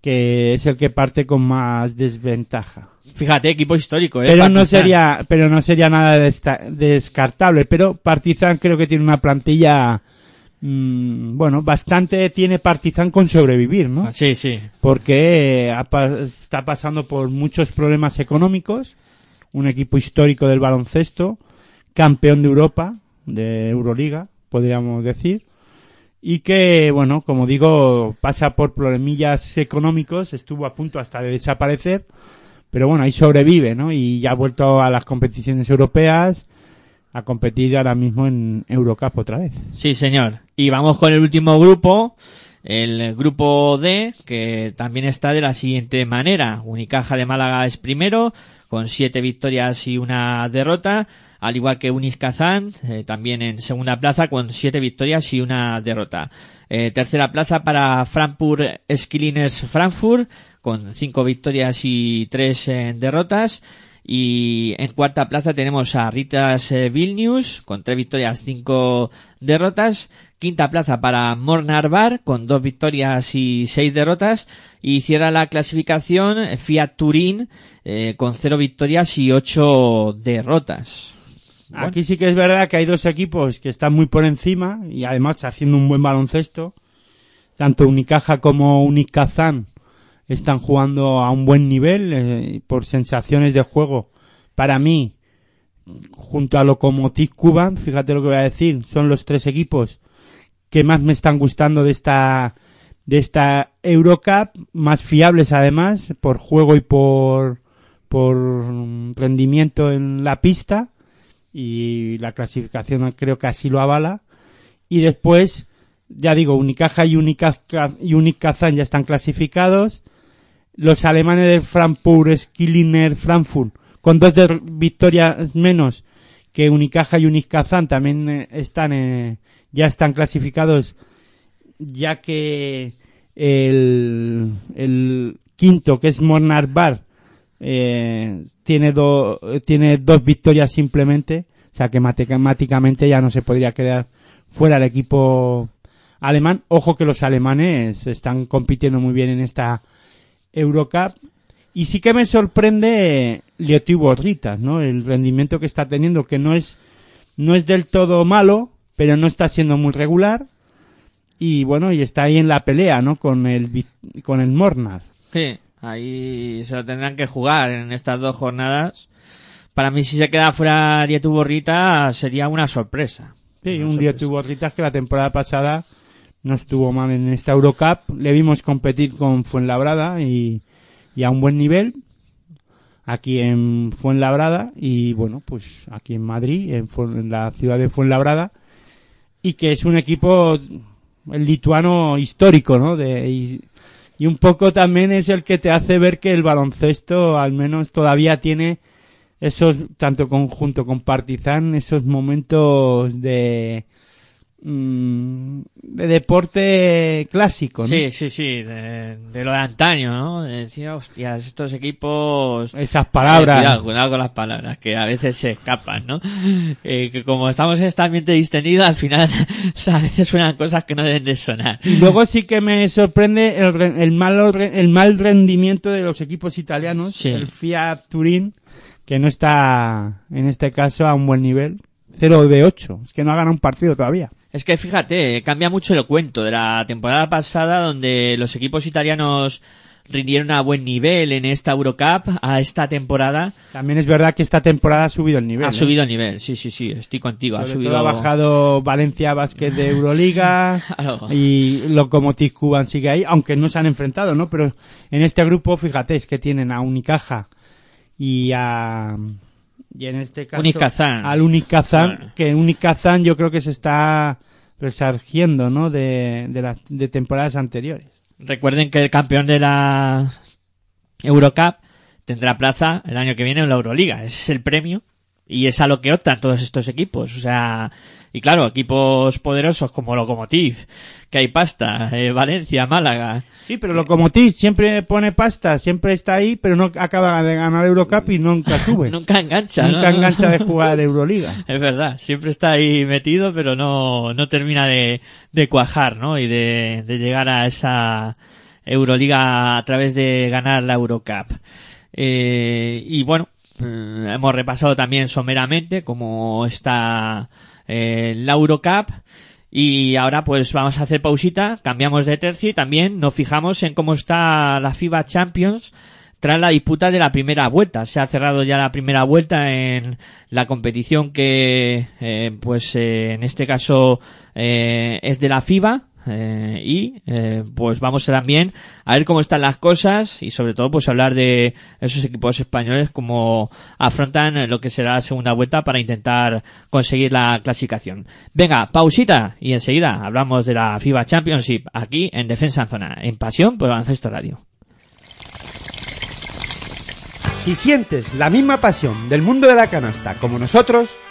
que es el que parte con más desventaja Fíjate, equipo histórico, ¿eh? pero no sería pero no sería nada descartable pero Partizan creo que tiene una plantilla mm, bueno bastante tiene Partizan con sobrevivir no Sí, sí. porque eh, ha está pasando por muchos problemas económicos un equipo histórico del baloncesto campeón de Europa de Euroliga podríamos decir y que, bueno, como digo, pasa por problemillas económicos, estuvo a punto hasta de desaparecer, pero bueno, ahí sobrevive, ¿no? Y ya ha vuelto a las competiciones europeas a competir ahora mismo en Eurocup otra vez. Sí, señor. Y vamos con el último grupo, el grupo D, que también está de la siguiente manera. Unicaja de Málaga es primero, con siete victorias y una derrota, al igual que Unis Kazán, eh, también en segunda plaza, con siete victorias y una derrota. Eh, tercera plaza para Frankfurt Skillines Frankfurt, con cinco victorias y tres eh, derrotas. Y en cuarta plaza tenemos a Ritas Vilnius con tres victorias, cinco derrotas. Quinta plaza para Mornar Bar con dos victorias y seis derrotas. Y cierra la clasificación Fiat Turín eh, con cero victorias y ocho derrotas. Aquí sí que es verdad que hay dos equipos que están muy por encima y además haciendo un buen baloncesto. Tanto Unicaja como Unicazán están jugando a un buen nivel eh, por sensaciones de juego. Para mí, junto a Lokomotiv Cuban, fíjate lo que voy a decir, son los tres equipos que más me están gustando de esta de esta Eurocup, más fiables además por juego y por por rendimiento en la pista y la clasificación creo que así lo avala y después ya digo Unicaja y Unicaja y Unicazán ya están clasificados los alemanes de Frankfurt Skilliner Frankfurt con dos victorias menos que Unicaja y Unicazán también eh, están eh, ya están clasificados ya que el, el quinto que es Mornar Bar eh, tiene do- tiene dos victorias simplemente o sea que matemáticamente ya no se podría quedar fuera el equipo alemán. Ojo que los alemanes están compitiendo muy bien en esta Eurocup y sí que me sorprende Liotibo Ritas, ¿no? El rendimiento que está teniendo, que no es, no es del todo malo, pero no está siendo muy regular. Y bueno, y está ahí en la pelea, ¿no? Con el, con el Mornar. Sí, ahí se lo tendrán que jugar en estas dos jornadas. Para mí, si se queda fuera Rietu Borrita, sería una sorpresa. Sí, Una un sorpresa. Liotibo Ritas que la temporada pasada no estuvo mal en esta Eurocup. Le vimos competir con Fuenlabrada y, y a un buen nivel. Aquí en Fuenlabrada y bueno, pues aquí en Madrid, en, en la ciudad de Fuenlabrada. Y que es un equipo, el lituano histórico, ¿no? De, y, y un poco también es el que te hace ver que el baloncesto al menos todavía tiene esos, tanto conjunto con Partizan, esos momentos de, mm, de deporte clásico, ¿no? Sí, sí, sí, de, de lo de antaño, ¿no? De decir, hostias, estos equipos... Esas palabras. Eh, cuidado, cuidado con las palabras, que a veces se escapan, ¿no? Eh, que como estamos en este ambiente distendido, al final a veces suenan cosas que no deben de sonar. Y luego sí que me sorprende el, el, malo el mal rendimiento de los equipos italianos, Sí. el Fiat Turín, que no está en este caso a un buen nivel. 0 de 8, es que no ha ganado un partido todavía. Es que fíjate, cambia mucho el cuento de la temporada pasada donde los equipos italianos rindieron a buen nivel en esta Eurocup a esta temporada También es verdad que esta temporada ha subido el nivel. ha ¿eh? subido el nivel. Sí, sí, sí, estoy contigo. ha subido. todo ha bajado Valencia Basket de Euroliga y Lokomotiv Cuban sigue ahí, aunque no se han enfrentado, ¿no? Pero en este grupo, fíjate, es que tienen a Unicaja y a... Y en este caso... Unicazán. Al Unicazán, Bueno. que Unicazán yo creo que se está resargiendo, ¿no? De, de, de temporadas anteriores. Recuerden que el campeón de la Eurocup tendrá plaza el año que viene en la Euroliga. Ese es el premio y es a lo que optan todos estos equipos. O sea, y claro, equipos poderosos como Lokomotiv, que hay pasta, eh, Valencia, Málaga. Sí, pero Lokomotiv siempre pone pasta, siempre está ahí, pero no acaba de ganar Eurocup y nunca sube. Nunca engancha, ¿no? Nunca engancha de jugar Euroliga. Es verdad, siempre está ahí metido, pero no, no termina de, de cuajar, ¿no? Y de, de llegar a esa Euroliga a través de ganar la Eurocup. Eh, y bueno, eh, hemos repasado también someramente cómo está eh, la Eurocup. Y ahora pues vamos a hacer pausita, cambiamos de tercio y también nos fijamos en cómo está la FIBA Champions tras la disputa de la primera vuelta. Se ha cerrado ya la primera vuelta en la competición que, eh, pues eh, en este caso eh, es de la FIBA, eh, y eh, pues vamos también a ver cómo están las cosas y sobre todo pues hablar de esos equipos españoles como afrontan lo que será la segunda vuelta para intentar conseguir la clasificación. Venga, pausita y enseguida hablamos de la FIBA Championship aquí en Defensa en Zona, en Pasión por Baloncesto Radio. Si sientes la misma pasión del mundo de la canasta como nosotros,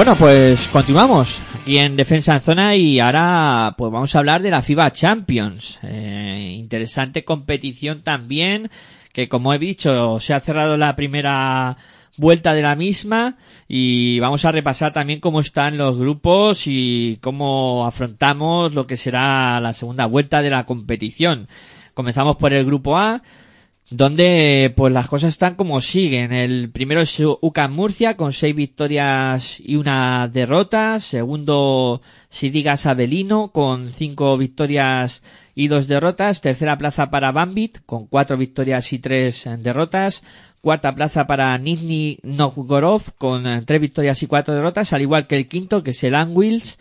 Bueno, pues continuamos aquí en Defensa en Zona y ahora pues vamos a hablar de la FIBA Champions. Eh, interesante competición también, que como he dicho, se ha cerrado la primera vuelta de la misma y vamos a repasar también cómo están los grupos y cómo afrontamos lo que será la segunda vuelta de la competición. Comenzamos por el grupo A, donde pues las cosas están como siguen. El primero es UCAM Murcia con seis victorias y una derrota. Segundo Sidigas Avelino con cinco victorias y dos derrotas. Tercera plaza para Bambit con cuatro victorias y tres eh, derrotas. Cuarta plaza para Nizhny Novgorod con eh, tres victorias y cuatro derrotas, al igual que el quinto que es el Anwils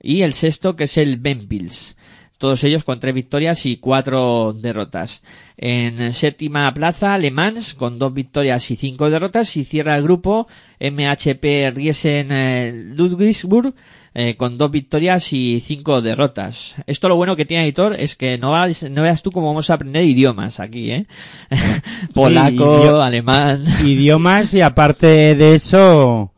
y el sexto que es el Benpils todos ellos con tres victorias y cuatro derrotas. En séptima plaza, Le Mans con dos victorias y cinco derrotas y cierra el grupo MHP Riesen eh, Ludwigsburg eh, con dos victorias y cinco derrotas. Esto lo bueno que tiene Editor es que no, vas- no veas tú cómo vamos a aprender idiomas aquí, ¿eh? Polaco, alemán. idiomas y aparte de eso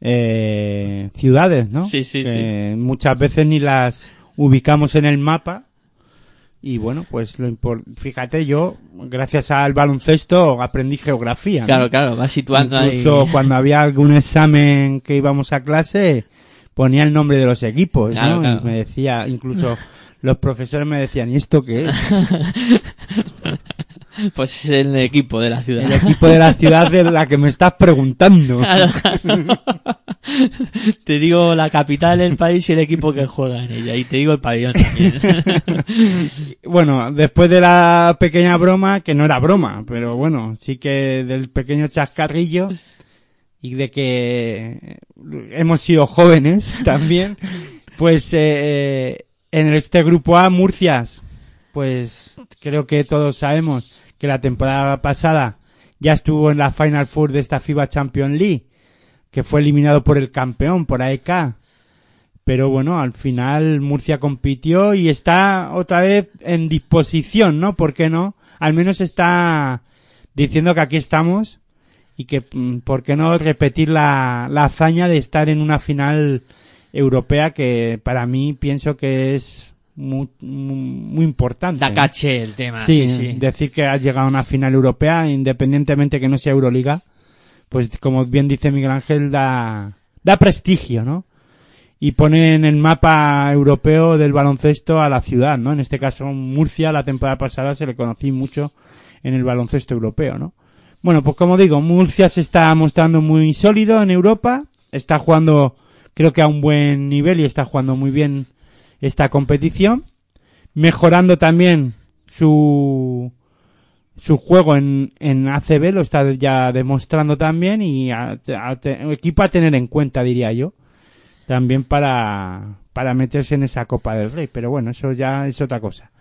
eh, ciudades, ¿no? Sí, sí, Que Muchas veces ni las ubicamos en el mapa. Y bueno, pues lo fíjate, yo, gracias al baloncesto, aprendí geografía. ¿no? Claro, claro, va situando Incluso ahí. cuando había algún examen que íbamos a clase, ponía el nombre de los equipos, Claro, ¿no? claro. Y me decía, incluso los profesores me decían, ¿y esto qué es? Pues es el equipo de la ciudad. El equipo de la ciudad de la que me estás preguntando. Claro, claro. Te digo la capital del país y el equipo que juega en ella. Y te digo el pabellón también. Bueno, después de la pequeña broma, que no era broma, pero bueno, sí que del pequeño chascarrillo y de que hemos sido jóvenes también, pues eh, en este grupo A, Murcias, pues creo que todos sabemos que la temporada pasada ya estuvo en la Final Four de esta FIBA Champions League, que fue eliminado por el campeón, por AEK. Pero bueno, al final Murcia compitió y está otra vez en disposición, ¿no? ¿Por qué no? Al menos está diciendo que aquí estamos y que, mm, ¿por qué no repetir la, la hazaña de estar en una final europea que para mí pienso que es muy, muy, muy importante. Da caché el tema. Sí, Sí, sí. decir que has llegado a una final europea, independientemente que no sea Euroliga, pues como bien dice Miguel Ángel, da, da prestigio, ¿no? Y pone en el mapa europeo del baloncesto a la ciudad, ¿no? En este caso, Murcia, la temporada pasada se le conocí mucho en el baloncesto europeo, ¿no? Bueno, pues como digo, Murcia se está mostrando muy sólido en Europa, está jugando, creo que a un buen nivel y está jugando muy bien esta competición, mejorando también su, su juego en, en ACB, lo está ya demostrando también y a, a equipo a tener en cuenta, diría yo, también para, para meterse en esa Copa del Rey, pero bueno, eso ya es otra cosa.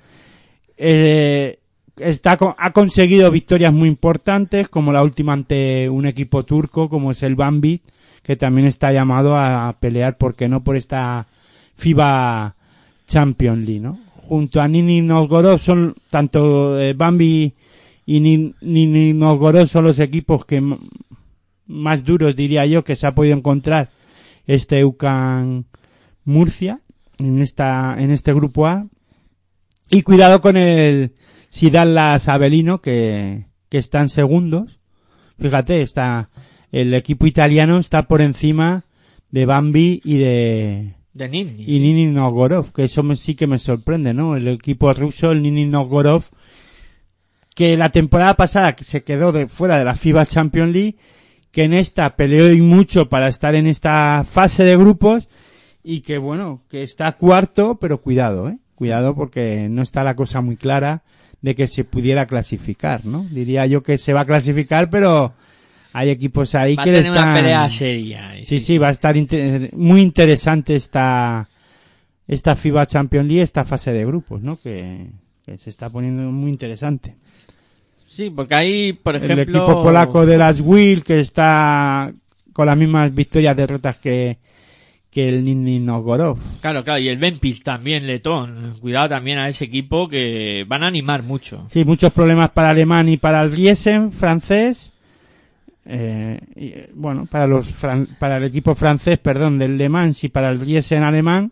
Eh, está, ha conseguido victorias muy importantes, como la última ante un equipo turco, como es el Bambit, que también está llamado a pelear, ¿por qué no?, por esta FIBA Champions League, ¿no? Junto a Nini Novgorod son tanto eh, Bambi y Ni- Nini son los equipos que más duros diría yo que se ha podido encontrar este UCAN Murcia en esta en este grupo A y cuidado con el Sidallas Avelino que que están segundos fíjate está el equipo italiano está por encima de Bambi y de De Nini. y Nini Novgorod, que eso me, sí que me sorprende, ¿no? El equipo ruso, el Nini Novgorod, que la temporada pasada que se quedó de fuera de la FIBA Champions League, que en esta peleó y mucho para estar en esta fase de grupos y que bueno, que está cuarto, pero cuidado, ¿eh? Cuidado porque no está la cosa muy clara de que se pudiera clasificar, ¿no? Diría yo que se va a clasificar, pero hay equipos ahí Va a que tener están... una pelea seria. Sí, sí, va a estar muy interesante esta, esta FIBA Champions League, esta fase de grupos, ¿no? Que, que se está poniendo muy interesante. Sí, porque ahí, por ejemplo... El equipo polaco de las Will, que está con las mismas victorias derrotas que, que el Nizhny Novgorod. Claro, claro, y el Benpis también, letón. Cuidado también a ese equipo que van a animar mucho. Sí, muchos problemas para Alemán y para el Riesen francés. Eh, bueno, para los fran- para el equipo francés, perdón, del Le Mans y para el Riesen alemán.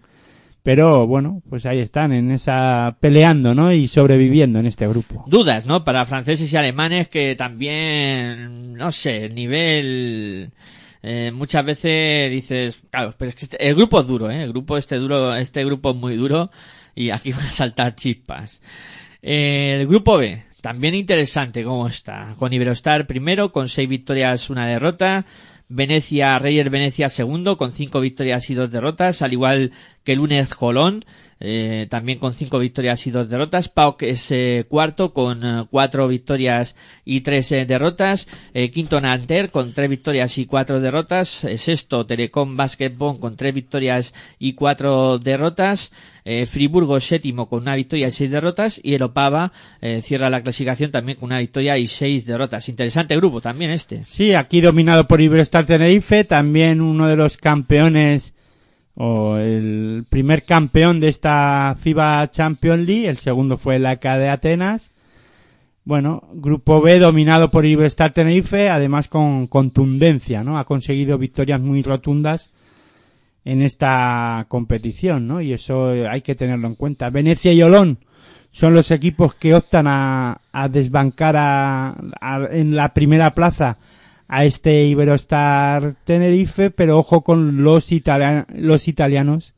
Pero bueno, pues ahí están, en esa, peleando, ¿no? Y sobreviviendo en este grupo. Dudas, ¿no? Para franceses y alemanes que también, no sé, el nivel... eh, muchas veces dices, claro, pero es que este- el grupo es duro, ¿eh? El grupo este duro, este grupo es muy duro y aquí van a saltar chispas. Eh, el grupo B, también interesante cómo está. Con Iberostar primero, con seis victorias, una derrota. Venecia, Reyes Venecia segundo, con cinco victorias y dos derrotas, al igual que Lunes Jolón, eh, también con cinco victorias y dos derrotas. PAOK es eh, cuarto con eh, cuatro victorias y tres eh, derrotas. Quinto Nanter con tres victorias y cuatro derrotas. Sexto Telecom Basketball con tres victorias y cuatro derrotas. Eh, Friburgo séptimo con una victoria y seis derrotas. Y el Opava eh, cierra la clasificación también con una victoria y seis derrotas. Interesante grupo también este. Sí, aquí dominado por Iberostar Tenerife, también uno de los campeones o el primer campeón de esta FIBA Champions League, el segundo fue el AK de Atenas. Bueno, grupo B dominado por Iberostar Tenerife, además con contundencia, ¿no? Ha conseguido victorias muy rotundas en esta competición, ¿no? Y eso eh, hay que tenerlo en cuenta. Venecia y Olón son los equipos que optan a, a desbancar a- a- en la primera plaza a este Iberostar Tenerife, pero ojo con los, italia- los italianos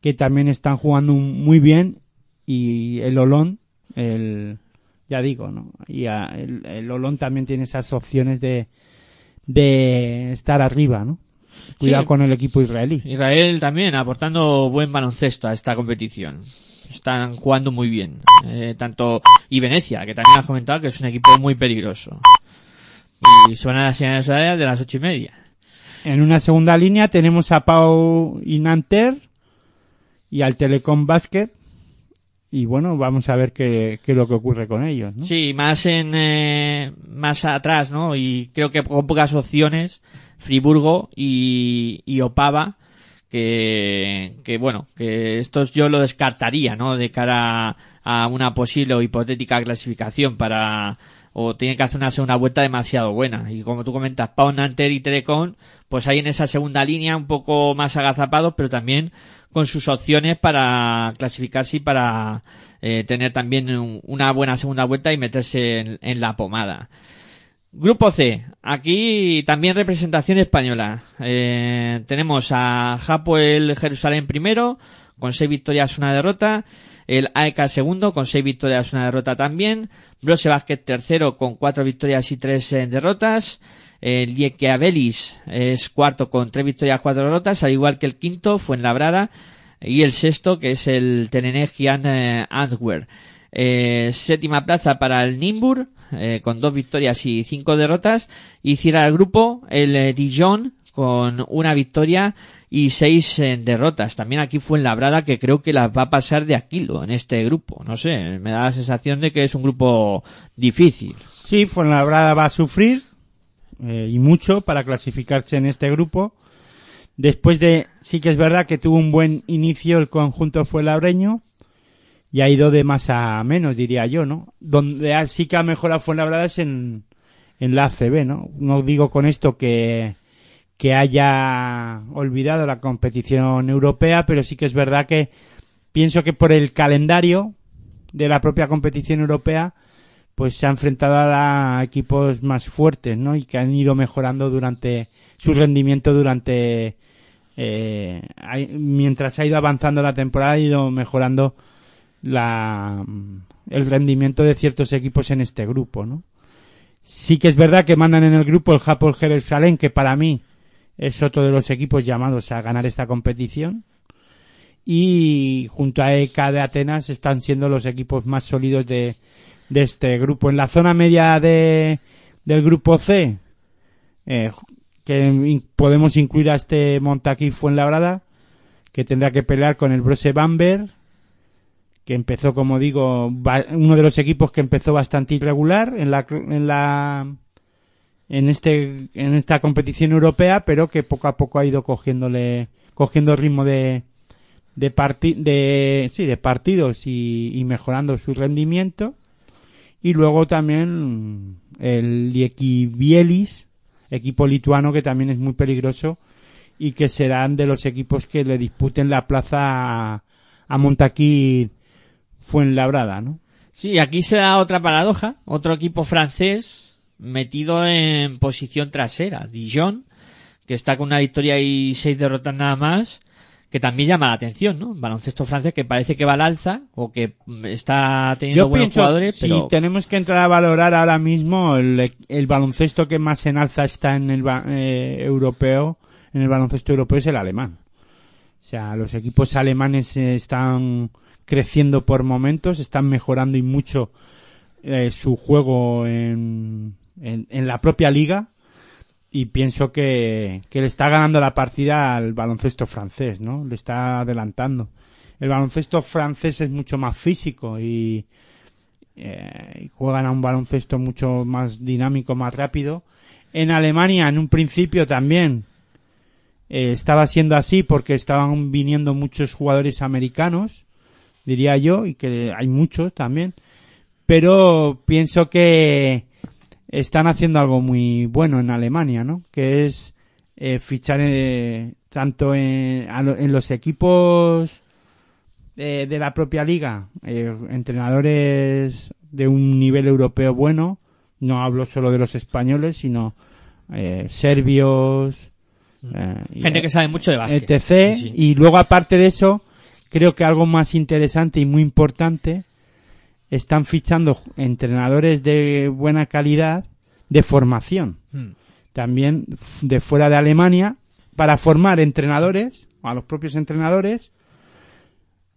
que también están jugando muy bien y el Olón, el, ya digo, ¿no? Y a- el, el Olón también tiene esas opciones de, de estar arriba, ¿no? Cuidado Sí. con el equipo israelí. Israel también aportando buen baloncesto a esta competición. Están jugando muy bien. Eh, tanto y Venecia, que también has comentado que es un equipo muy peligroso. Y suena las señales de las ocho y media. En una segunda línea tenemos a Pau Inanter y al Telecom Basket. Y bueno, vamos a ver qué, qué es lo que ocurre con ellos, ¿no? Sí, más en eh, más atrás, ¿no? Y creo que con pocas opciones, Friburgo y, Opava, que, que bueno, que estos yo lo descartaría, ¿no? De cara a una posible o hipotética clasificación para o tiene que hacer una segunda vuelta demasiado buena. Y como tú comentas, Pau Nanter y Telecom, pues hay en esa segunda línea un poco más agazapados, pero también con sus opciones para clasificarse y para eh, tener también un- una buena segunda vuelta y meterse en la pomada. Grupo C, aquí también representación española. Eh, tenemos a Hapoel Jerusalén primero, con seis victorias, una derrota. El AEK segundo, con seis victorias, una derrota también. Brose Basket tercero, con cuatro victorias y tres eh, derrotas. El Liekeabelis es cuarto con tres victorias, cuatro derrotas, al igual que el quinto, Fuenlabrada. Y el sexto, que es el Tenenegian eh, Antwerp. Eh, séptima plaza para el Nimbur, eh, con dos victorias y cinco derrotas. Y cierra el grupo el eh, Dijon, con una victoria y seis eh, derrotas. También aquí fue en Labrada que creo que las va a pasar de Aquilo en este grupo. No sé, me da la sensación de que es un grupo difícil. Sí, Fuenlabrada va a sufrir eh, y mucho para clasificarse en este grupo. Después de, sí que es verdad que tuvo un buen inicio el conjunto fuenlabreño y ha ido de más a menos, diría yo, ¿no? Donde sí que ha mejorado Fuenlabrada es en, en la ACB, ¿no? No digo con esto que, que haya olvidado la competición europea, pero sí que es verdad que pienso que por el calendario de la propia competición europea, pues se ha enfrentado a equipos más fuertes, ¿no? Y que han ido mejorando durante su rendimiento durante eh, mientras ha ido avanzando la temporada ha ido mejorando la el rendimiento de ciertos equipos en este grupo, ¿no? Sí que es verdad que mandan en el grupo el Japón Jerusalén, que para mí es otro de los equipos llamados a ganar esta competición. Y junto a EK de Atenas están siendo los equipos más sólidos de, de este grupo. En la zona media de, del grupo C, eh, que podemos incluir a este Montaquí Fuenlabrada, que tendrá que pelear con el Brose Bamber, que empezó, como digo, uno de los equipos que empezó bastante irregular en la, en la, en este, en esta competición europea, pero que poco a poco ha ido cogiéndole, cogiendo ritmo de, de parti de, sí, de partidos y, mejorando su rendimiento. Y luego también el Lieki equipo lituano que también es muy peligroso y que serán de los equipos que le disputen la plaza a, a Montaquí Fuenlabrada, ¿no? Sí, aquí se da otra paradoja, otro equipo francés metido en posición trasera, Dijon, que está con una victoria y seis derrotas nada más, que también llama la atención, ¿no? Baloncesto francés que parece que va al alza o que mm, está teniendo Yo buenos pienso, jugadores, si pero tenemos que entrar a valorar ahora mismo el, el baloncesto que más en alza está en el eh, europeo, en el baloncesto europeo es el alemán. O sea, los equipos alemanes eh, están creciendo por momentos, están mejorando y mucho eh, su juego en, en, en la propia liga y pienso que, que le está ganando la partida al baloncesto francés, ¿no? Le está adelantando. El baloncesto francés es mucho más físico y, eh, juegan a un baloncesto mucho más dinámico, más rápido. En Alemania, en un principio también, eh, estaba siendo así porque estaban viniendo muchos jugadores americanos, diría yo, y que hay muchos también. pero pienso que están haciendo algo muy bueno en Alemania, ¿no? Que es eh, fichar eh, tanto en, lo- en los equipos eh, de la propia liga, eh, entrenadores de un nivel europeo bueno, no hablo solo de los españoles, sino eh, serbios, y- Gente que sabe mucho de básquet. etc. Sí, sí. Y luego, aparte de eso, creo que algo más interesante y muy importante, están fichando entrenadores de buena calidad de formación, Mm. también de fuera de Alemania, para formar entrenadores, a los propios entrenadores,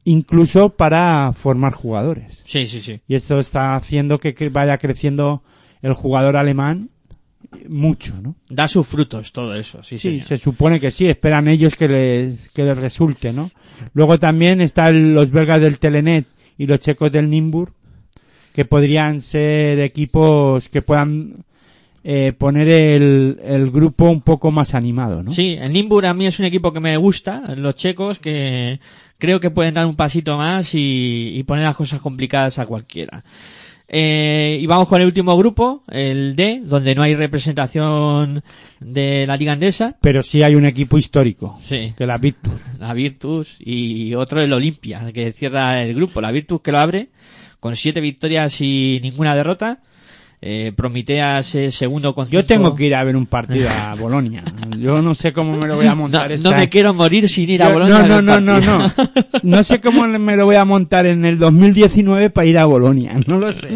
incluso para formar jugadores. Sí, sí, sí. Y esto está haciendo que, vaya creciendo el jugador alemán mucho, ¿no? Da sus frutos todo eso, sí, Sí, sí. se supone que sí, esperan ellos que les, que les resulte, ¿no? Luego también están los belgas del Telenet y los checos del Nimbur, que podrían ser equipos que puedan eh, poner el, el grupo un poco más animado, ¿no? Sí, el Nimbur a mí es un equipo que me gusta, los checos, que creo que pueden dar un pasito más y, y poner las cosas complicadas a cualquiera. Eh, y vamos con el último grupo, el D, donde no hay representación de la Liga Andesa. Pero sí hay un equipo histórico, Sí, que la Virtus. la Virtus y otro el Olimpia, que cierra el grupo. La Virtus que lo abre con siete victorias y ninguna derrota. Eh, Promiteas es segundo con Yo tengo que ir a ver un partido a Bolonia. Yo no sé cómo me lo voy a No, montar. no esta- me quiero morir sin ir a Bolonia. no, no, no, no, no. No sé cómo me lo voy a montar en el 2019 para ir a Bolonia. No lo sé.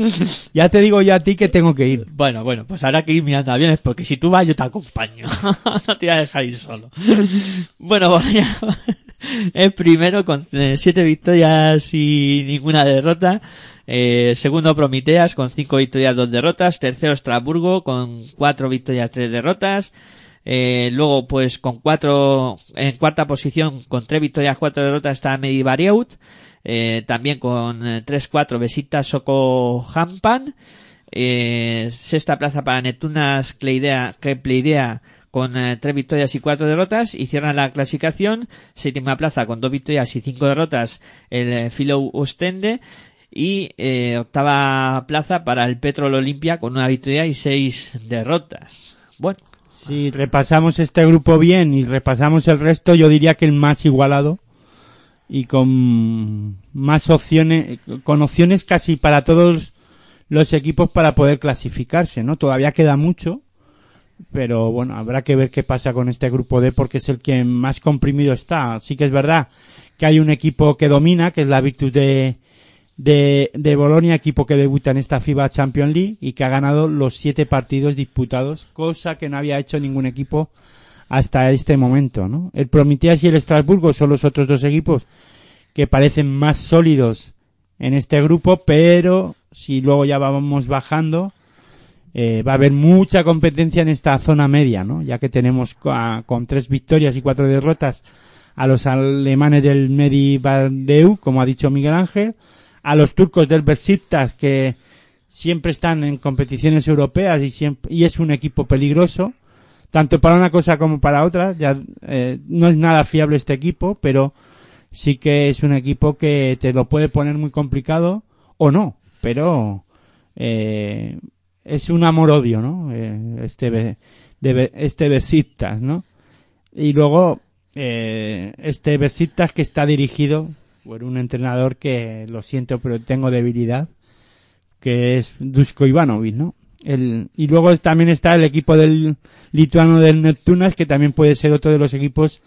Ya te digo yo a ti que tengo que ir. Bueno, bueno, pues habrá que ir mirando aviones porque si tú vas yo te acompaño. no te voy a dejar ir solo. bueno, Bolonia es primero con eh, siete victorias y ninguna derrota. Eh, segundo Promiteas con cinco victorias, dos derrotas. Tercero Estrasburgo con cuatro victorias, tres derrotas. Eh, luego, pues con cuatro, en cuarta posición, con tres victorias, cuatro derrotas está Medivariaut. Eh, también con eh, 3-4 Besiktas Soko Hampan. Sexta plaza para Neptunas Cleidea, Pleidea con eh, tres victorias y cuatro derrotas y cierran la clasificación. Séptima plaza con dos victorias y cinco derrotas el eh, Philo Ostende y eh, octava plaza para el Petrol Olimpia con una victoria y seis derrotas. Bueno, Si repasamos este grupo bien y repasamos el resto, yo diría que el más igualado y con más opciones, con opciones casi para todos los equipos para poder clasificarse, ¿no? Todavía queda mucho, pero bueno, habrá que ver qué pasa con este grupo D porque es el que más comprimido está. Sí que es verdad que hay un equipo que domina, que es la Virtus de, de, de Bolonia, equipo que debuta en esta FIBA Champions League y que ha ganado los siete partidos disputados, cosa que no había hecho ningún equipo hasta este momento, ¿no? El Prometheas y el Estrasburgo son los otros dos equipos que parecen más sólidos en este grupo, pero si luego ya vamos bajando, eh, va a haber mucha competencia en esta zona media, ¿no? Ya que tenemos con tres victorias y cuatro derrotas a los alemanes del Medibardeu, como ha dicho Miguel Ángel, a los turcos del Besiktas, que siempre están en competiciones europeas y siempre, y es un equipo peligroso, tanto para una cosa como para otra, ya, eh, no es nada fiable este equipo, pero sí que es un equipo que te lo puede poner muy complicado, o no, pero, eh, es un amor-odio, ¿no? Eh, este, de, este Besiktas, ¿no? Y luego, eh, este Besiktas que está dirigido por un entrenador que, lo siento, pero tengo debilidad, que es Dusko Ivanovic, ¿no? El, y luego también está el equipo del lituano del Neptunas, que también puede ser otro de los equipos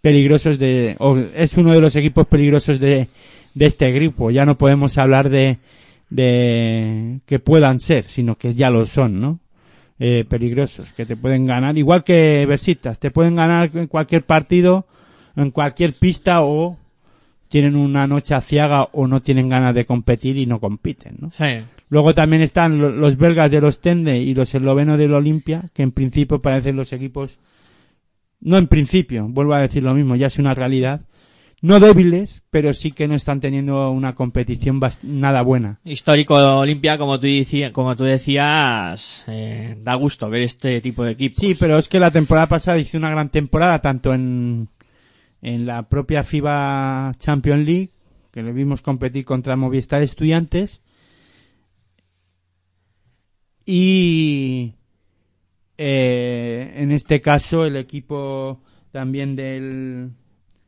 peligrosos de, o es uno de los equipos peligrosos de, de este grupo. Ya no podemos hablar de, de que puedan ser, sino que ya lo son, ¿no? Eh, peligrosos, que te pueden ganar, igual que Versitas, te pueden ganar en cualquier partido, en cualquier pista o tienen una noche aciaga o no tienen ganas de competir y no compiten, ¿no? sí. Luego también están lo- los belgas de los Tende y los eslovenos del Olimpia, que en principio parecen los equipos, no en principio, vuelvo a decir lo mismo, ya es una realidad, no débiles, pero sí que no están teniendo una competición nada buena. Histórico Olimpia, como tú, decías, como tú decías, eh, da gusto ver este tipo de equipos. Sí, pero es que la temporada pasada hizo una gran temporada, tanto en, en la propia FIBA Champions League, que le vimos competir contra Movistar Estudiantes, y eh, en este caso el equipo también del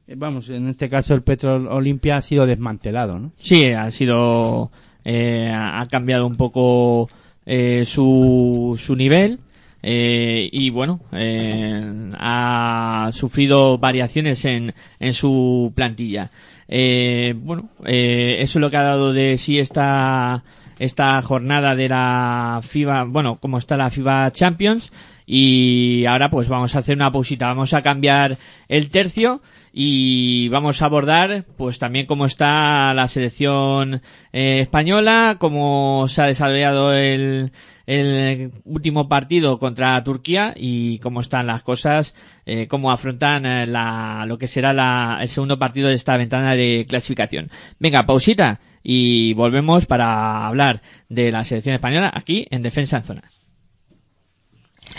vamos en este caso el Petrol Olimpia ha sido desmantelado ¿no? Sí, ha sido. eh, ha cambiado un poco eh, su, su nivel. eh, y bueno, eh, ha sufrido variaciones en, en su plantilla. Eh, bueno, eh, eso es lo que ha dado de sí esta, esta jornada de la FIBA, bueno, como está la FIBA Champions. Y ahora pues vamos a hacer una pausita, vamos a cambiar el tercio y vamos a abordar pues también cómo está la selección eh, española, cómo se ha desarrollado el, último partido contra Turquía y cómo están las cosas, eh, cómo afrontan eh, la, lo que será la, el segundo partido de esta ventana de clasificación. Venga, pausita y volvemos para hablar de la selección española aquí en Defensa en Zona.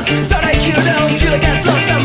Thought I killed, I don't feel like I lost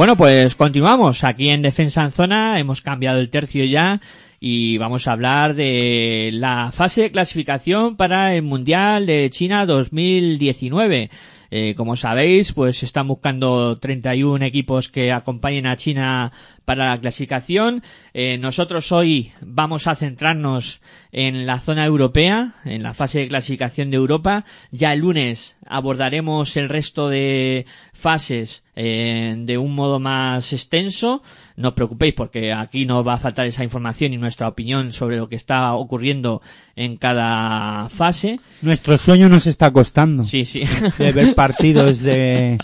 Bueno, pues continuamos aquí en Defensa en Zona, hemos cambiado el tercio ya y vamos a hablar de la fase de clasificación para el Mundial de China 2019. Eh, como sabéis, pues están buscando 31 equipos que acompañen a China para la clasificación. Eh, nosotros hoy vamos a centrarnos en la zona europea, en la fase de clasificación de Europa. Ya el lunes abordaremos el resto de fases eh, de un modo más extenso. No os preocupéis porque aquí no va a faltar esa información y nuestra opinión sobre lo que está ocurriendo en cada fase. Nuestro sueño nos está costando. Sí, sí. De ver partidos de,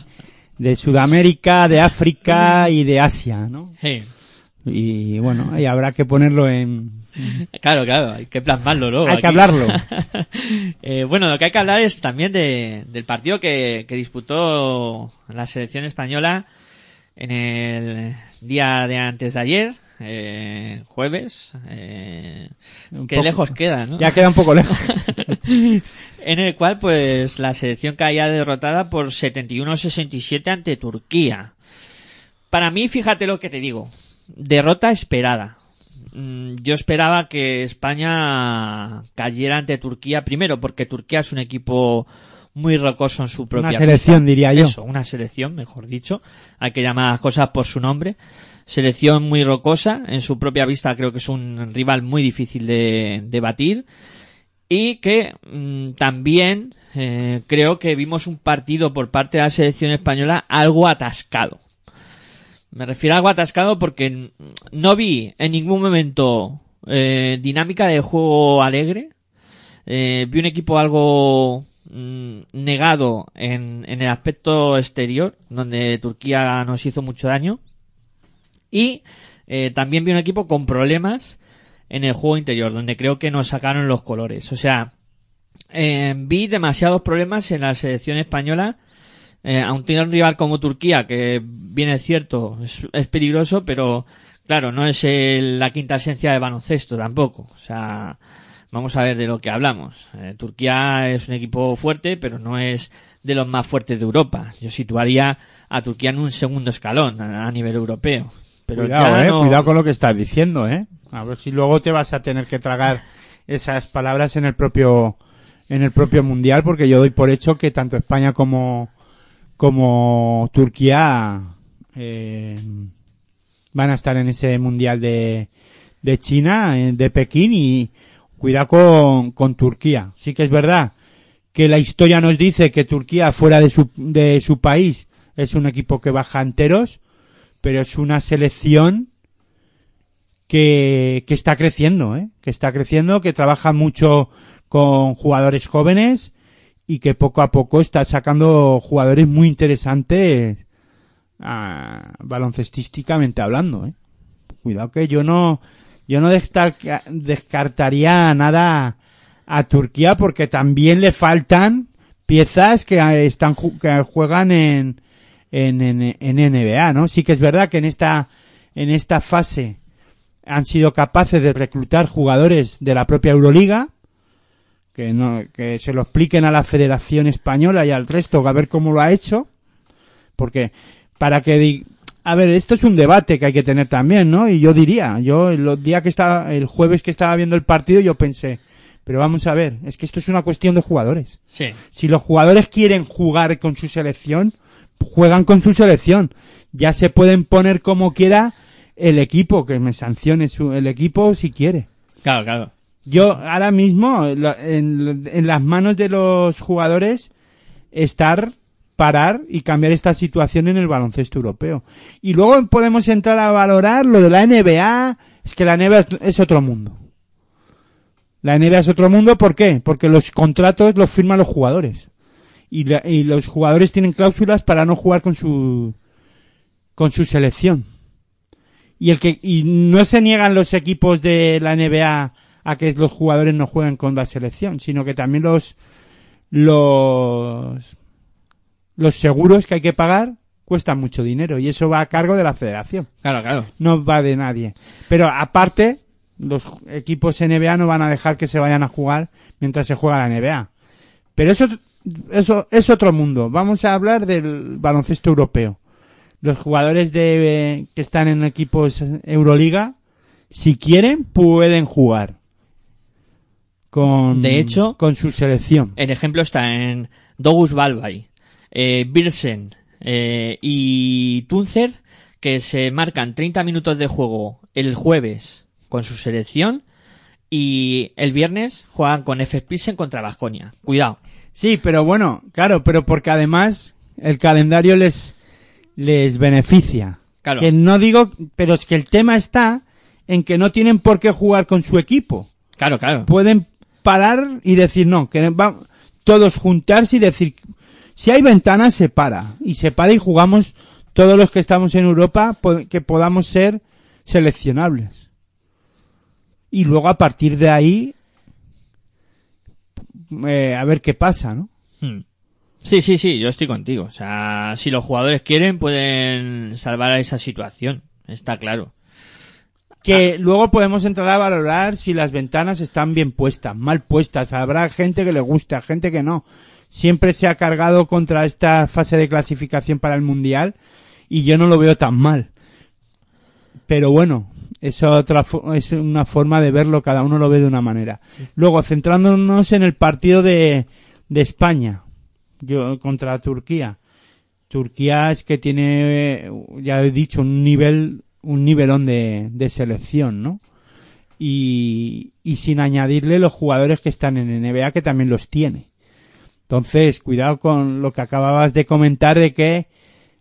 de Sudamérica, de África y de Asia, ¿no? Sí. Y bueno, ahí habrá que ponerlo en... Claro, claro, hay que plasmarlo, ¿no? Hay Aquí. que hablarlo. Eh, bueno, lo que hay que hablar es también de, del partido que, que disputó la selección española en el día de antes de ayer, eh, jueves. Eh, poco- lejos queda, ¿no? Ya queda un poco lejos. en el cual pues la selección caía derrotada por 71-67 ante Turquía. Para mí, fíjate lo que te digo, derrota esperada. Mm, Yo esperaba que España cayera ante Turquía primero, porque Turquía es un equipo muy rocoso en su propia Una selección, pista. diría yo. Eso, una selección, mejor dicho. Hay que llamar las cosas por su nombre. Selección muy rocosa, en su propia vista creo que es un rival muy difícil de, de batir y que mm, también eh, creo que vimos un partido por parte de la selección española algo atascado. Me refiero a algo atascado porque no vi en ningún momento eh, dinámica de juego alegre. Eh, vi un equipo algo mm, negado en, en el aspecto exterior, donde Turquía nos hizo mucho daño. Y eh, también vi un equipo con problemas en el juego interior, donde creo que nos sacaron los colores. O sea, eh, vi demasiados problemas en la selección española. Eh, aun tiene un rival como Turquía, que bien es cierto, es, es peligroso, pero claro, no es el- la quinta esencia de baloncesto tampoco. O sea, vamos a ver de lo que hablamos. Eh, Turquía es un equipo fuerte, pero no es de los más fuertes de Europa. Yo situaría a Turquía en un segundo escalón a, a nivel europeo. Pero cuidado, ya eh, no- cuidado con lo que estás diciendo, eh. A ver si luego te vas a tener que tragar esas palabras en el propio en el propio mundial, porque yo doy por hecho que tanto España como como Turquía eh, van a estar en ese mundial de de China, eh, de Pekín y cuidado con, con Turquía. Sí que es verdad que la historia nos dice que Turquía fuera de su de su país es un equipo que baja enteros pero es una selección que, que está creciendo, ¿eh? que está creciendo, que trabaja mucho con jugadores jóvenes y que poco a poco está sacando jugadores muy interesantes ah, baloncestísticamente hablando. ¿eh? Cuidado que yo no, yo no descartaría nada a Turquía porque también le faltan piezas que eh, están que juegan en, en, en, en NBA, ¿no? Sí que es verdad que en esta, en esta fase han sido capaces de reclutar jugadores de la propia Euroliga, que no, que se lo expliquen a la Federación Española y al resto a ver cómo lo ha hecho, porque para que di- a ver, esto es un debate que hay que tener también, ¿no? Y yo diría, yo el día que estaba, el jueves que estaba viendo el partido, yo pensé, pero vamos a ver, es que esto es una cuestión de jugadores. Sí. Si los jugadores quieren jugar con su selección, juegan con su selección. Ya se pueden poner como quiera el equipo, que me sancione su, el equipo si quiere. Claro, claro. Yo ahora mismo, en, en las manos de los jugadores, estar, parar y cambiar esta situación en el baloncesto europeo. Y luego podemos entrar a valorar lo de la NBA, es que la NBA es otro mundo. La NBA es otro mundo, ¿por qué? Porque los contratos los firman los jugadores. Y, la- y los jugadores tienen cláusulas para no jugar con su, con su selección. Y el que, y no se niegan los equipos de la NBA a que los jugadores no jueguen con la selección, sino que también los, los, los seguros que hay que pagar cuestan mucho dinero y eso va a cargo de la federación Claro, claro. no va de nadie. Pero aparte, los equipos NBA no van a dejar que se vayan a jugar mientras se juega la NBA. Pero eso, eso es otro mundo. Vamos a hablar del baloncesto europeo. Los jugadores de, que están en equipos Euroliga, si quieren, pueden jugar. Con, De hecho- con su selección. El ejemplo está en Dogus Balbay, eh, Birsen eh, y Tuncer, que se marcan 30 minutos de juego el jueves con su selección y el viernes juegan con F. Pilsen contra Vasconia. Cuidado. Sí, pero bueno, claro, pero porque además el calendario les, les beneficia. Claro. Que no digo, pero es que el tema está en que no tienen por qué jugar con su equipo. Claro, claro. Pueden parar y decir no, que va, todos juntarse y decir, si hay ventanas se para. Y se para y jugamos todos los que estamos en Europa que podamos ser seleccionables. Y luego a partir de ahí, eh, a ver qué pasa, ¿no? Hmm. Sí, sí, sí, yo estoy contigo. O sea, si los jugadores quieren, pueden salvar a esa situación. Está claro. Que luego podemos entrar a valorar si las ventanas están bien puestas, mal puestas. Habrá gente que le gusta, gente que no. Siempre se ha cargado contra esta fase de clasificación para el Mundial y yo no lo veo tan mal. Pero bueno, es otra es una forma de verlo, cada uno lo ve de una manera. Luego, centrándonos en el partido de, de España, yo contra Turquía. Turquía es que tiene, ya he dicho, un nivel, un nivelón de, de selección, ¿no? Y, y sin añadirle los jugadores que están en NBA que también los tiene. Entonces, cuidado con lo que acababas de comentar de que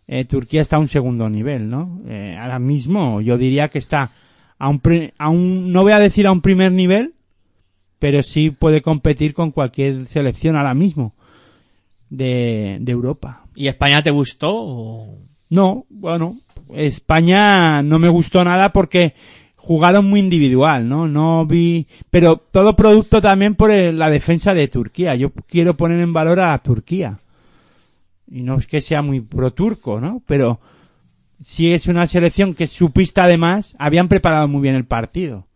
eh, Turquía está a un segundo nivel, ¿no? Eh, ahora mismo yo diría que está a un, a un, no voy a decir a un primer nivel, pero sí puede competir con cualquier selección ahora mismo de, de Europa. ¿Y España te gustó? o- No, bueno, España no me gustó nada porque jugaron muy individual, ¿no? No vi, pero todo producto también por el- la defensa de Turquía. Yo quiero poner en valor a Turquía. Y no es que sea muy pro turco, ¿no? Pero sí es una selección que su pista además habían preparado muy bien el partido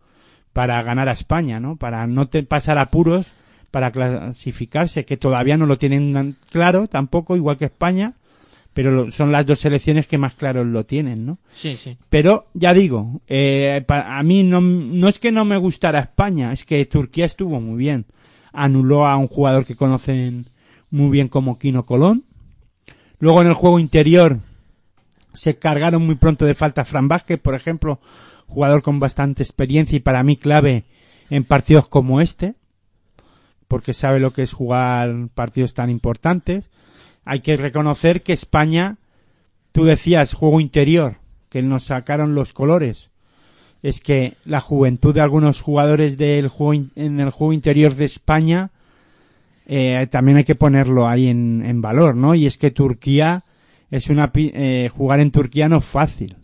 para ganar a España, ¿no? Para no te pasar apuros para clasificarse, que todavía no lo tienen claro tampoco, igual que España, pero son las dos selecciones que más claro lo tienen, ¿no? Sí, sí. Pero ya digo, eh, pa- a mí no, no es que no me gustara España, es que Turquía estuvo muy bien. Anuló a un jugador que conocen muy bien como Kino Colón. Luego en el juego interior se cargaron muy pronto de falta Fran Vázquez, por ejemplo, jugador con bastante experiencia y para mí clave en partidos como este, porque sabe lo que es jugar partidos tan importantes. Hay que reconocer que España, tú decías juego interior, que nos sacaron los colores. Es que la juventud de algunos jugadores del juego en el juego interior de España eh, también hay que ponerlo ahí en, valor, ¿no? Y es que Turquía es una eh, jugar en Turquía no es fácil.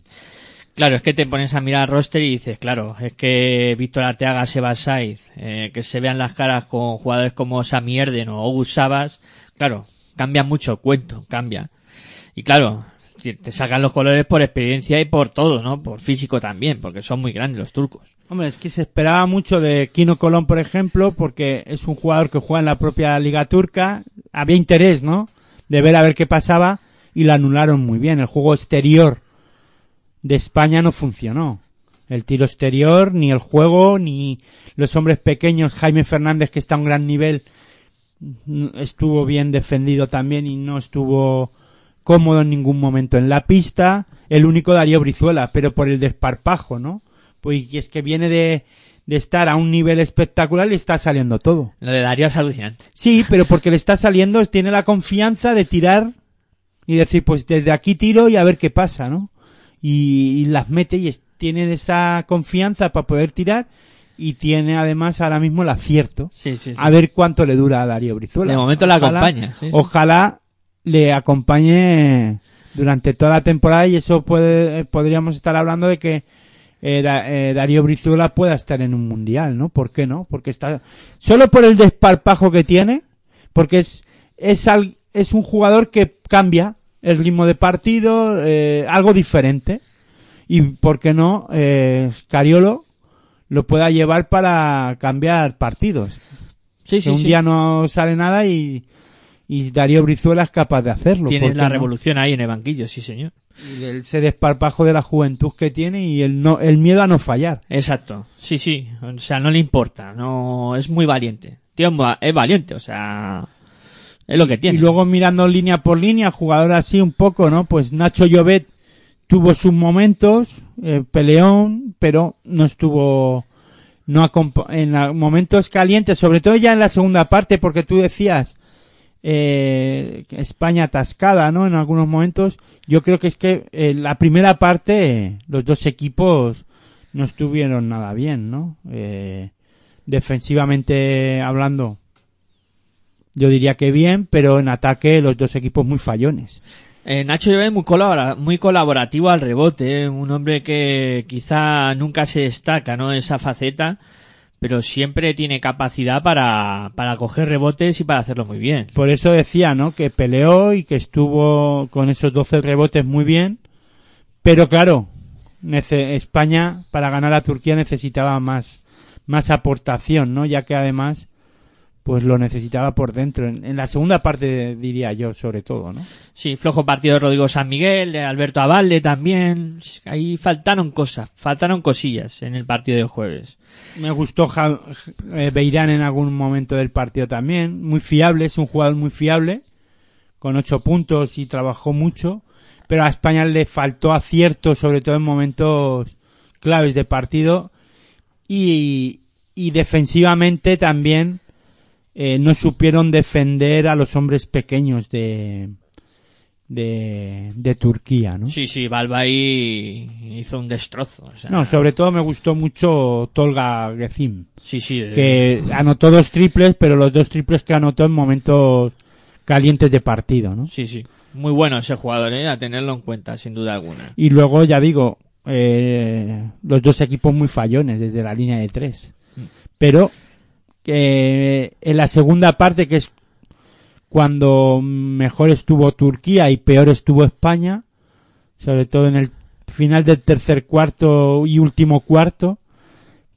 Claro, es que te pones a mirar el roster y dices, claro, es que Víctor Arteaga, Sebas Saiz, eh, que se vean las caras con jugadores como Sami Erden o Ogus Sabas, claro, cambia mucho el cuento, cambia. Y claro, te sacan los colores por experiencia y por todo, ¿no? Por físico también, porque son muy grandes los turcos. Hombre, es que se esperaba mucho de Kino Colón, por ejemplo, porque es un jugador que juega en la propia liga turca. Había interés, ¿no? De ver a ver qué pasaba y lo anularon muy bien. El juego exterior de España no funcionó. El tiro exterior, ni el juego, ni los hombres pequeños. Jaime Fernández, que está a un gran nivel, estuvo bien defendido también y no estuvo cómodo en ningún momento en la pista. El único Darío Brizuela, pero por el desparpajo, ¿no? Pues es que viene de, de estar a un nivel espectacular y está saliendo todo. Lo de Darío es alucinante. Sí, pero porque le está saliendo, tiene la confianza de tirar y decir, pues desde aquí tiro y a ver qué pasa, ¿no? Y, y las mete y es- tiene esa confianza para poder tirar y tiene además ahora mismo el acierto. Sí, sí, sí. A ver cuánto le dura a Darío Brizuela. De momento Ojalá- acompaña, sí, sí. Ojalá le acompañe durante toda la temporada y eso puede, eh, podríamos estar hablando de que eh, Da- eh, Darío Brizuela pueda estar en un mundial, ¿no? ¿Por qué no? Porque está solo por el desparpajo que tiene, porque es es al- es un jugador que cambia el ritmo de partido, eh, algo diferente y por qué no eh, Cariolo lo pueda llevar para cambiar partidos. Sí, sí, un sí. día no sale nada y, y Darío Brizuela es capaz de hacerlo. Tienes ¿por qué la no? revolución ahí en el banquillo, sí, señor. Y ese desparpajo de la juventud que tiene y el no el miedo a no fallar. Exacto. Sí, sí. O sea, no le importa. No, es muy valiente. Tío, es valiente, o sea, es lo que tiene. Y luego mirando línea por línea, jugador así un poco, ¿no? Pues Nacho Llobet tuvo sus momentos, eh, peleón, pero no estuvo no en momentos calientes, sobre todo ya en la segunda parte, porque tú decías eh, España atascada, ¿no? En algunos momentos, yo creo que es que en la primera parte eh, los dos equipos no estuvieron nada bien, ¿no? Eh, defensivamente hablando, yo diría que bien, pero en ataque los dos equipos muy fallones. Eh, Nacho Llobet muy, colabora- muy colaborativo al rebote, ¿eh? un hombre que quizá nunca se destaca, ¿no? Esa faceta, pero siempre tiene capacidad para, para coger rebotes y para hacerlo muy bien. Por eso decía, ¿no? Que peleó y que estuvo con esos 12 rebotes muy bien. Pero claro, España para ganar a Turquía necesitaba más, más aportación, ¿no? Ya que además, pues lo necesitaba por dentro. En, en la segunda parte diría yo, sobre todo, ¿no? Sí, flojo partido de Rodrigo San Miguel, de Alberto Avalde también. Ahí faltaron cosas, faltaron cosillas en el partido de jueves. Me gustó Ja- eh, Beirán en algún momento del partido también. Muy fiable, es un jugador muy fiable. Con ocho puntos y trabajó mucho. Pero a España le faltó acierto, sobre todo en momentos claves de partido. Y, y defensivamente también eh, no supieron defender a los hombres pequeños de, de, de Turquía, ¿no? Sí, sí, Balba ahí hizo un destrozo. o sea, No, sobre todo me gustó mucho Tolga Gezim. Sí, sí. de- que anotó dos triples, pero los dos triples que anotó en momentos calientes de partido, ¿no? Sí, sí. Muy bueno ese jugador, ¿eh? A tenerlo en cuenta, sin duda alguna. Y luego, ya digo, eh, los dos equipos muy fallones desde la línea de tres. Pero en la segunda parte, que es cuando mejor estuvo Turquía y peor estuvo España, sobre todo en el final del tercer cuarto y último cuarto,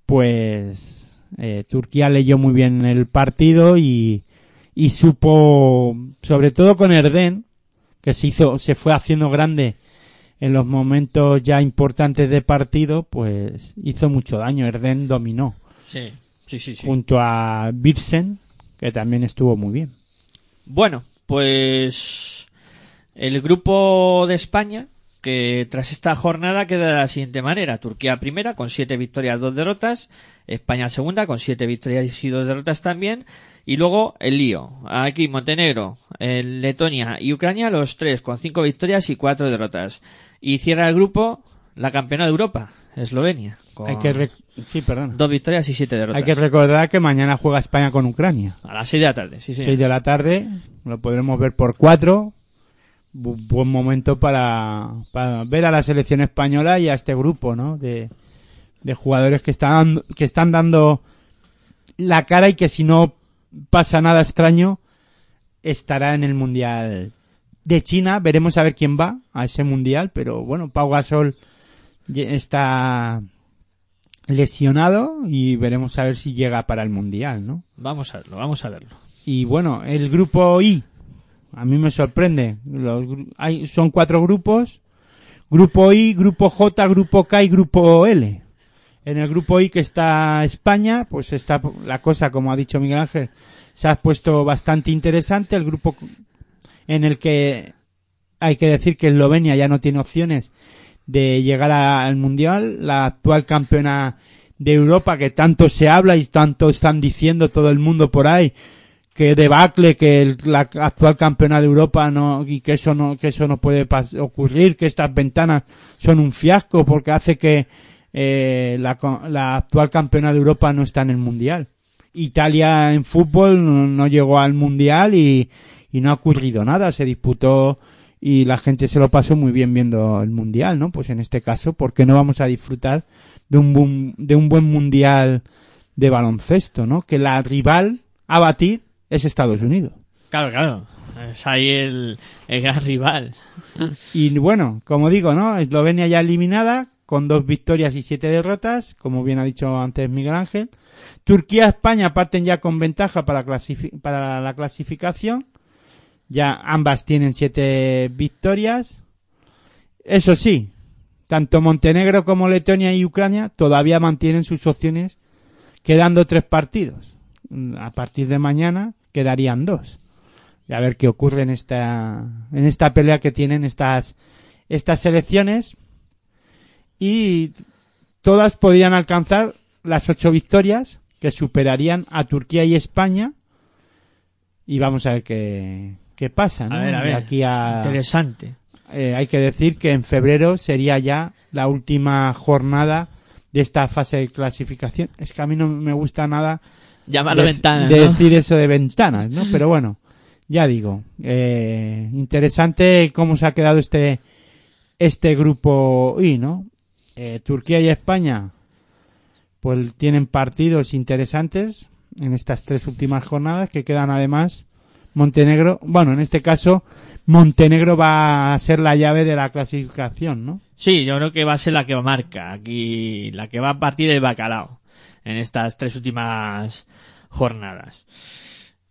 pues eh, Turquía leyó muy bien el partido y, y supo, sobre todo con Erden, que se hizo, se fue haciendo grande en los momentos ya importantes de partido, pues hizo mucho daño. Erden dominó Sí, sí, sí. sí. junto a Birsen, que también estuvo muy bien. Bueno, pues el grupo de España, que tras esta jornada queda de la siguiente manera. Turquía primera con siete victorias, dos derrotas. España segunda con siete victorias y dos derrotas también. Y luego el lío. Aquí Montenegro, Letonia y Ucrania los tres con cinco victorias y cuatro derrotas. Y cierra el grupo la campeona de Europa, Eslovenia. Con Hay que, sí, perdón. dos victorias y siete derrotas. Hay que recordar que mañana juega España con Ucrania. A las seis de la tarde, sí, sí. 6 de la tarde, lo podremos ver por 4. buen momento para, para ver a la selección española y a este grupo, ¿no? De, de jugadores que están, que están dando la cara y que si no pasa nada extraño, estará en el Mundial de China. Veremos a ver quién va a ese Mundial, pero bueno, Pau Gasol está lesionado y veremos a ver si llega para el Mundial, ¿no? Vamos a verlo, vamos a verlo. Y bueno, el grupo I, a mí me sorprende. Los, hay, son cuatro grupos. Grupo I, grupo J, grupo K y grupo L. En el grupo I que está España, pues está la cosa, como ha dicho Miguel Ángel, se ha puesto bastante interesante. El grupo en el que hay que decir que Eslovenia ya no tiene opciones de llegar a- al Mundial. La actual campeona de Europa que tanto se habla y tanto están diciendo todo el mundo por ahí que debacle que la actual campeona de Europa no y que eso no que eso no puede ocurrir que estas ventanas son un fiasco porque hace que eh, la, la actual campeona de Europa no está en el mundial Italia en fútbol no, no llegó al mundial y, y no ha ocurrido nada se disputó y la gente se lo pasó muy bien viendo el mundial no pues en este caso ¿por qué no vamos a disfrutar de un buen, de un buen mundial de baloncesto no que la rival a batir es Estados Unidos. Claro, claro. Es ahí el, el gran rival. Y bueno, como digo, ¿no? Eslovenia ya eliminada, con dos victorias y siete derrotas, como bien ha dicho antes Miguel Ángel. Turquía, España parten ya con ventaja para, para la clasificación. Ya ambas tienen siete victorias. Eso sí, tanto Montenegro como Letonia y Ucrania todavía mantienen sus opciones, quedando tres partidos. A partir de mañana quedarían dos. Y a ver qué ocurre en esta, en esta pelea que tienen estas, estas selecciones. Y todas podrían alcanzar las ocho victorias que superarían a Turquía y España. Y vamos a ver qué, qué pasa, ¿no? A ver, a ver. aquí a, Interesante. eh, hay que decir que en febrero sería ya la última jornada de esta fase de clasificación. Es que a mí no me gusta nada Llamarlo de, ventana, de ¿no? decir eso de ventanas, ¿no? Pero bueno, ya digo, eh, interesante cómo se ha quedado este este grupo I, ¿no? Eh, Turquía y España, pues tienen partidos interesantes en estas tres últimas jornadas que quedan además Montenegro, bueno, en este caso Montenegro va a ser la llave de la clasificación, ¿no? Sí, yo creo que va a ser la que marca aquí, la que va a partir del bacalao en estas tres últimas jornadas.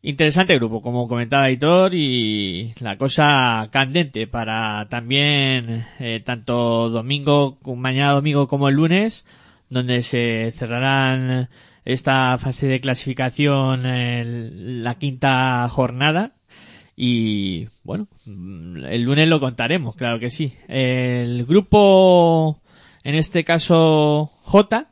Interesante grupo, como comentaba Aitor, y la cosa candente para también eh, tanto domingo, mañana domingo como el lunes, donde se cerrarán esta fase de clasificación en la quinta jornada. Y bueno, el lunes lo contaremos, claro que sí. El grupo, en este caso J,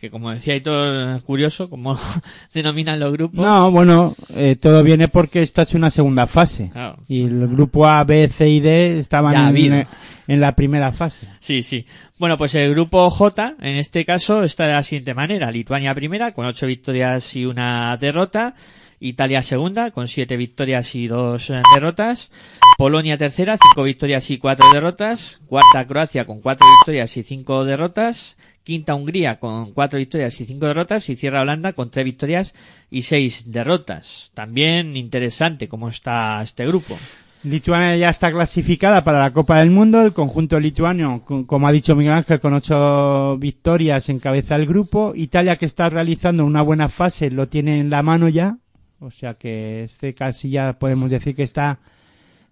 que como decía Aitor, curioso, como denominan los grupos. No, bueno, eh, todo viene porque esta es una segunda fase. Claro. Y el grupo A, B, C y D estaban en, en la primera fase. Sí, sí. Bueno, pues el grupo J, en este caso, está de la siguiente manera. Lituania primera, con ocho victorias y una derrota. Italia segunda, con siete victorias y dos eh, derrotas. Polonia tercera, cinco victorias y cuatro derrotas. Cuarta Croacia, con cuatro victorias y cinco derrotas. Quinta Hungría, con cuatro victorias y cinco derrotas. Y cierra Holanda, con tres victorias y seis derrotas. También interesante cómo está este grupo. Lituania ya está clasificada para la Copa del Mundo. El conjunto lituano, como ha dicho Miguel Ángel, con ocho victorias encabeza el grupo. Italia, que está realizando una buena fase, lo tiene en la mano ya. O sea que este casi ya podemos decir que está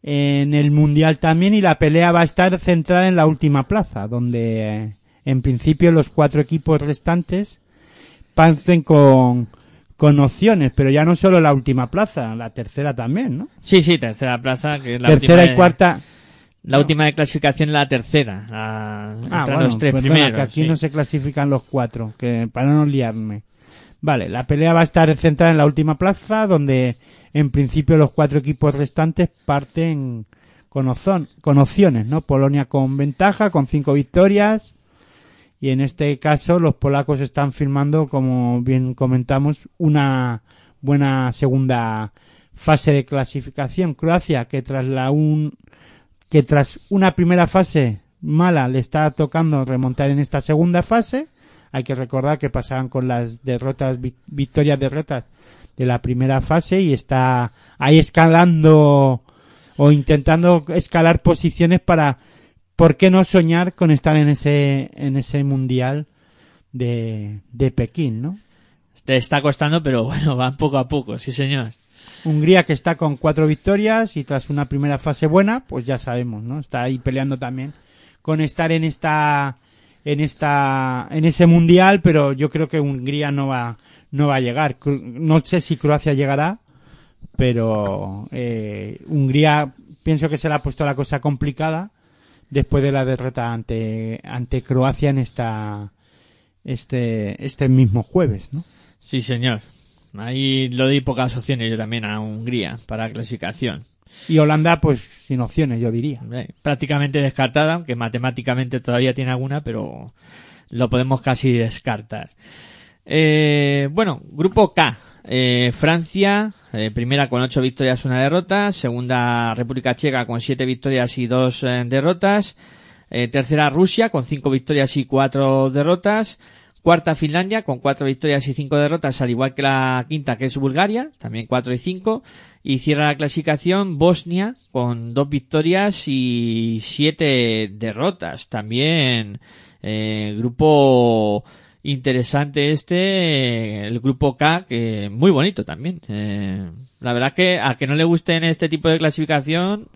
en el Mundial también. Y la pelea va a estar centrada en la última plaza, donde en principio los cuatro equipos restantes parten con, con opciones. Pero ya no solo la última plaza, la tercera también, ¿no? Sí, sí, tercera plaza, que es la tercera última y de- cuarta. La No. última de clasificación es la tercera. La, Ah, entre bueno, los tres perdona, primeros. que aquí sí. no se clasifican los cuatro, que para no liarme. Vale, la pelea va a estar centrada en la última plaza, donde en principio los cuatro equipos restantes parten con, opción- con opciones, ¿no? Polonia con ventaja, con cinco victorias, y en este caso los polacos están firmando, como bien comentamos, una buena segunda fase de clasificación. Croacia, que tras la un, que tras una primera fase mala le está tocando remontar en esta segunda fase. Hay que recordar que pasaban con las derrotas, vi- victorias, derrotas de la primera fase y está ahí escalando o intentando escalar posiciones para, ¿por qué no soñar con estar en ese, en ese mundial de, de Pekín, ¿no? Te está costando, pero bueno, van poco a poco, sí señor. Hungría que está con cuatro victorias y tras una primera fase buena, pues ya sabemos, ¿no? Está ahí peleando también con estar en esta, en esta, en ese mundial, pero yo creo que Hungría no va, no va a llegar. No sé si Croacia llegará, pero eh, Hungría pienso que se le ha puesto la cosa complicada después de la derrota ante, ante Croacia en esta, este, este mismo jueves, ¿no? Sí señor. Ahí lo doy pocas opciones yo también a Hungría para clasificación. Y Holanda, pues sin opciones, yo diría. Prácticamente descartada, aunque matemáticamente todavía tiene alguna, pero lo podemos casi descartar. Eh, bueno, grupo K. Eh, Francia, eh, primera con ocho victorias, una derrota. Segunda, República Checa con siete victorias y dos eh, derrotas. Tercera, Rusia con cinco victorias y cuatro derrotas. Cuarta, Finlandia con cuatro victorias y cinco derrotas, al igual que la quinta, que es Bulgaria, también cuatro y cinco. Y cierra la clasificación Bosnia con dos victorias y siete derrotas. También grupo interesante este, eh, el grupo K, que muy bonito también. Eh, la verdad que a que no le gusten este tipo de clasificación,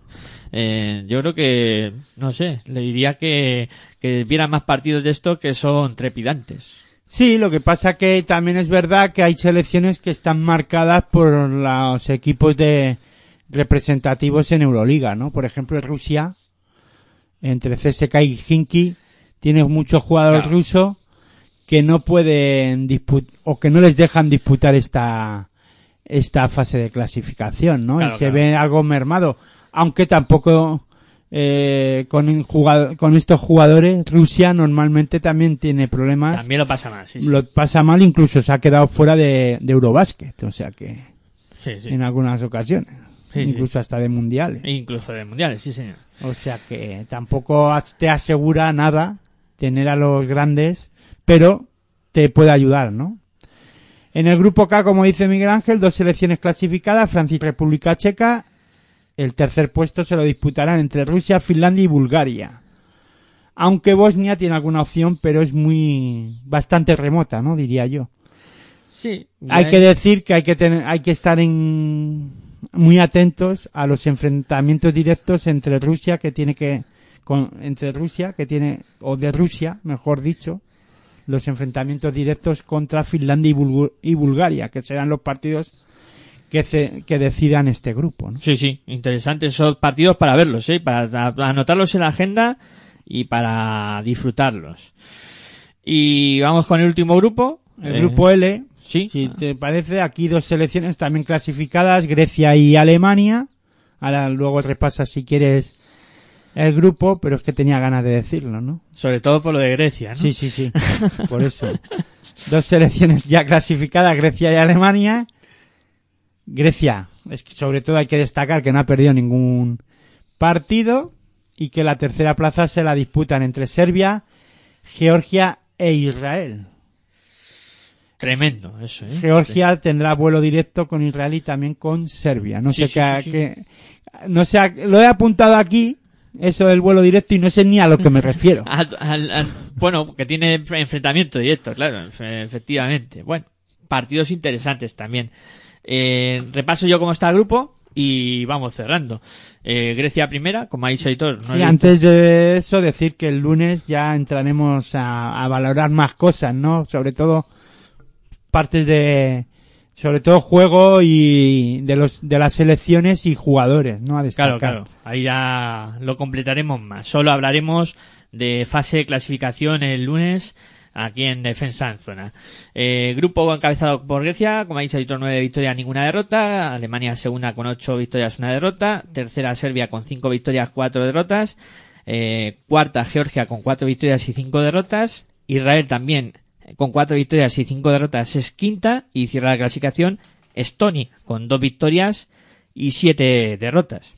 eh, yo creo que, no sé, le diría que, que viera más partidos de esto que son trepidantes. Sí, lo que pasa que también es verdad que hay selecciones que están marcadas por los equipos de representativos en Euroliga, ¿no? Por ejemplo, Rusia, entre CSK y Hinky, tiene muchos jugadores Claro. rusos que no pueden disputar o que no les dejan disputar esta esta fase de clasificación, ¿no? Claro, y se claro. ve algo mermado, aunque tampoco eh, con, jugado- con estos jugadores Rusia normalmente también tiene problemas También lo pasa sí, sí. lo pasa mal, incluso se ha quedado fuera de, de Eurobásquet, o sea que Sí, en algunas ocasiones, incluso hasta de mundiales. Incluso de mundiales, sí señor. O sea que tampoco te asegura nada tener a los grandes, pero te puede ayudar, ¿no? En el grupo K, como dice Miguel Ángel, dos selecciones clasificadas, Francia y República Checa. El tercer puesto se lo disputarán entre Rusia, Finlandia y Bulgaria. Aunque Bosnia tiene alguna opción, pero es muy, bastante remota, ¿no? Diría yo. Sí. Hay que decir que hay que tener, hay que estar en, muy atentos a los enfrentamientos directos entre Rusia que tiene que, con, entre Rusia que tiene, o de Rusia, mejor dicho, los enfrentamientos directos contra Finlandia y, Bulgaria, que serán los partidos que, ce- que decidan este grupo, ¿no? Sí, sí, interesantes esos partidos para verlos, ¿eh? para anotarlos en la agenda y para disfrutarlos. Y vamos con el último grupo. El Eh, grupo L, Sí. si te parece, aquí dos selecciones también clasificadas, Grecia y Alemania. Ahora luego repasas si quieres el grupo, pero es que tenía ganas de decirlo, ¿no? Sobre todo por lo de Grecia, ¿no? Sí, sí, sí. Por eso. Dos selecciones ya clasificadas, Grecia y Alemania. Grecia, es que sobre todo hay que destacar que no ha perdido ningún partido y que la tercera plaza se la disputan entre Serbia, Georgia e Israel. Tremendo, eso, ¿eh? Georgia tendrá vuelo directo con Israel y también con Serbia. No Sí, sé sí, qué, sí, qué- no sé, lo he apuntado aquí, eso del vuelo directo y no sé ni a lo que me refiero. Bueno, que tiene enfrentamiento directo, claro, efe- efectivamente. Bueno, partidos interesantes también. Eh, repaso yo cómo está el grupo y vamos cerrando. Eh, Grecia primera, como ha dicho Editor. no Y he antes de eso decir que el lunes ya entraremos a, a valorar más cosas, ¿no? Sobre todo partes de, sobre todo juego y de los, de las selecciones y jugadores, ¿no? A Claro, destacar. claro. Ahí ya lo completaremos más. Solo hablaremos de fase de clasificación el lunes aquí en Defensa en Zona. Eh, grupo encabezado por Grecia, como ha dicho Editor, nueve victorias, ninguna derrota. Alemania segunda con ocho victorias, una derrota. Tercera Serbia con cinco victorias, cuatro derrotas. Eh, cuarta Georgia con cuatro victorias y cinco derrotas. Israel también con cuatro victorias y cinco derrotas es quinta y cierra la clasificación Estonia con dos victorias y siete derrotas.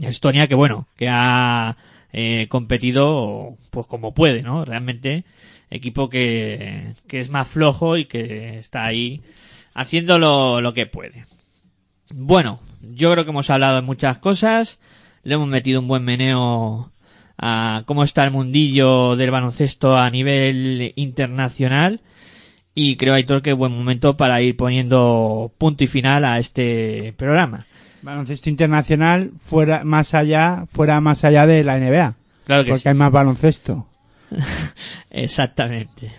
Estonia que bueno, que ha eh, competido pues como puede, ¿no? Realmente equipo que, que es más flojo y que está ahí haciendo lo, lo que puede. Bueno, yo creo que hemos hablado de muchas cosas, le hemos metido un buen meneo a cómo está el mundillo del baloncesto a nivel internacional y creo, Aitor, que es buen momento para ir poniendo punto y final a este programa. Baloncesto internacional fuera, más allá, fuera más allá de la NBA. Claro que porque sí. hay más baloncesto. Exactamente.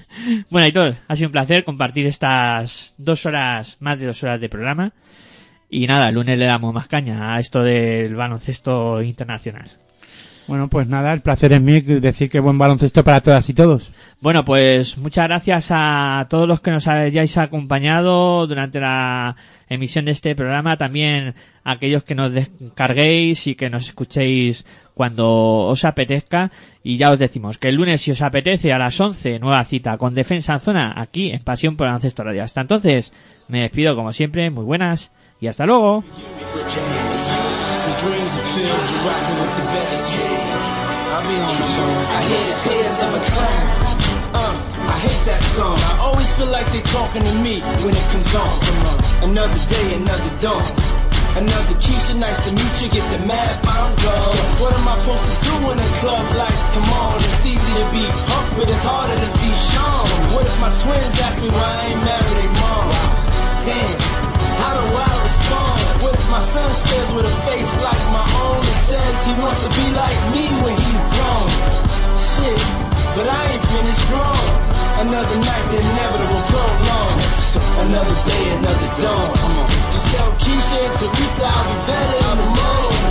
Bueno, Aitor, ha sido un placer compartir estas dos horas, más de dos horas de programa. Y nada, el lunes le damos más caña a esto del baloncesto internacional. Bueno, pues nada, el placer es mío decir que buen baloncesto para todas y todos. Bueno, pues muchas gracias a todos los que nos hayáis acompañado durante la emisión de este programa, también a aquellos que nos descarguéis y que nos escuchéis cuando os apetezca. Y ya os decimos que el lunes, si os apetece, a las 11, nueva cita con Defensa en Zona, aquí en Pasión por el Baloncesto Radio. Hasta entonces, me despido como siempre, muy buenas y hasta luego. I hear the tears of a clown. Uh, I hate that song. I always feel like they're talking to me when it comes on. Come on. Another day, another dawn. Another Keisha, nice to meet you. Get the math, I'm gone. What am I supposed to do when the club lights come on? It's easy to be Puff, but it's harder to be Sean. What if my twins ask me why I ain't married their mom? Damn, how do I respond? What if my son stares with a face like my own and says he wants to be like me when he's Shit, but I ain't finished grown. Another night, the inevitable prolong. Another day, another dawn. Come on. Just tell Keisha and Teresa I'll be better in the morning.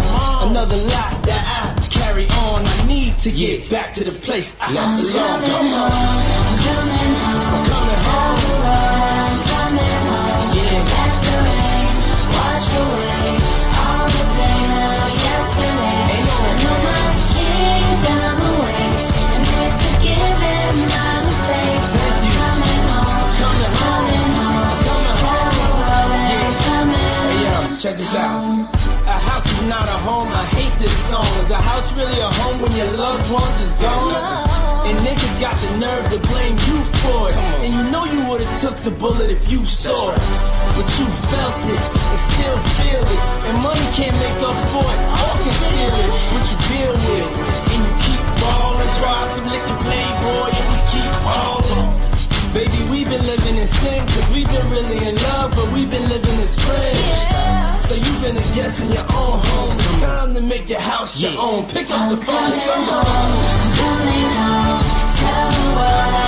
Another lot that I carry on. I need to get back to the place I belong. Come on. I'm coming home. I'm coming home. Yeah. Hey yo, check this out. A house is not a home. I hate this song. Is a house really a home when your loved ones is gone? And niggas got the nerve to blame you for it. And you know you would've took the bullet if you saw it. But you felt it and still feel it. And money can't make up for it or conceal it. What you deal with. And you keep ballin'. bourgeois, some liquor playboy, and we keep on. Baby, we've been living in sin, cause we've been really in love, but we've been living as friends. So you've been a guest in your own home. It's time to make your house your own. Pick up the phone, come on. Yeah.